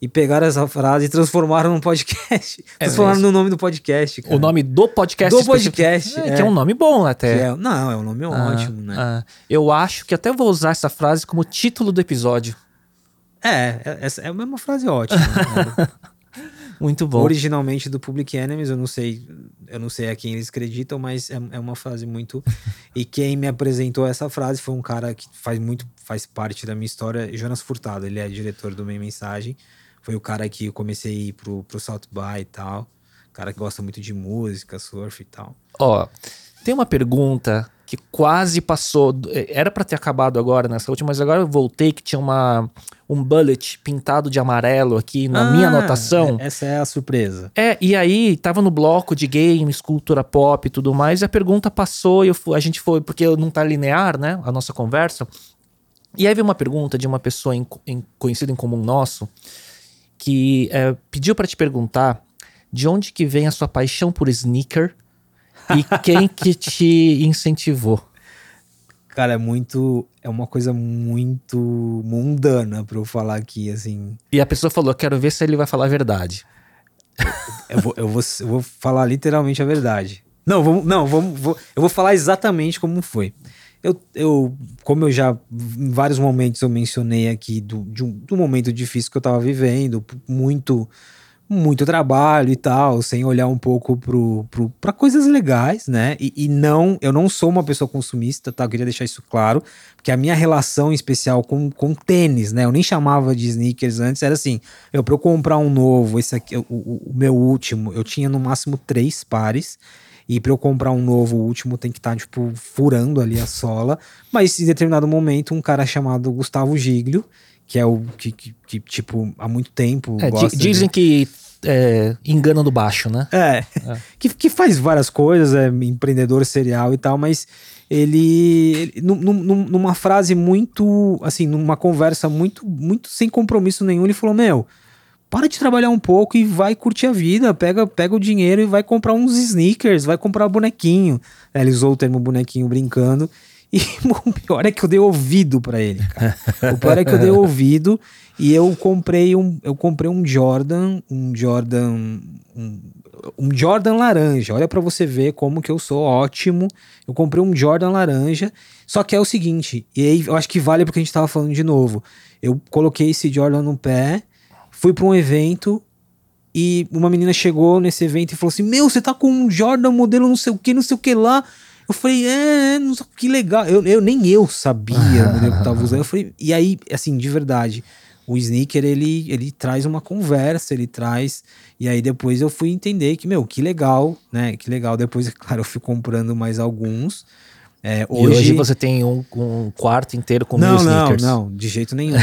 e pegaram essa frase e transformaram num podcast.
É
transformaram
mesmo?
no nome do podcast. cara.
O nome do podcast.
Do podcast,
É,
é.
Que é um nome bom até.
é- não, é um nome
Ah,
ótimo, né?
ah. eu acho que até vou usar essa frase como título do episódio.
É, é, essa é uma frase ótima. né?
Muito bom.
Originalmente do Public Enemies, eu não sei, eu não sei a quem eles acreditam, mas é, é uma frase muito. e quem me apresentou essa frase foi um cara que faz muito, faz parte da minha história, Jonas Furtado. Ele é diretor do Meia Mensagem. Foi o cara que eu comecei a ir pro, pro South By e tal. Cara que gosta muito de música, surf e tal.
Ó, tem uma pergunta que quase passou. do- Era pra ter acabado agora nessa última, mas agora eu voltei que tinha uma, um bullet pintado de amarelo aqui na minha
Ah,
anotação.
é- Essa é a surpresa.
É, e aí tava no bloco de games, cultura pop e tudo mais, e a pergunta passou e eu a gente foi, porque não tá linear, né, a nossa conversa. E aí veio uma pergunta de uma pessoa em, em- conhecida em comum nosso, que é, pediu pra te perguntar de onde que vem a sua paixão por sneaker e quem que te incentivou.
Cara, é muito. É uma coisa muito mundana pra eu falar aqui, assim.
E a pessoa falou, quero ver se ele vai falar a verdade.
eu, vou, eu, vou, eu vou falar literalmente a verdade. Não, vamos, não, vamos, vou, eu vou falar exatamente como foi. Eu, eu, como eu já em vários momentos eu mencionei aqui do, um, do momento difícil que eu tava vivendo, muito muito trabalho e tal, sem olhar um pouco pro, pro, pra coisas legais, né? E, e, não, eu não sou uma pessoa consumista, tá? Eu queria deixar isso claro, porque a minha relação especial com, com tênis, né? Eu nem chamava de sneakers antes, era assim, eu pra eu comprar um novo, esse aqui, o, o, o meu último, eu tinha no máximo três pares, e para eu comprar um novo, o último tem que estar, tá, tipo, furando ali a sola. Mas em determinado momento, um cara chamado Gustavo Giglio, que é o que, que, que tipo, há muito tempo.
É, dizem de... que é, engana do baixo, né?
É. é. Que, que faz várias coisas, é empreendedor serial e tal, mas ele, ele num, num, numa frase muito, assim, numa conversa muito, muito sem compromisso nenhum, ele falou: Meu, para de trabalhar um pouco e vai curtir a vida, pega, pega o dinheiro e vai comprar uns sneakers, vai comprar bonequinho. É, ele usou o termo bonequinho brincando. E o pior é que eu dei ouvido para ele, cara. O pior é que eu dei ouvido e eu comprei um, eu comprei um Jordan, um Jordan, um, um Jordan laranja. Olha para você ver como que eu sou ótimo. Eu comprei um Jordan laranja. Só que é o seguinte, e aí eu acho que vale porque a gente tava falando de novo. Eu coloquei esse Jordan no pé, fui para um evento e uma menina chegou nesse evento e falou assim: Meu, você tá com um Jordan modelo não sei o que, não sei o que lá. Eu falei, é, não sei, que legal. Eu, eu, nem eu sabia o modelo que tava usando. Eu falei, e aí, assim, de verdade, o sneaker ele, ele traz uma conversa, ele traz. E aí depois eu fui entender que, meu, que legal, né? Que legal. Depois, claro, eu fui comprando mais alguns.
É, hoje... hoje... você tem um, um, quarto inteiro com
não,
mil sneakers.
Não, não, de jeito nenhum.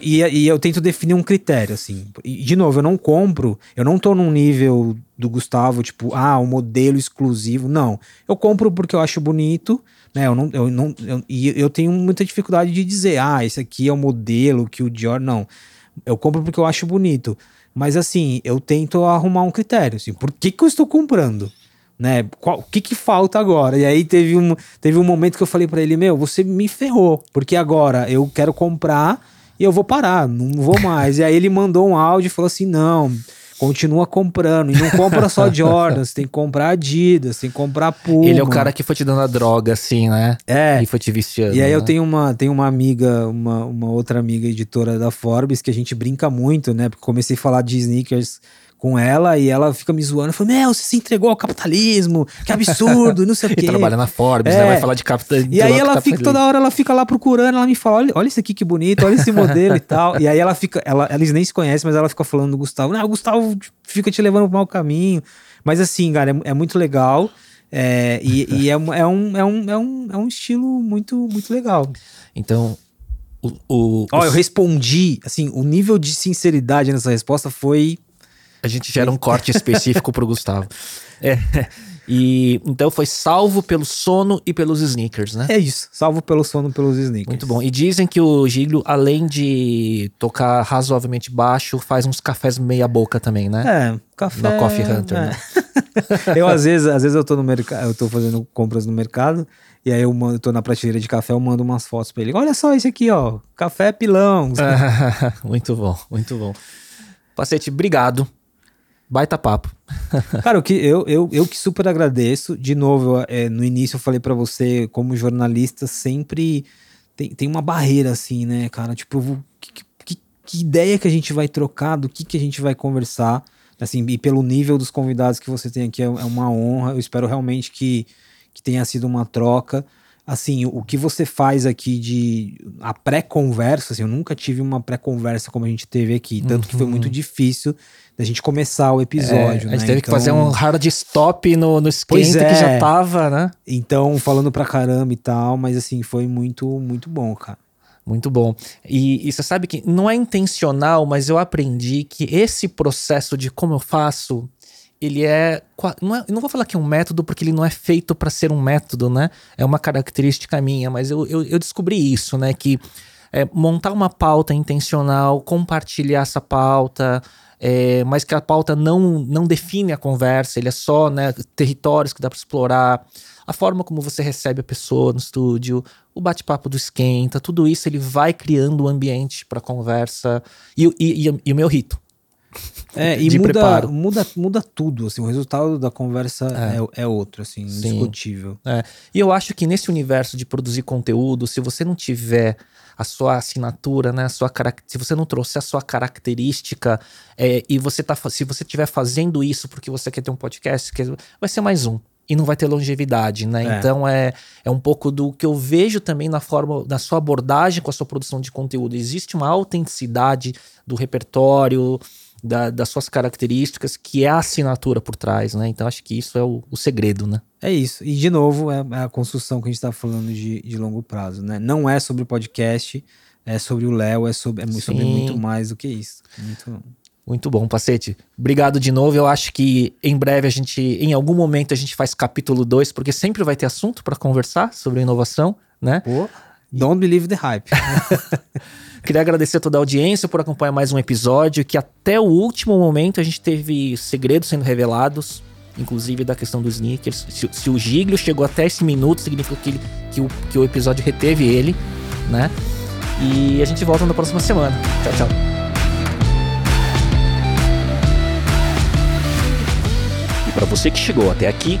e, e, e, eu tento definir um critério, assim. E, de novo, eu não compro, eu não tô num nível do Gustavo, tipo, ah, um modelo exclusivo. Não. Eu compro porque eu acho bonito, né? Eu não, eu não, eu, e eu tenho muita dificuldade de dizer, ah, esse aqui é o modelo que o Dior. Não. Eu compro porque eu acho bonito. Mas assim, eu tento arrumar um critério, assim, por que, que eu estou comprando? Né? Qual, o que que falta agora? E aí teve um, teve um momento que eu falei para ele, meu, você me ferrou, porque agora eu quero comprar e eu vou parar, não vou mais. e aí ele mandou um áudio e falou assim, não, continua comprando. E não compra só Jordan, você tem que comprar Adidas, tem que comprar Puma.
Ele é o cara que foi te dando a droga, assim, né?
É.
E foi te viciando.
E aí
né?
eu tenho uma, tenho uma amiga, uma, uma outra amiga editora da Forbes, que a gente brinca muito, né? Porque comecei a falar de sneakers com ela e ela fica me zoando. Falei, meu, você se entregou ao capitalismo, que absurdo, não sei o quê.
E trabalha na Forbes, é. né? Vai falar de capitalismo.
E aí ela fica, toda hora ela fica lá procurando, ela me fala, olha, olha esse aqui que bonito, olha esse modelo e tal. E aí ela fica, ela, eles nem se conhecem, mas ela fica falando do Gustavo. Não, o Gustavo fica te levando pro mau caminho. Mas assim, cara, é, é muito legal. É, e, e é, é, um, é, um, é, um, é um estilo muito, muito legal.
Então, o. o
Ó, eu respondi, assim, o nível de sinceridade nessa resposta foi
a gente gera um corte específico pro Gustavo. É. E então foi salvo pelo sono e pelos sneakers, né?
É isso, salvo pelo sono e pelos sneakers.
Muito bom. E dizem que o Giglio, além de tocar razoavelmente baixo, faz uns cafés meia boca também, né?
É, café.
Na Coffee Hunter. É. Né?
eu às vezes, às vezes eu tô no mercado, eu tô fazendo compras no mercado e aí eu, mando, eu tô na prateleira de café, eu mando umas fotos para ele. Olha só esse aqui, ó, café pilão.
muito bom, muito bom. Pacete, obrigado Baita papo.
Cara, o que eu, eu, eu que super agradeço. De novo, é, no início eu falei para você, como jornalista, sempre tem, tem uma barreira assim, né, cara? Tipo, que, que, que ideia que a gente vai trocar, do que, que a gente vai conversar. Assim, e pelo nível dos convidados que você tem aqui, é, é uma honra. Eu espero realmente que, que tenha sido uma troca assim, o que você faz aqui de a pré-conversa, assim, eu nunca tive uma pré-conversa como a gente teve aqui, tanto uhum. que foi muito uhum. difícil da gente começar o episódio.
É, a gente
né?
teve então, que fazer um hard stop no, no esquenta é. que já tava, né?
Então, falando pra caramba e tal, mas assim, foi muito, muito bom, cara.
Muito bom. E, e, você sabe que não é intencional, mas eu aprendi que esse processo de como eu faço, ele é não, é, não vou falar que é um método, porque ele não é feito para ser um método, né? É uma característica minha, mas eu, eu, eu descobri isso, né? Que é, montar uma pauta intencional, compartilhar essa pauta, é, mas que a pauta não, não define a conversa, ele é só né, territórios que dá para explorar, a forma como você recebe a pessoa no estúdio, o bate-papo do esquenta, tudo isso ele vai criando o um ambiente para conversa e, e, e, e, o meu rito.
É, e muda, muda, muda tudo, assim, o resultado da conversa é, é, é outro, assim, Sim. indiscutível.
É. E eu acho que nesse universo de produzir conteúdo, se você não tiver a sua assinatura, né, a sua se você não trouxer a sua característica é, e você tá, se você estiver fazendo isso porque você quer ter um podcast, vai ser mais um e não vai ter longevidade, né? É. Então é, é um pouco do que eu vejo também na forma, na sua abordagem com a sua produção de conteúdo. Existe uma autenticidade do repertório, da, das suas características, que é a assinatura por trás, né? Então acho que isso é o, o segredo, né?
É isso. E de novo, é, é a construção que a gente está falando de, de longo prazo, né? Não é sobre o podcast, é sobre o Léo, é sobre, é sobre muito mais do que isso. Muito.
Muito bom, Pacete. Obrigado de novo. Eu acho que em breve a gente, em algum momento, a gente faz capítulo 2, porque sempre vai ter assunto para conversar sobre inovação, né?
Pô, don't believe the hype.
Queria agradecer a toda a audiência por acompanhar mais um episódio, que até o último momento a gente teve segredos sendo revelados, inclusive da questão dos sneakers. Se, se o Giglio chegou até esse minuto, significa que, que, o, que o episódio reteve ele, né? E a gente volta na próxima semana. Tchau, tchau. Para você que chegou até aqui,